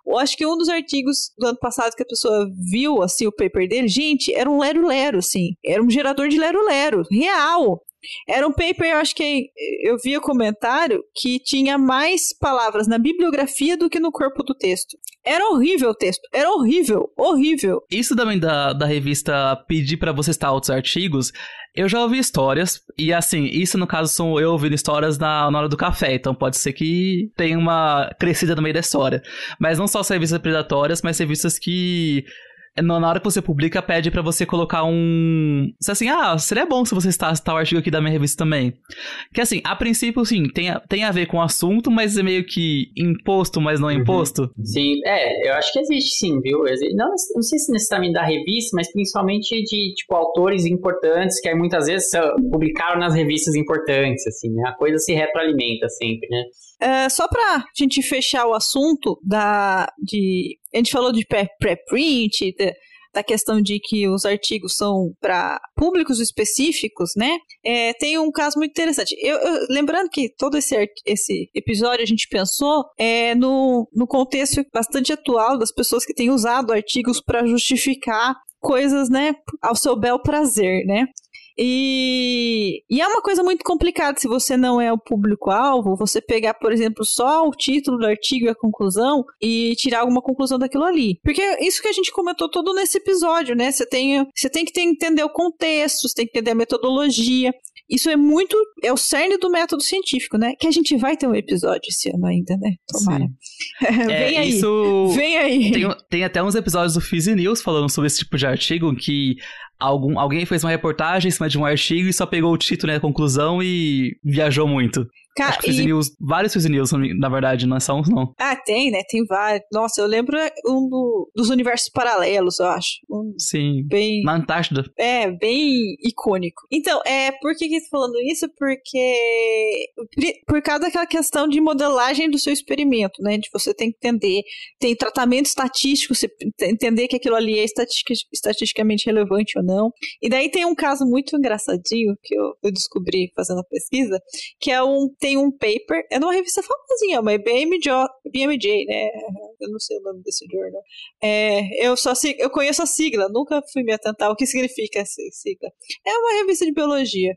eu acho que um dos artigos do ano passado que a pessoa viu, assim, o paper dele, gente, era um lero-lero, assim. Era um gerador de lero-lero, real. Era um paper, eu acho que eu vi o comentário que tinha mais palavras na bibliografia do que no corpo do texto. Era horrível o texto. Era horrível, horrível. Isso também da, da revista pedir pra você estar outros artigos, eu já ouvi histórias, e assim, isso no caso são eu ouvindo histórias na, na hora do café, então pode ser que tenha uma crescida no meio da história. Mas não só as revistas predatórias, mas revistas que na hora que você publica, pede pra você colocar um. se Assim, ah, seria bom se você citasse tal artigo aqui da minha revista também. Que assim, a princípio, sim, tem a, tem a ver com o assunto, mas é meio que imposto, mas não Uhum. imposto. sim, é, eu acho que existe sim, viu? Não, não sei se necessariamente da revista, mas principalmente de, tipo, autores importantes que aí muitas vezes são- publicaram nas revistas importantes, assim, né? A coisa se retroalimenta sempre, né? É, só pra gente fechar o assunto da. De, a gente falou de pré- pré-print, da, da questão de que os artigos são para públicos específicos, né? É, tem um caso muito interessante. Eu, eu, lembrando que todo esse, esse episódio a gente pensou é, no, no contexto bastante atual das pessoas que têm usado artigos para justificar coisas, né, ao seu bel prazer, né? E, e é uma coisa muito complicada se você não é o público-alvo, você pegar, por exemplo, só o título do artigo e a conclusão e tirar alguma conclusão daquilo ali. Porque é isso que a gente comentou todo nesse episódio, né? Você tem, tem que entender o contexto, você tem que entender a metodologia. Isso é muito. É o cerne do método científico, né? Que a gente vai ter um episódio esse ano ainda, né? Tomara. Vem É, aí. isso- Vem aí. Tem, tem até uns episódios do Fizzy News falando sobre esse tipo de artigo que algum, alguém fez uma reportagem em cima de um artigo e só pegou o título e a conclusão e viajou muito. Cara, Acho que e- News, vários Fizzy News, na verdade, não é só uns não. Ah, tem, né? Tem vários. Nossa, eu lembro um do- dos universos paralelos, eu acho. Um Sim. bem. Na Antártida. É, bem icônico. Então, é, por que que falando isso? Porque por causa daquela questão de modelagem do seu experimento, né? De você tem que entender, tem tratamento estatístico, você entender que aquilo ali é estatistica- estatisticamente relevante ou não. E daí tem um caso muito engraçadinho que eu, eu descobri fazendo a pesquisa, que é um tem um paper, é numa revista famosinha, uma BMJ, BMJ, né? Eu não sei o nome desse jornal. É, eu só eu conheço a sigla, nunca fui me atentar o que significa essa sigla. É uma revista de biologia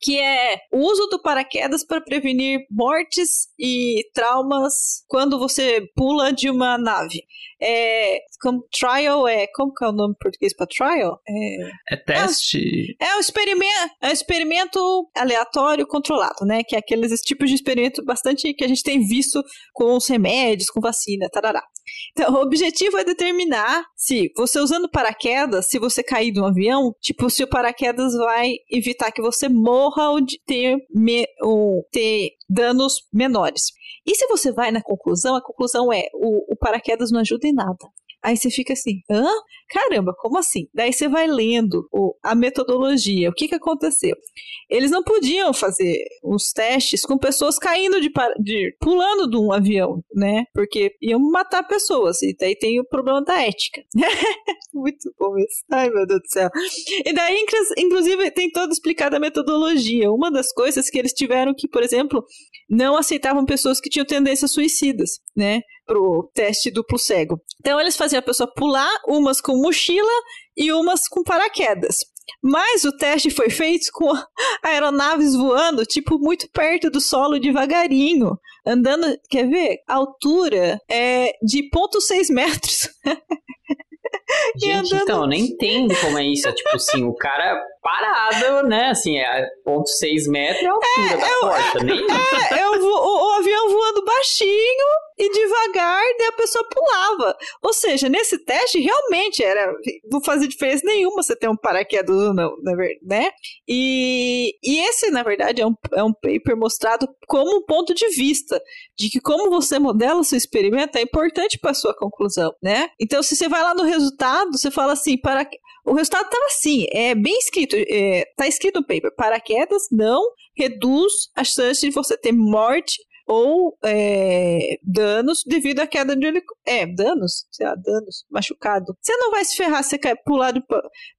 que é o uso do paraquedas para prevenir mortes e traumas quando você pula de uma nave. É, como trial é, como que é o nome em português para trial? É, É teste. é um experimento, é um experimento aleatório controlado, né? Que é aqueles tipos de experimento bastante que a gente tem visto com os remédios, com vacina, tarará. Então, o objetivo é determinar se você usando paraquedas, se você cair de um avião, tipo, se o paraquedas vai evitar que você morra ou ter, me- ou ter danos menores. E se você vai na conclusão, a conclusão é o, o paraquedas não ajuda em nada. Aí você fica assim, hã? Caramba, como assim? Daí você vai lendo o- a metodologia, o que, que aconteceu. Eles não podiam fazer os testes com pessoas caindo de, de pulando de um avião, né? Porque iam matar pessoas. E daí tem o problema da ética. Muito bom isso. Ai, meu Deus do céu. E daí, inclus- inclusive, tem toda explicada a metodologia. Uma das coisas que eles tiveram que, por exemplo, não aceitavam pessoas que tinham tendências suicidas, né? Pro teste duplo cego. Então, eles faziam a pessoa pular, umas com mochila e umas com paraquedas. Mas o teste foi feito com aeronaves voando, tipo, muito perto do solo, devagarinho. Andando, quer ver? A altura é de 0,6 metros. Gente, andando- então, eu nem entendo como é isso. É tipo assim, o cara parado, né? Assim, é ponto seis metros é a altura da porta. Nem É, eu vo- o, o avião voando baixinho e devagar, daí a pessoa pulava. Ou seja, nesse teste realmente era não fazia diferença nenhuma você ter um paraquedas ou não, né? E, e esse, na verdade, é um, é um paper mostrado como um ponto de vista de que como você modela o seu experimento é importante para sua conclusão, né? Então, se você vai lá no resultado, você fala assim, para o resultado estava assim, é bem escrito, é, tá escrito no paper, paraquedas não reduz a chance de você ter morte ou é, danos devido à queda de helicóptero. É, danos? Sei lá, danos, machucado. Você não vai se ferrar se você pular de.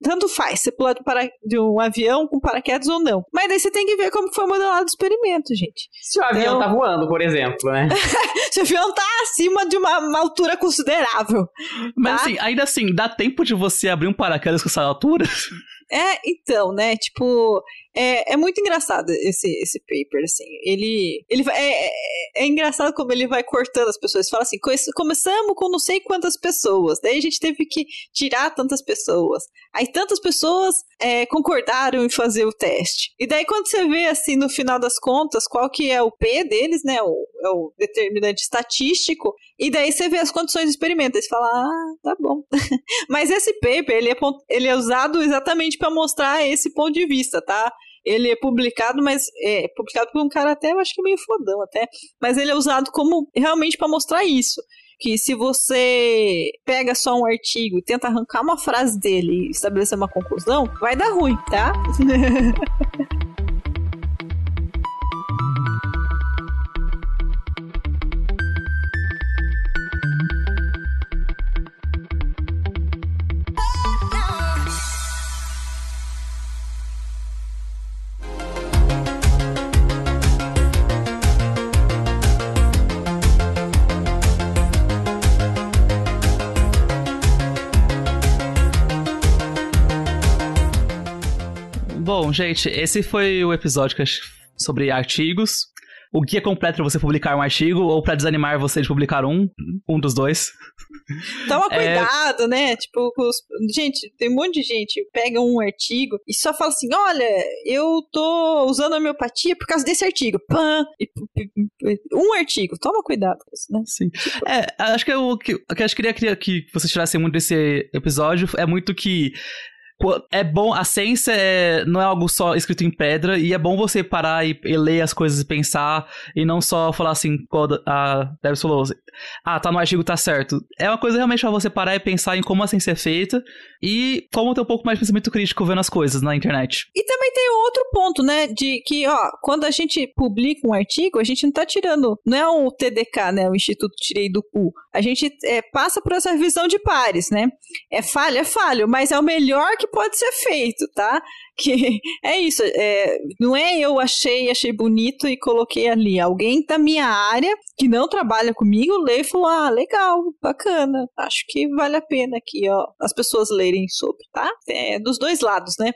Tanto faz, você pular de, para... de um avião com paraquedas ou não. Mas daí você tem que ver como foi modelado o experimento, gente. se o avião Então- tá voando, por exemplo, né? Se o avião tá acima de uma, uma altura considerável. Mas Tá. assim, ainda assim, dá tempo de você abrir um paraquedas com essa altura? É, então, né? Tipo, é, é muito engraçado esse, esse paper, assim. Ele, ele é, é, é engraçado como ele vai cortando as pessoas. Fala assim: "Come- começamos com não sei quantas pessoas, daí a gente teve que tirar tantas pessoas. Aí tantas pessoas é, concordaram em fazer o teste. E daí, quando você vê, assim, no final das contas, qual que é o P deles, né? O, é o determinante estatístico. E daí você vê as condições do experimento. Aí você fala, ah, tá bom. Mas esse paper, ele é, ele é usado exatamente para mostrar esse ponto de vista, tá? Ele é publicado, mas é publicado por um cara até, eu acho que meio fodão até. Mas ele é usado como realmente para mostrar isso. Que se você pega só um artigo e tenta arrancar uma frase dele e estabelecer uma conclusão, vai dar ruim, tá? Bom, gente, esse foi o episódio sobre artigos. O guia completo para você publicar um artigo ou para desanimar você de publicar um, um dos dois. Toma é. cuidado, é... né? Tipo, os... gente, tem um monte de gente pega um artigo e só fala assim: olha, eu tô usando a homeopatia por causa desse artigo. Pã! Um artigo. Toma cuidado com isso, né? Sim. É, acho que o que, que eu queria que vocês tirassem muito desse episódio é muito que é bom, a ciência é, não é algo só escrito em pedra, e é bom você parar e, e ler as coisas e pensar, e não só falar assim, a Debs falou, ah, tá no artigo, tá certo. É uma coisa realmente pra você parar e pensar em como a ciência é feita, e como ter um pouco mais de pensamento crítico vendo as coisas na internet. E também tem outro ponto, né, de que, ó, quando a gente publica um artigo, a gente não tá tirando, não é o TDK, né, o Instituto Tirei do Cu, a gente é, passa por essa revisão de pares, né, é falho, é falho, mas é o melhor que pode ser feito, tá? Que é isso, é, não é eu achei, achei bonito e coloquei ali. Alguém da minha área que não trabalha comigo lê e falou: ah, legal, bacana, acho que vale a pena aqui, ó, as pessoas lerem sobre, tá? É dos dois lados, né?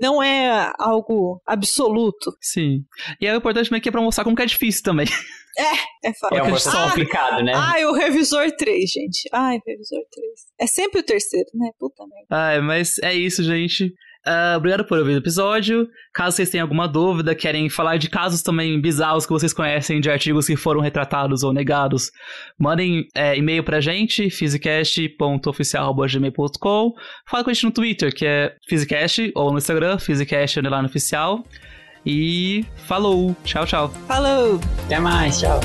Não é algo absoluto. Sim. E é importante também que é pra mostrar como que é difícil também. É, é fácil. É um processo ah, complicado, né? Ai, o revisor 3, gente. Ai, revisor 3. É sempre o terceiro, né? Puta merda. Ai, mas é isso, gente. Uh, obrigado por ouvir o episódio. Caso vocês tenham alguma dúvida, querem falar de casos também bizarros que vocês conhecem, de artigos que foram retratados ou negados, mandem é, e-mail pra gente, physicast.oficial.gmail.com. Fala com a gente no Twitter, que é Physicast, ou no Instagram, Physicast Oficial. E falou. Tchau, tchau. Falou. Até mais. Tchau.